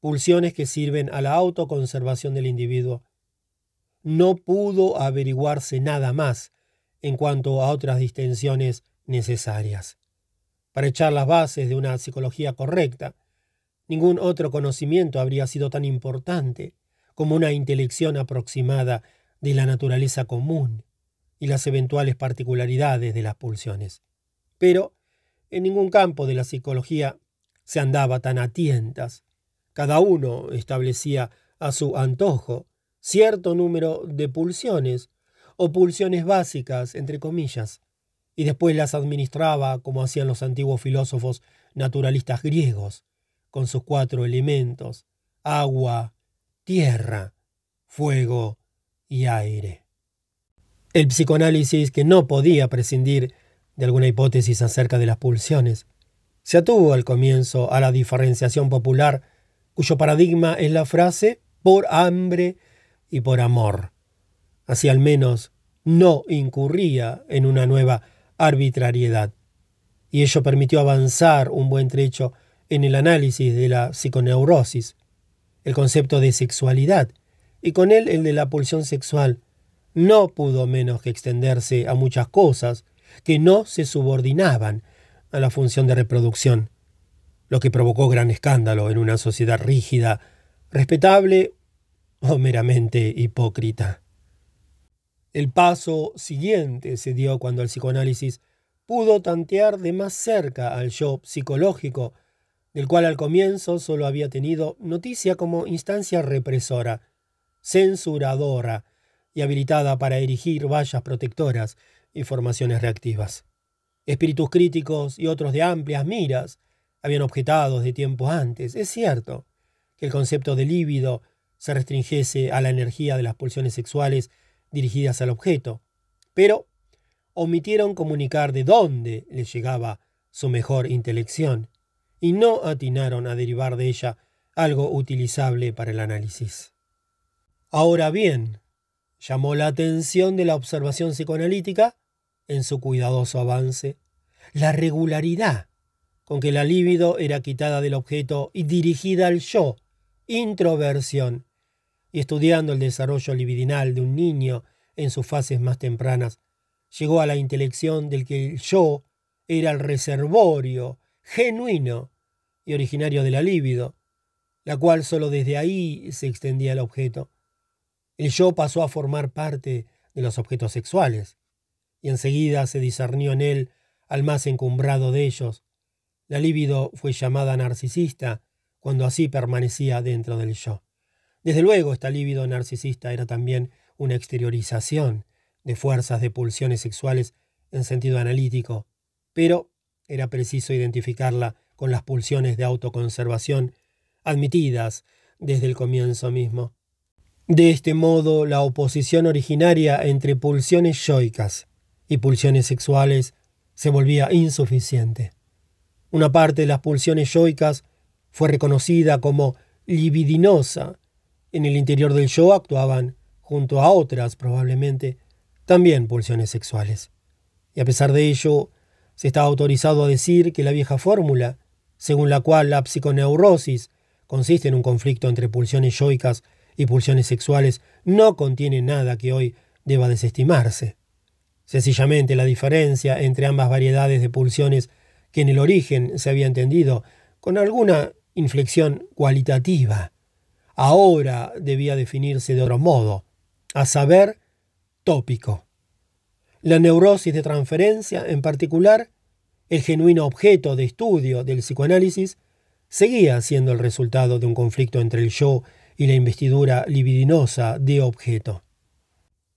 pulsiones que sirven a la autoconservación del individuo. No pudo averiguarse nada más en cuanto a otras distensiones necesarias. Para echar las bases de una psicología correcta, ningún otro conocimiento habría sido tan importante como una intelección aproximada de la naturaleza común y las eventuales particularidades de las pulsiones. Pero en ningún campo de la psicología se andaba tan a tientas cada uno establecía a su antojo cierto número de pulsiones o pulsiones básicas, entre comillas, y después las administraba como hacían los antiguos filósofos naturalistas griegos, con sus cuatro elementos, agua, tierra, fuego y aire. El psicoanálisis, que no podía prescindir de alguna hipótesis acerca de las pulsiones, se atuvo al comienzo a la diferenciación popular cuyo paradigma es la frase por hambre y por amor. Así al menos no incurría en una nueva arbitrariedad. Y ello permitió avanzar un buen trecho en el análisis de la psiconeurosis, el concepto de sexualidad, y con él el de la pulsión sexual, no pudo menos que extenderse a muchas cosas que no se subordinaban a la función de reproducción lo que provocó gran escándalo en una sociedad rígida, respetable o meramente hipócrita. El paso siguiente se dio cuando el psicoanálisis pudo tantear de más cerca al yo psicológico, del cual al comienzo solo había tenido noticia como instancia represora, censuradora y habilitada para erigir vallas protectoras y formaciones reactivas. Espíritus críticos y otros de amplias miras habían objetado de tiempo antes. Es cierto que el concepto de líbido se restringiese a la energía de las pulsiones sexuales dirigidas al objeto, pero omitieron comunicar de dónde le llegaba su mejor intelección, y no atinaron a derivar de ella algo utilizable para el análisis. Ahora bien, llamó la atención de la observación psicoanalítica, en su cuidadoso avance, la regularidad con que la libido era quitada del objeto y dirigida al yo, introversión, y estudiando el desarrollo libidinal de un niño en sus fases más tempranas, llegó a la intelección del que el yo era el reservorio genuino y originario de la libido, la cual sólo desde ahí se extendía al objeto. El yo pasó a formar parte de los objetos sexuales, y enseguida se discernió en él al más encumbrado de ellos, la libido fue llamada narcisista cuando así permanecía dentro del yo. Desde luego, esta libido narcisista era también una exteriorización de fuerzas de pulsiones sexuales en sentido analítico, pero era preciso identificarla con las pulsiones de autoconservación admitidas desde el comienzo mismo. De este modo, la oposición originaria entre pulsiones yoicas y pulsiones sexuales se volvía insuficiente. Una parte de las pulsiones yoicas fue reconocida como libidinosa. En el interior del yo actuaban, junto a otras probablemente, también pulsiones sexuales. Y a pesar de ello, se está autorizado a decir que la vieja fórmula, según la cual la psiconeurosis consiste en un conflicto entre pulsiones yoicas y pulsiones sexuales, no contiene nada que hoy deba desestimarse. Sencillamente la diferencia entre ambas variedades de pulsiones que en el origen se había entendido con alguna inflexión cualitativa, ahora debía definirse de otro modo, a saber, tópico. La neurosis de transferencia, en particular, el genuino objeto de estudio del psicoanálisis, seguía siendo el resultado de un conflicto entre el yo y la investidura libidinosa de objeto.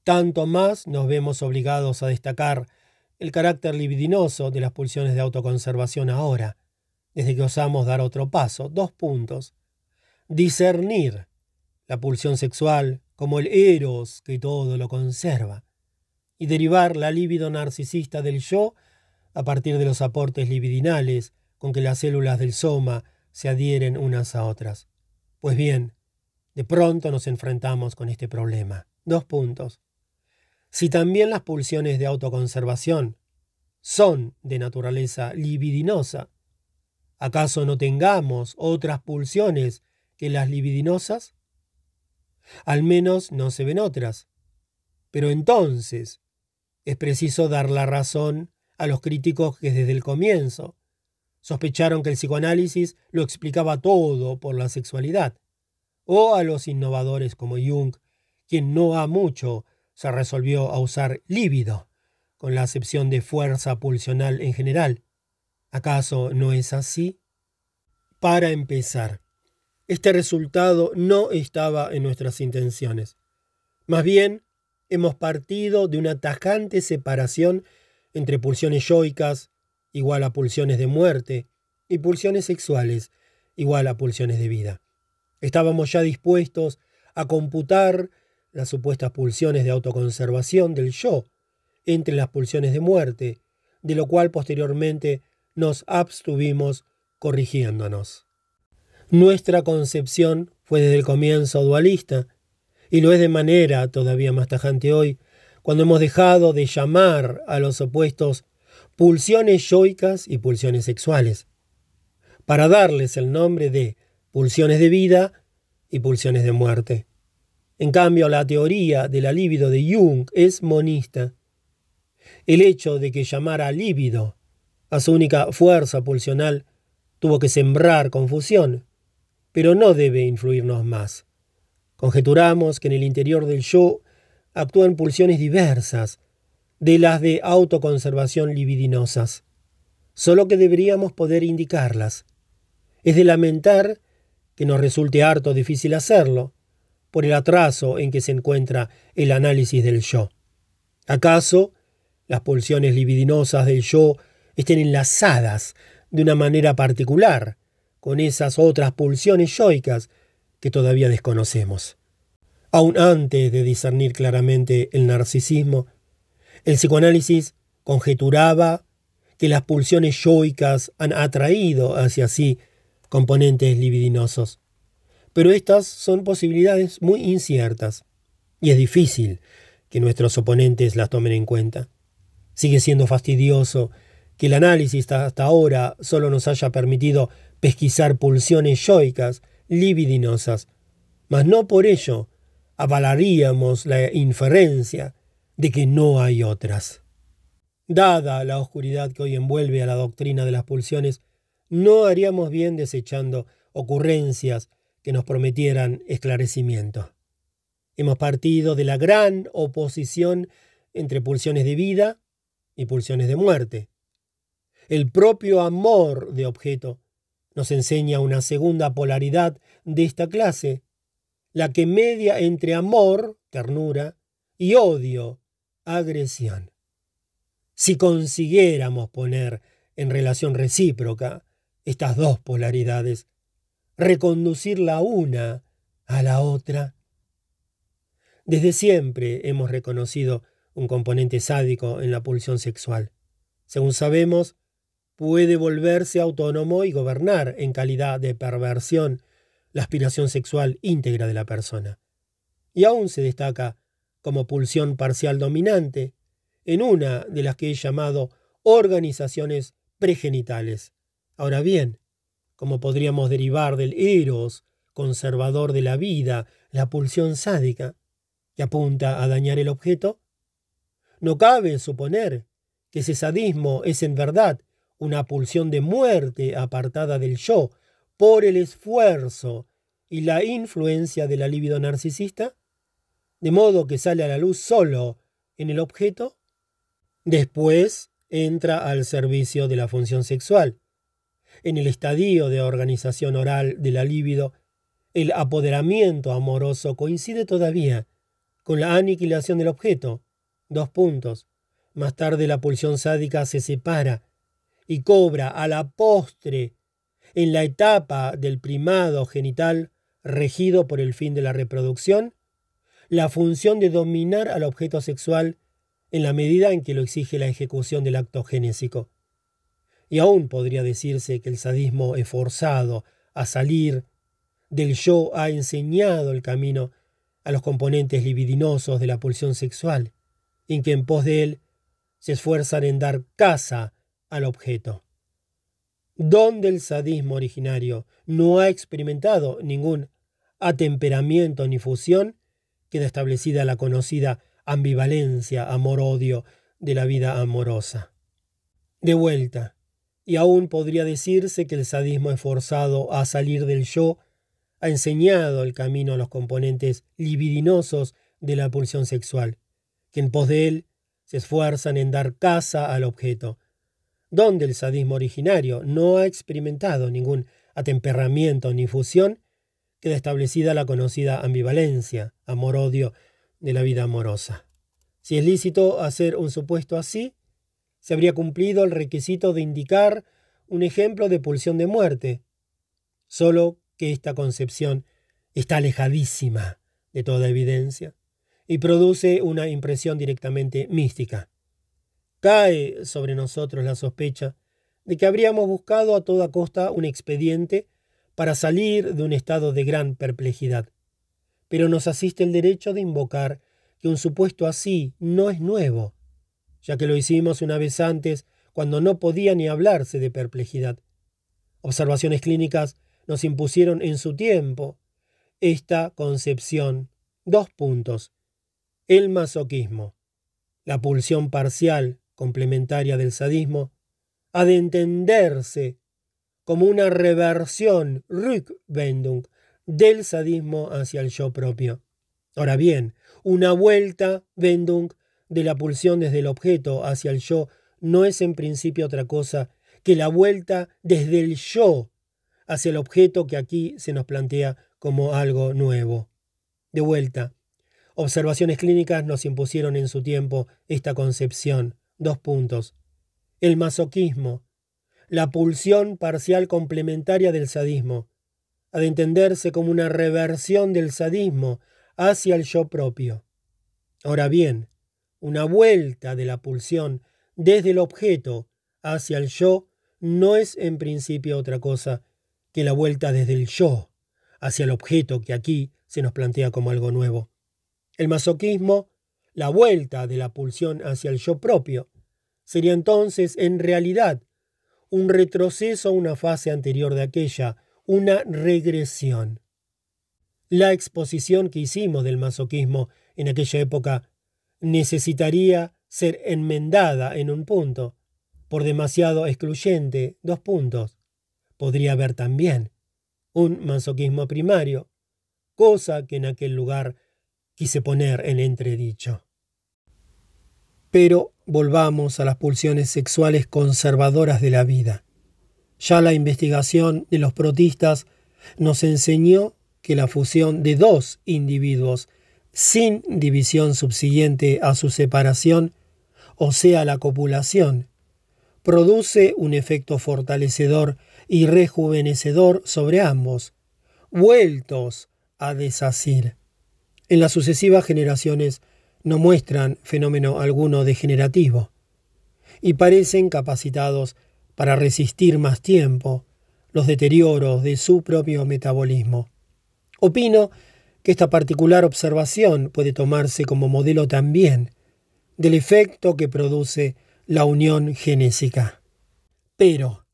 Tanto más nos vemos obligados a destacar el carácter libidinoso de las pulsiones de autoconservación ahora, desde que osamos dar otro paso. Dos puntos. Discernir la pulsión sexual como el eros que todo lo conserva y derivar la libido narcisista del yo a partir de los aportes libidinales con que las células del soma se adhieren unas a otras. Pues bien, de pronto nos enfrentamos con este problema. Dos puntos. Si también las pulsiones de autoconservación son de naturaleza libidinosa, ¿acaso no tengamos otras pulsiones que las libidinosas? Al menos no se ven otras. Pero entonces, es preciso dar la razón a los críticos que desde el comienzo sospecharon que el psicoanálisis lo explicaba todo por la sexualidad, o a los innovadores como Jung, quien no ha mucho se resolvió a usar líbido, con la acepción de fuerza pulsional en general. ¿Acaso no es así? Para empezar, este resultado no estaba en nuestras intenciones. Más bien, hemos partido de una tajante separación entre pulsiones yoicas, igual a pulsiones de muerte, y pulsiones sexuales, igual a pulsiones de vida. Estábamos ya dispuestos a computar las supuestas pulsiones de autoconservación del yo entre las pulsiones de muerte, de lo cual posteriormente nos abstuvimos corrigiéndonos. Nuestra concepción fue desde el comienzo dualista, y lo es de manera todavía más tajante hoy, cuando hemos dejado de llamar a los opuestos pulsiones yoicas y pulsiones sexuales, para darles el nombre de pulsiones de vida y pulsiones de muerte. En cambio, la teoría de la libido de Jung es monista. El hecho de que llamara líbido a su única fuerza pulsional tuvo que sembrar confusión, pero no debe influirnos más. Conjeturamos que en el interior del yo actúan pulsiones diversas de las de autoconservación libidinosas, solo que deberíamos poder indicarlas. Es de lamentar que nos resulte harto difícil hacerlo, por el atraso en que se encuentra el análisis del yo. ¿Acaso las pulsiones libidinosas del yo estén enlazadas de una manera particular con esas otras pulsiones yoicas que todavía desconocemos. Aún antes de discernir claramente el narcisismo, el psicoanálisis conjeturaba que las pulsiones yoicas han atraído hacia sí componentes libidinosos. Pero estas son posibilidades muy inciertas, y es difícil que nuestros oponentes las tomen en cuenta. Sigue siendo fastidioso que el análisis hasta ahora solo nos haya permitido pesquisar pulsiones yoicas libidinosas, mas no por ello avalaríamos la inferencia de que no hay otras. Dada la oscuridad que hoy envuelve a la doctrina de las pulsiones, no haríamos bien desechando ocurrencias que nos prometieran esclarecimiento. Hemos partido de la gran oposición entre pulsiones de vida y pulsiones de muerte. El propio amor de objeto nos enseña una segunda polaridad de esta clase, la que media entre amor, ternura, y odio, agresión. Si consiguiéramos poner en relación recíproca estas dos polaridades, reconducir la una a la otra. Desde siempre hemos reconocido un componente sádico en la pulsión sexual. Según sabemos, puede volverse autónomo y gobernar en calidad de perversión la aspiración sexual íntegra de la persona. Y aún se destaca como pulsión parcial dominante en una de las que he llamado organizaciones pregenitales. Ahora bien, como podríamos derivar del eros conservador de la vida, la pulsión sádica, que apunta a dañar el objeto, no cabe suponer que ese sadismo es en verdad una pulsión de muerte apartada del yo por el esfuerzo y la influencia de la libido narcisista, de modo que sale a la luz solo en el objeto Después entra al servicio de la función sexual. En el estadio de organización oral de la libido, el apoderamiento amoroso coincide todavía con la aniquilación del objeto. Dos puntos. Más tarde la pulsión sádica se separa y cobra a la postre, en la etapa del primado genital regido por el fin de la reproducción, la función de dominar al objeto sexual en la medida en que lo exige la ejecución del acto genésico. Y aún podría decirse que el sadismo es forzado a salir del yo ha enseñado el camino a los componentes libidinosos de la pulsión sexual, en que en pos de él se esfuerzan en dar caza al objeto. Donde el sadismo originario no ha experimentado ningún atemperamiento ni fusión, queda establecida la conocida ambivalencia, amor-odio de la vida amorosa. De vuelta, y aún podría decirse que el sadismo es forzado a salir del yo, ha enseñado el camino a los componentes libidinosos de la pulsión sexual, que en pos de él se esfuerzan en dar caza al objeto, donde el sadismo originario no ha experimentado ningún atemperamiento ni fusión, queda establecida la conocida ambivalencia, amor-odio de la vida amorosa. Si es lícito hacer un supuesto así, se habría cumplido el requisito de indicar un ejemplo de pulsión de muerte, solo que esta concepción está alejadísima de toda evidencia y produce una impresión directamente mística. Cae sobre nosotros la sospecha de que habríamos buscado a toda costa un expediente para salir de un estado de gran perplejidad pero nos asiste el derecho de invocar que un supuesto así no es nuevo, ya que lo hicimos una vez antes cuando no podía ni hablarse de perplejidad. Observaciones clínicas nos impusieron en su tiempo esta concepción. Dos puntos. El masoquismo, la pulsión parcial complementaria del sadismo, ha de entenderse como una reversión, Rückwendung, del sadismo hacia el yo propio. Ahora bien, una vuelta, Wendung, de la pulsión desde el objeto hacia el yo no es en principio otra cosa que la vuelta desde el yo hacia el objeto que aquí se nos plantea como algo nuevo. De vuelta, observaciones clínicas nos impusieron en su tiempo esta concepción. Dos puntos. El masoquismo, la pulsión parcial complementaria del sadismo, ha de entenderse como una reversión del sadismo hacia el yo propio. Ahora bien, una vuelta de la pulsión desde el objeto hacia el yo no es en principio otra cosa que la vuelta desde el yo hacia el objeto que aquí se nos plantea como algo nuevo. El masoquismo, la vuelta de la pulsión hacia el yo propio, sería entonces en realidad un retroceso a una fase anterior de aquella, una regresión. La exposición que hicimos del masoquismo en aquella época necesitaría ser enmendada en un punto, por demasiado excluyente, dos puntos. Podría haber también un masoquismo primario, cosa que en aquel lugar quise poner en entredicho. Pero volvamos a las pulsiones sexuales conservadoras de la vida. Ya la investigación de los protistas nos enseñó que la fusión de dos individuos sin división subsiguiente a su separación, o sea, la copulación, produce un efecto fortalecedor y rejuvenecedor sobre ambos, vueltos a desasir. En las sucesivas generaciones no muestran fenómeno alguno degenerativo y parecen capacitados para resistir más tiempo los deterioros de su propio metabolismo. Opino que esta particular observación puede tomarse como modelo también del efecto que produce la unión genésica. Pero,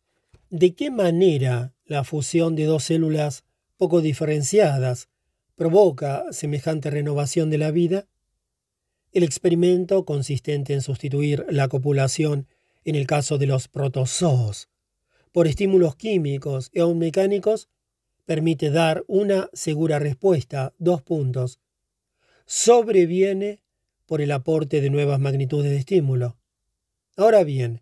¿de qué manera la fusión de dos células poco diferenciadas provoca semejante renovación de la vida? El experimento consistente en sustituir la copulación en el caso de los protozoos por estímulos químicos y aún mecánicos permite dar una segura respuesta. Dos puntos. Sobreviene por el aporte de nuevas magnitudes de estímulo. Ahora bien,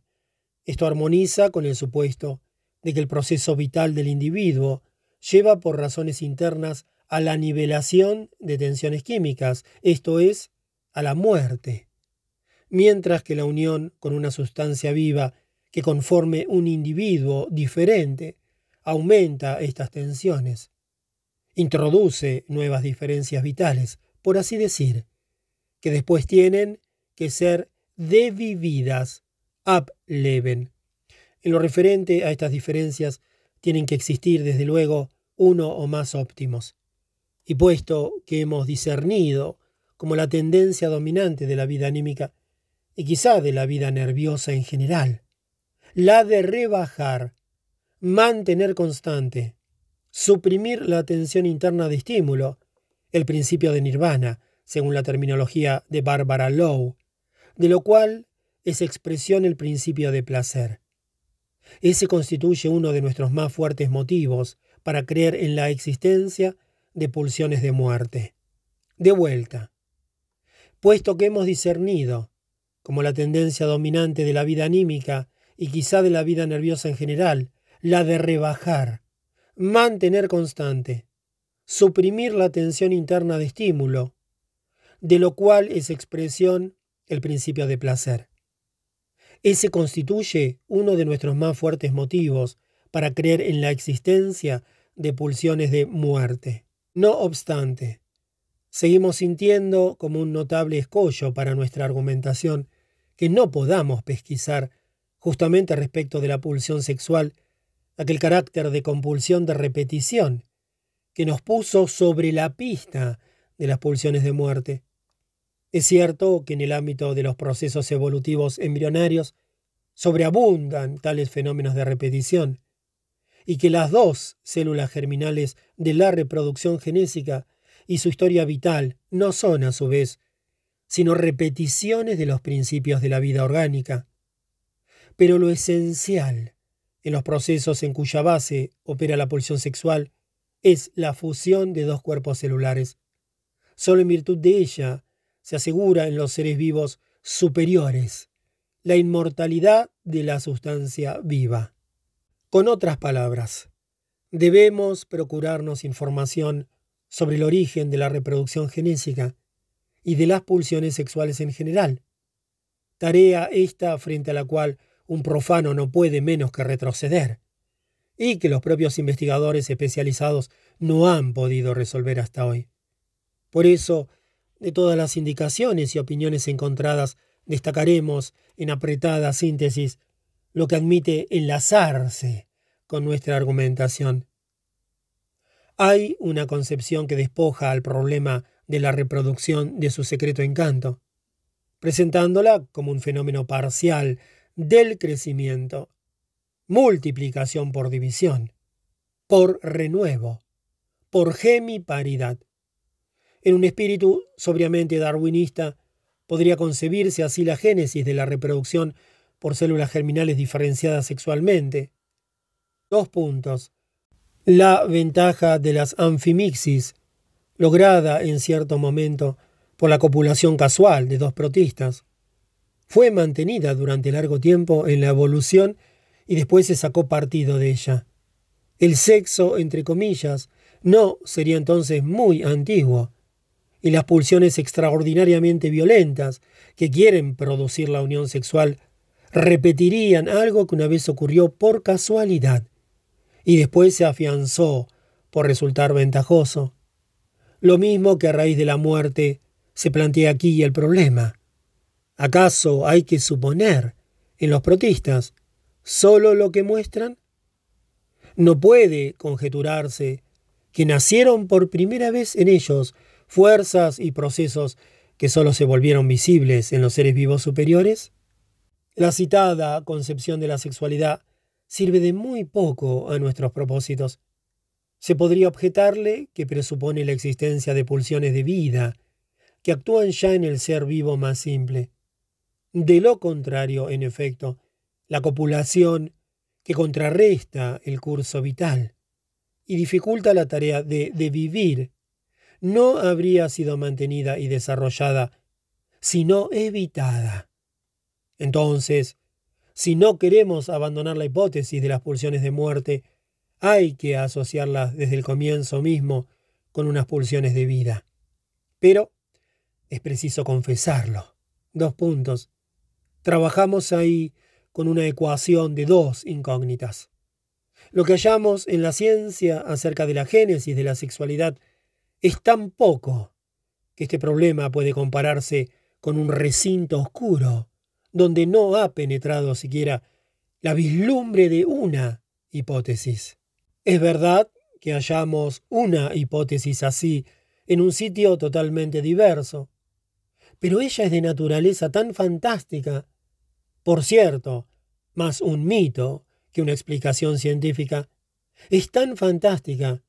esto armoniza con el supuesto de que el proceso vital del individuo lleva por razones internas a la nivelación de tensiones químicas, esto es, a la muerte, mientras que la unión con una sustancia viva que conforme un individuo diferente aumenta estas tensiones, introduce nuevas diferencias vitales, por así decir, que después tienen que ser devividas, ableben. En lo referente a estas diferencias, tienen que existir, desde luego, uno o más óptimos. Y puesto que hemos discernido como la tendencia dominante de la vida anímica, y quizá de la vida nerviosa en general, la de rebajar mantener constante, suprimir la tensión interna de estímulo, el principio de nirvana, según la terminología de Barbara Lowe, de lo cual es expresión el principio de placer. Ese constituye uno de nuestros más fuertes motivos para creer en la existencia de pulsiones de muerte. De vuelta, puesto que hemos discernido, como la tendencia dominante de la vida anímica y quizá de la vida nerviosa en general, la de rebajar, mantener constante, suprimir la tensión interna de estímulo, de lo cual es expresión el principio de placer. Ese constituye uno de nuestros más fuertes motivos para creer en la existencia de pulsiones de muerte. No obstante, seguimos sintiendo como un notable escollo para nuestra argumentación que no podamos pesquisar justamente respecto de la pulsión sexual aquel carácter de compulsión de repetición que nos puso sobre la pista de las pulsiones de muerte. Es cierto que en el ámbito de los procesos evolutivos embrionarios sobreabundan tales fenómenos de repetición, y que las dos células germinales de la reproducción genésica y su historia vital no son, a su vez, sino repeticiones de los principios de la vida orgánica. Pero lo esencial en los procesos en cuya base opera la pulsión sexual, es la fusión de dos cuerpos celulares. Solo en virtud de ella se asegura en los seres vivos superiores la inmortalidad de la sustancia viva. Con otras palabras, debemos procurarnos información sobre el origen de la reproducción genésica y de las pulsiones sexuales en general, tarea esta frente a la cual un profano no puede menos que retroceder, y que los propios investigadores especializados no han podido resolver hasta hoy. Por eso, de todas las indicaciones y opiniones encontradas, destacaremos en apretada síntesis lo que admite enlazarse con nuestra argumentación. Hay una concepción que despoja al problema de la reproducción de su secreto encanto, presentándola como un fenómeno parcial del crecimiento, multiplicación por división, por renuevo, por gemiparidad. En un espíritu sobriamente darwinista podría concebirse así la génesis de la reproducción por células germinales diferenciadas sexualmente. Dos puntos. La ventaja de las anfimixis, lograda en cierto momento por la copulación casual de dos protistas fue mantenida durante largo tiempo en la evolución y después se sacó partido de ella. El sexo, entre comillas, no sería entonces muy antiguo. y las pulsiones extraordinariamente violentas que quieren producir la unión sexual repetirían algo que una vez ocurrió por casualidad y después se afianzó por resultar ventajoso. Lo mismo que a raíz de la muerte se plantea aquí el problema. ¿Acaso hay que suponer en los protistas solo lo que muestran? No puede conjeturarse que nacieron por primera vez en ellos fuerzas y procesos que sólo se volvieron visibles en los seres vivos superiores? La citada concepción de la sexualidad sirve de muy poco a nuestros propósitos. Se podría objetarle que presupone la existencia de pulsiones de vida que actúan ya en el ser vivo más simple. De lo contrario, en efecto, la copulación que contrarresta el curso vital y dificulta la tarea de, vivir, no habría sido mantenida y desarrollada, sino evitada. Entonces, si no queremos abandonar la hipótesis de las pulsiones de muerte, hay que asociarlas desde el comienzo mismo con unas pulsiones de vida. Pero es preciso confesarlo. Dos puntos. Trabajamos ahí con una ecuación de dos incógnitas. Lo que hallamos en la ciencia acerca de la génesis de la sexualidad es tan poco que este problema puede compararse con un recinto oscuro donde no ha penetrado siquiera la vislumbre de una hipótesis. Es verdad que hallamos una hipótesis así en un sitio totalmente diverso, pero ella es de naturaleza tan fantástica por cierto, más un mito que una explicación científica, es tan fantástica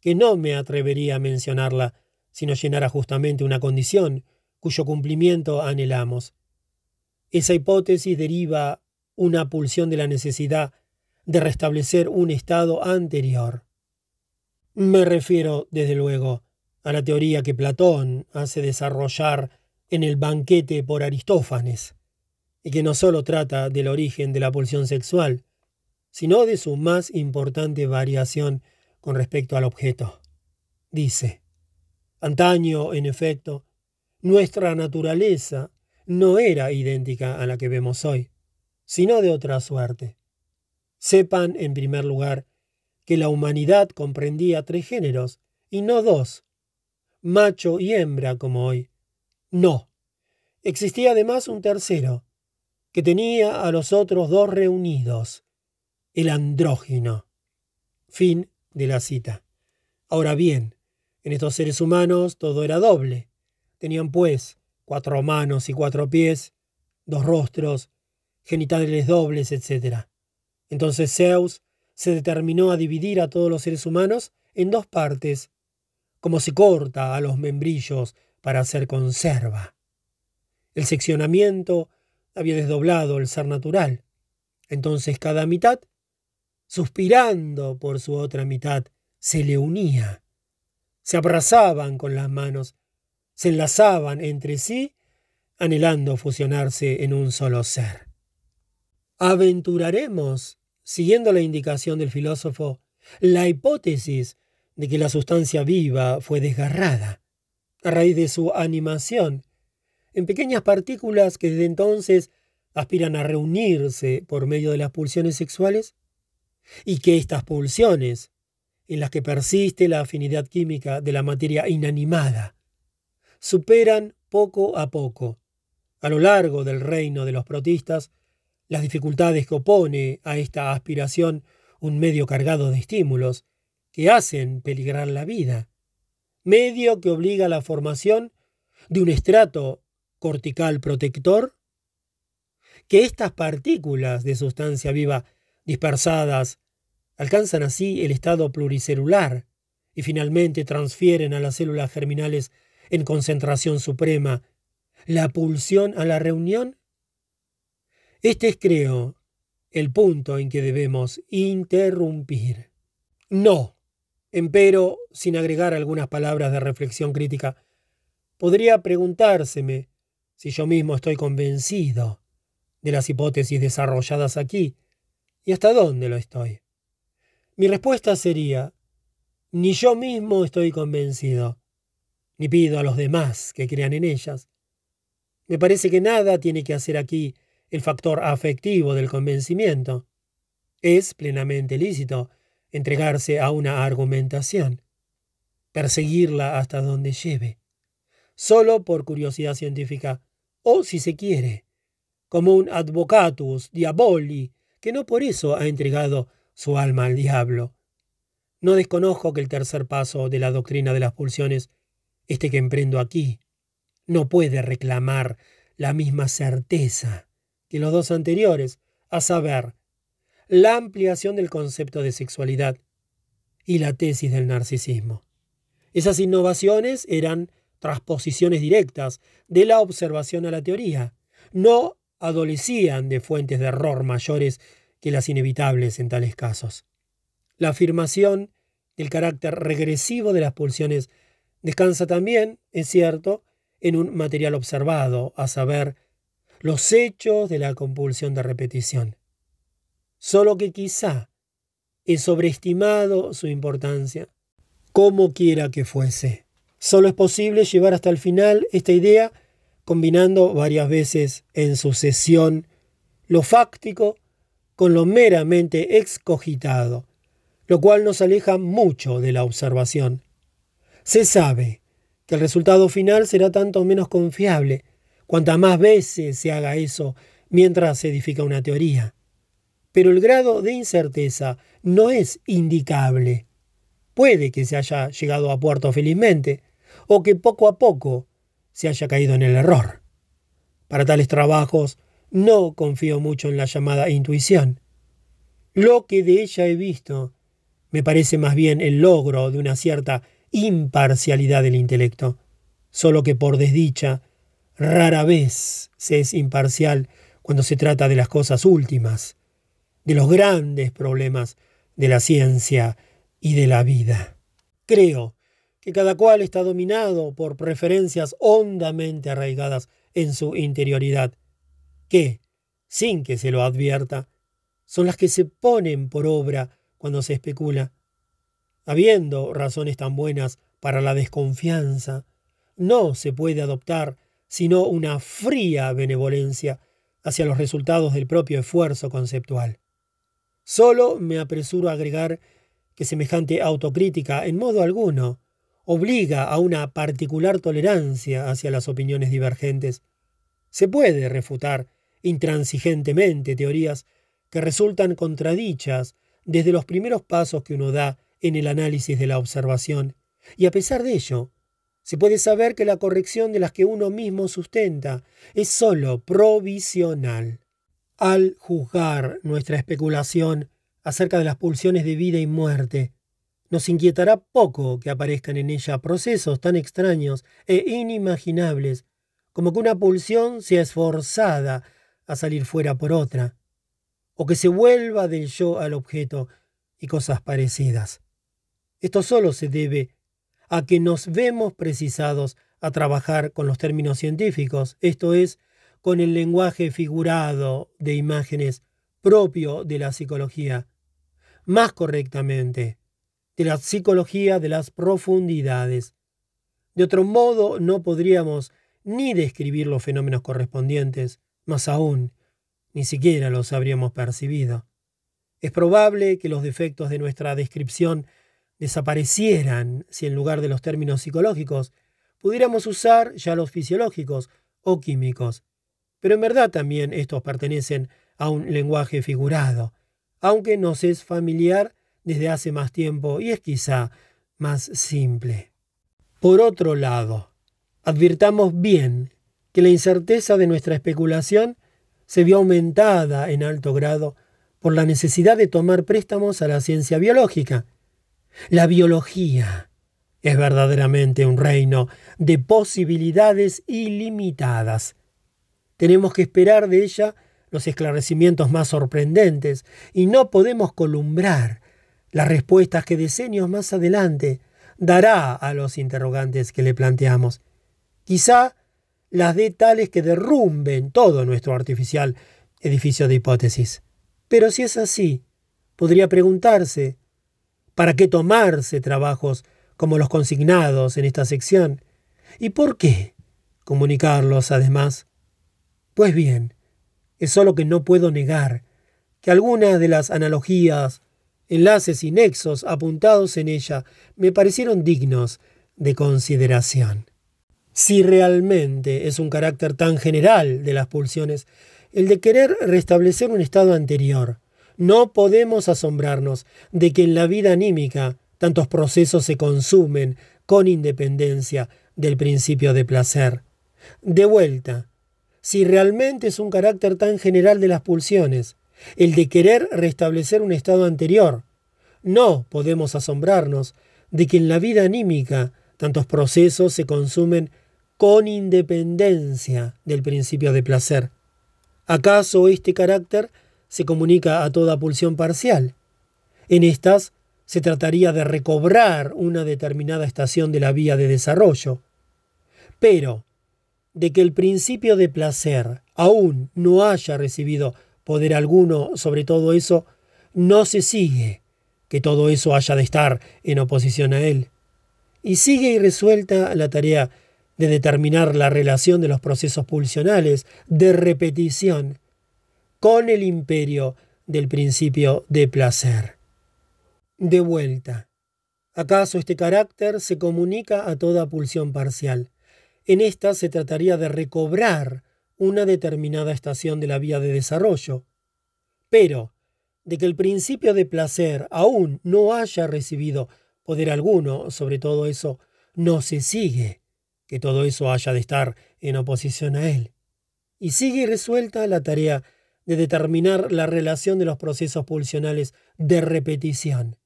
que no me atrevería a mencionarla si no llenara justamente una condición cuyo cumplimiento anhelamos. Esa hipótesis deriva una pulsión de la necesidad de restablecer un estado anterior. Me refiero, desde luego, a la teoría que Platón hace desarrollar en el banquete por Aristófanes, y que no solo trata del origen de la pulsión sexual, sino de su más importante variación con respecto al objeto. Dice, antaño, en efecto, nuestra naturaleza no era idéntica a la que vemos hoy, sino de otra suerte. Sepan, en primer lugar, que la humanidad comprendía tres géneros, y no dos, macho y hembra como hoy. No. Existía además un tercero, que tenía a los otros dos reunidos, el andrógino. Fin de la cita. Ahora bien, en estos seres humanos todo era doble. Tenían pues cuatro manos y cuatro pies, dos rostros, genitales dobles, etc. Entonces Zeus se determinó a dividir a todos los seres humanos en dos partes, como se corta a los membrillos para hacer conserva. El seccionamiento había desdoblado el ser natural. Entonces cada mitad, suspirando por su otra mitad, se le unía. Se abrazaban con las manos, se enlazaban entre sí, anhelando fusionarse en un solo ser. Aventuraremos, siguiendo la indicación del filósofo, la hipótesis de que la sustancia viva fue desgarrada, a raíz de su animación en pequeñas partículas que desde entonces aspiran a reunirse por medio de las pulsiones sexuales, y que estas pulsiones, en las que persiste la afinidad química de la materia inanimada, superan poco a poco, a lo largo del reino de los protistas, las dificultades que opone a esta aspiración un medio cargado de estímulos que hacen peligrar la vida, medio que obliga a la formación de un estrato cortical protector? Que estas partículas de sustancia viva dispersadas alcanzan así el estado pluricelular y finalmente transfieren a las células germinales en concentración suprema la pulsión a la reunión? Este es, creo, el punto en que debemos interrumpir. No, empero, sin agregar algunas palabras de reflexión crítica, podría preguntárseme si yo mismo estoy convencido de las hipótesis desarrolladas aquí y hasta dónde lo estoy. Mi respuesta sería, ni yo mismo estoy convencido, ni pido a los demás que crean en ellas. Me parece que nada tiene que hacer aquí el factor afectivo del convencimiento. Es plenamente lícito entregarse a una argumentación, perseguirla hasta donde lleve, solo por curiosidad científica, o si se quiere, como un advocatus diaboli, que no por eso ha entregado su alma al diablo. No desconozco que el tercer paso de la doctrina de las pulsiones, este que emprendo aquí, no puede reclamar la misma certeza que los dos anteriores, a saber, la ampliación del concepto de sexualidad y la tesis del narcisismo. Esas innovaciones eran transposiciones directas de la observación a la teoría, no adolecían de fuentes de error mayores que las inevitables en tales casos. La afirmación del carácter regresivo de las pulsiones descansa también, es cierto, en un material observado, a saber, los hechos de la compulsión de repetición. Solo que quizá he sobreestimado su importancia, como quiera que fuese. Solo es posible llevar hasta el final esta idea combinando varias veces en sucesión lo fáctico con lo meramente excogitado, lo cual nos aleja mucho de la observación. Se sabe que el resultado final será tanto menos confiable cuanta más veces se haga eso mientras se edifica una teoría. Pero el grado de incerteza no es indicable. Puede que se haya llegado a puerto felizmente, o que poco a poco se haya caído en el error. Para tales trabajos no confío mucho en la llamada intuición. Lo que de ella he visto me parece más bien el logro de una cierta imparcialidad del intelecto, solo que por desdicha rara vez se es imparcial cuando se trata de las cosas últimas, de los grandes problemas de la ciencia y de la vida. Creo que cada cual está dominado por preferencias hondamente arraigadas en su interioridad, que, sin que se lo advierta, son las que se ponen por obra cuando se especula. Habiendo razones tan buenas para la desconfianza, no se puede adoptar sino una fría benevolencia hacia los resultados del propio esfuerzo conceptual. Solo me apresuro a agregar que semejante autocrítica en modo alguno obliga a una particular tolerancia hacia las opiniones divergentes. Se puede refutar intransigentemente teorías que resultan contradichas desde los primeros pasos que uno da en el análisis de la observación, y a pesar de ello, se puede saber que la corrección de las que uno mismo sustenta es sólo provisional. Al juzgar nuestra especulación acerca de las pulsiones de vida y muerte, nos inquietará poco que aparezcan en ella procesos tan extraños e inimaginables como que una pulsión sea esforzada a salir fuera por otra, o que se vuelva del yo al objeto y cosas parecidas. Esto solo se debe a que nos vemos precisados a trabajar con los términos científicos, esto es, con el lenguaje figurado de imágenes propio de la psicología. Más correctamente, de la psicología de las profundidades. De otro modo, no podríamos ni describir los fenómenos correspondientes, más aún, ni siquiera los habríamos percibido. Es probable que los defectos de nuestra descripción desaparecieran si en lugar de los términos psicológicos pudiéramos usar ya los fisiológicos o químicos. Pero en verdad también estos pertenecen a un lenguaje figurado, aunque nos es familiar desde hace más tiempo y es quizá más simple. Por otro lado, advirtamos bien que la incerteza de nuestra especulación se vio aumentada en alto grado por la necesidad de tomar préstamos a la ciencia biológica, la biología es verdaderamente un reino de posibilidades ilimitadas. Tenemos que esperar de ella los esclarecimientos más sorprendentes y no podemos columbrar las respuestas que decenios más adelante dará a los interrogantes que le planteamos. Quizá las dé tales que derrumben todo nuestro artificial edificio de hipótesis. Pero si es así, podría preguntarse ¿Para qué tomarse trabajos como los consignados en esta sección, ¿Y por qué comunicarlos además? Pues bien, es solo que no puedo negar que algunas de las analogías, enlaces y nexos apuntados en ella me parecieron dignos de consideración. Si realmente es un carácter tan general de las pulsiones, el de querer restablecer un estado anterior, no podemos asombrarnos de que en la vida anímica tantos procesos se consumen con independencia del principio de placer. De vuelta, si realmente es un carácter tan general de las pulsiones, el de querer restablecer un estado anterior, no podemos asombrarnos de que en la vida anímica tantos procesos se consumen con independencia del principio de placer. ¿Acaso este carácter se comunica a toda pulsión parcial? En estas se trataría de recobrar una determinada estación de la vía de desarrollo. Pero, de que el principio de placer aún no haya recibido poder alguno sobre todo eso, no se sigue que todo eso haya de estar en oposición a él. Y sigue irresuelta la tarea de determinar la relación de los procesos pulsionales de repetición con el imperio del principio de placer de vuelta. ¿Acaso este carácter se comunica a toda pulsión parcial? En esta se trataría de recobrar una determinada estación de la vía de desarrollo. Pero, de que el principio de placer aún no haya recibido poder alguno sobre todo eso, no se sigue que todo eso haya de estar en oposición a él. Y sigue resuelta la tarea de determinar la relación de los procesos pulsionales de repetición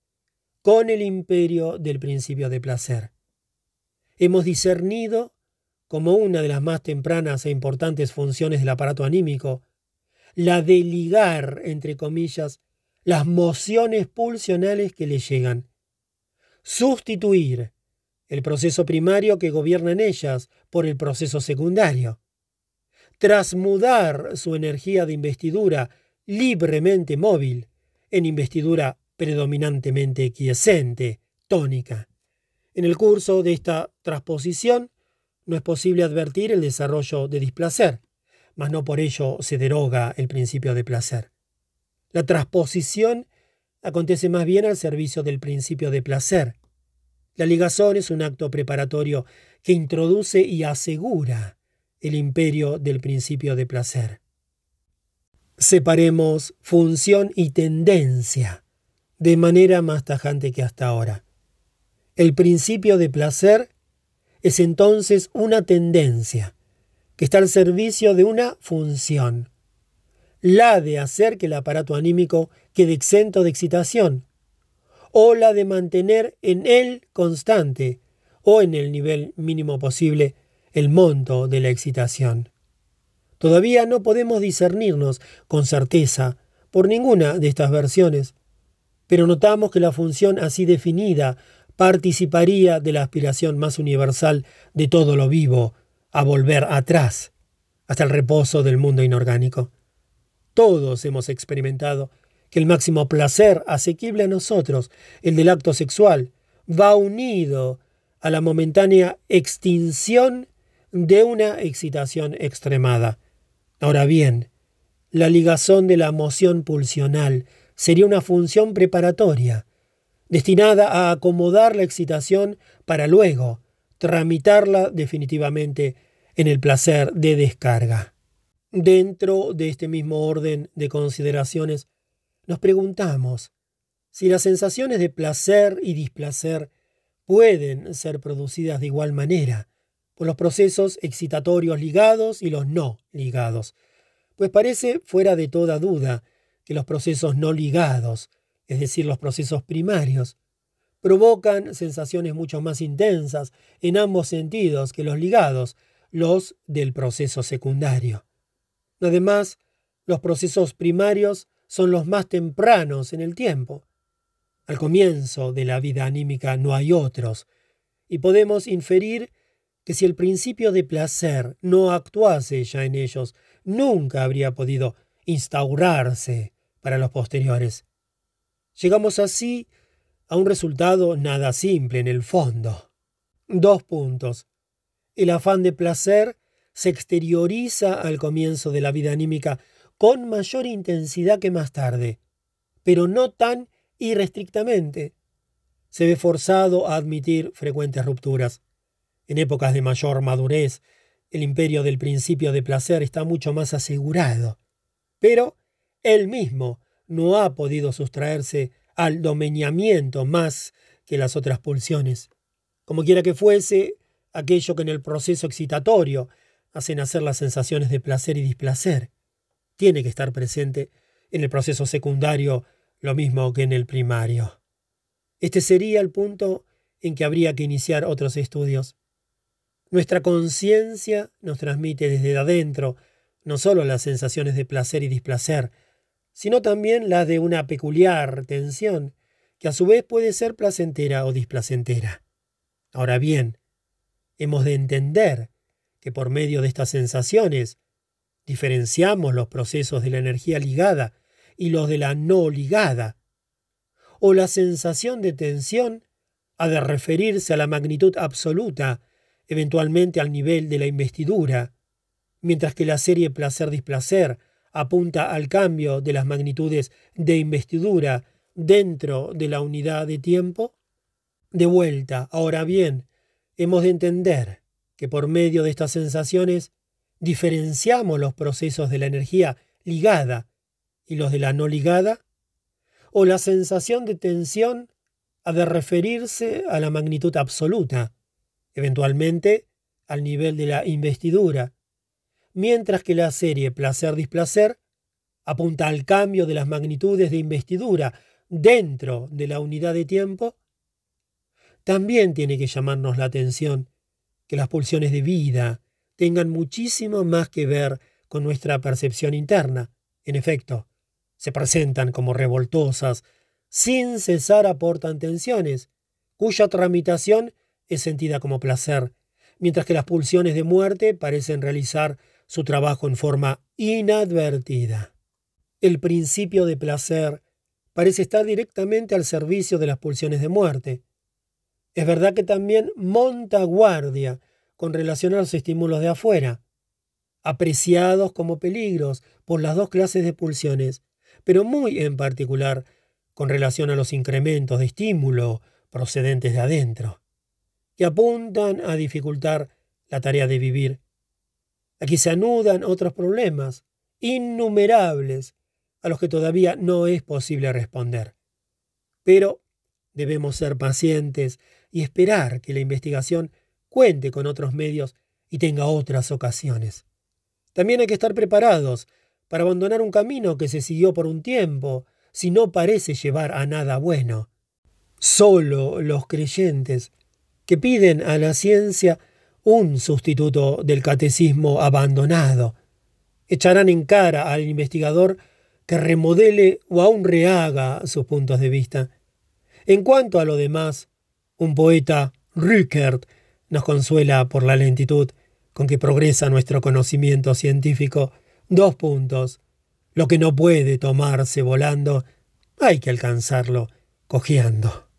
con el imperio del principio de placer. Hemos discernido, como una de las más tempranas e importantes funciones del aparato anímico, la de ligar, entre comillas, las mociones pulsionales que le llegan, sustituir el proceso primario que gobierna en ellas por el proceso secundario, trasmudar su energía de investidura libremente móvil en investidura predominantemente quiescente, tónica. En el curso de esta transposición no es posible advertir el desarrollo de displacer, mas no por ello se deroga el principio de placer. La transposición acontece más bien al servicio del principio de placer. La ligazón es un acto preparatorio que introduce y asegura el imperio del principio de placer. Separemos función y tendencia de manera más tajante que hasta ahora. El principio de placer es entonces una tendencia que está al servicio de una función, la de hacer que el aparato anímico quede exento de excitación, o la de mantener en él constante o en el nivel mínimo posible el monto de la excitación. Todavía no podemos discernirnos con certeza por ninguna de estas versiones pero notamos que la función así definida participaría de la aspiración más universal de todo lo vivo a volver atrás, hasta el reposo del mundo inorgánico. Todos hemos experimentado que el máximo placer asequible a nosotros, el del acto sexual, va unido a la momentánea extinción de una excitación extremada. Ahora bien, la ligazón de la emoción pulsional sería una función preparatoria, destinada a acomodar la excitación para luego tramitarla definitivamente en el placer de descarga. Dentro de este mismo orden de consideraciones, nos preguntamos si las sensaciones de placer y displacer pueden ser producidas de igual manera por los procesos excitatorios ligados y los no ligados, pues parece fuera de toda duda que los procesos no ligados, es decir, los procesos primarios, provocan sensaciones mucho más intensas en ambos sentidos que los ligados, los del proceso secundario. Además, los procesos primarios son los más tempranos en el tiempo. Al comienzo de la vida anímica no hay otros, y podemos inferir que si el principio de placer no actuase ya en ellos, nunca habría podido instaurarse para los posteriores. Llegamos así a un resultado nada simple en el fondo. Dos puntos. El afán de placer se exterioriza al comienzo de la vida anímica con mayor intensidad que más tarde, pero no tan irrestrictamente. Se ve forzado a admitir frecuentes rupturas. En épocas de mayor madurez, el imperio del principio de placer está mucho más asegurado. Pero él mismo no ha podido sustraerse al domeñamiento más que las otras pulsiones. Como quiera que fuese, aquello que en el proceso excitatorio hace nacer las sensaciones de placer y displacer, tiene que estar presente en el proceso secundario lo mismo que en el primario. Este sería el punto en que habría que iniciar otros estudios. Nuestra conciencia nos transmite desde adentro no solo las sensaciones de placer y displacer, sino también las de una peculiar tensión, que a su vez puede ser placentera o displacentera. Ahora bien, hemos de entender que por medio de estas sensaciones diferenciamos los procesos de la energía ligada y los de la no ligada, o la sensación de tensión ha de referirse a la magnitud absoluta, eventualmente al nivel de la investidura, mientras que la serie placer-displacer apunta al cambio de las magnitudes de investidura dentro de la unidad de tiempo? De vuelta, ahora bien, hemos de entender que por medio de estas sensaciones diferenciamos los procesos de la energía ligada y los de la no ligada, o la sensación de tensión ha de referirse a la magnitud absoluta, eventualmente al nivel de la investidura, mientras que la serie placer-displacer apunta al cambio de las magnitudes de investidura dentro de la unidad de tiempo, también tiene que llamarnos la atención que las pulsiones de vida tengan muchísimo más que ver con nuestra percepción interna. En efecto, se presentan como revoltosas, sin cesar aportan tensiones, cuya tramitación es sentida como placer, mientras que las pulsiones de muerte parecen realizar su trabajo en forma inadvertida. El principio de placer parece estar directamente al servicio de las pulsiones de muerte. Es verdad que también monta guardia con relación a los estímulos de afuera, apreciados como peligros por las dos clases de pulsiones, pero muy en particular con relación a los incrementos de estímulo procedentes de adentro, que apuntan a dificultar la tarea de vivir Aquí se anudan otros problemas, innumerables, a los que todavía no es posible responder. Pero debemos ser pacientes y esperar que la investigación cuente con otros medios y tenga otras ocasiones. También hay que estar preparados para abandonar un camino que se siguió por un tiempo, si no parece llevar a nada bueno. Solo los creyentes que piden a la ciencia un sustituto del catecismo abandonado. Echarán en cara al investigador que remodele o aún rehaga sus puntos de vista. En cuanto a lo demás, un poeta, Rückert, nos consuela por la lentitud con que progresa nuestro conocimiento científico. Dos puntos. Lo que no puede tomarse volando, hay que alcanzarlo cojeando.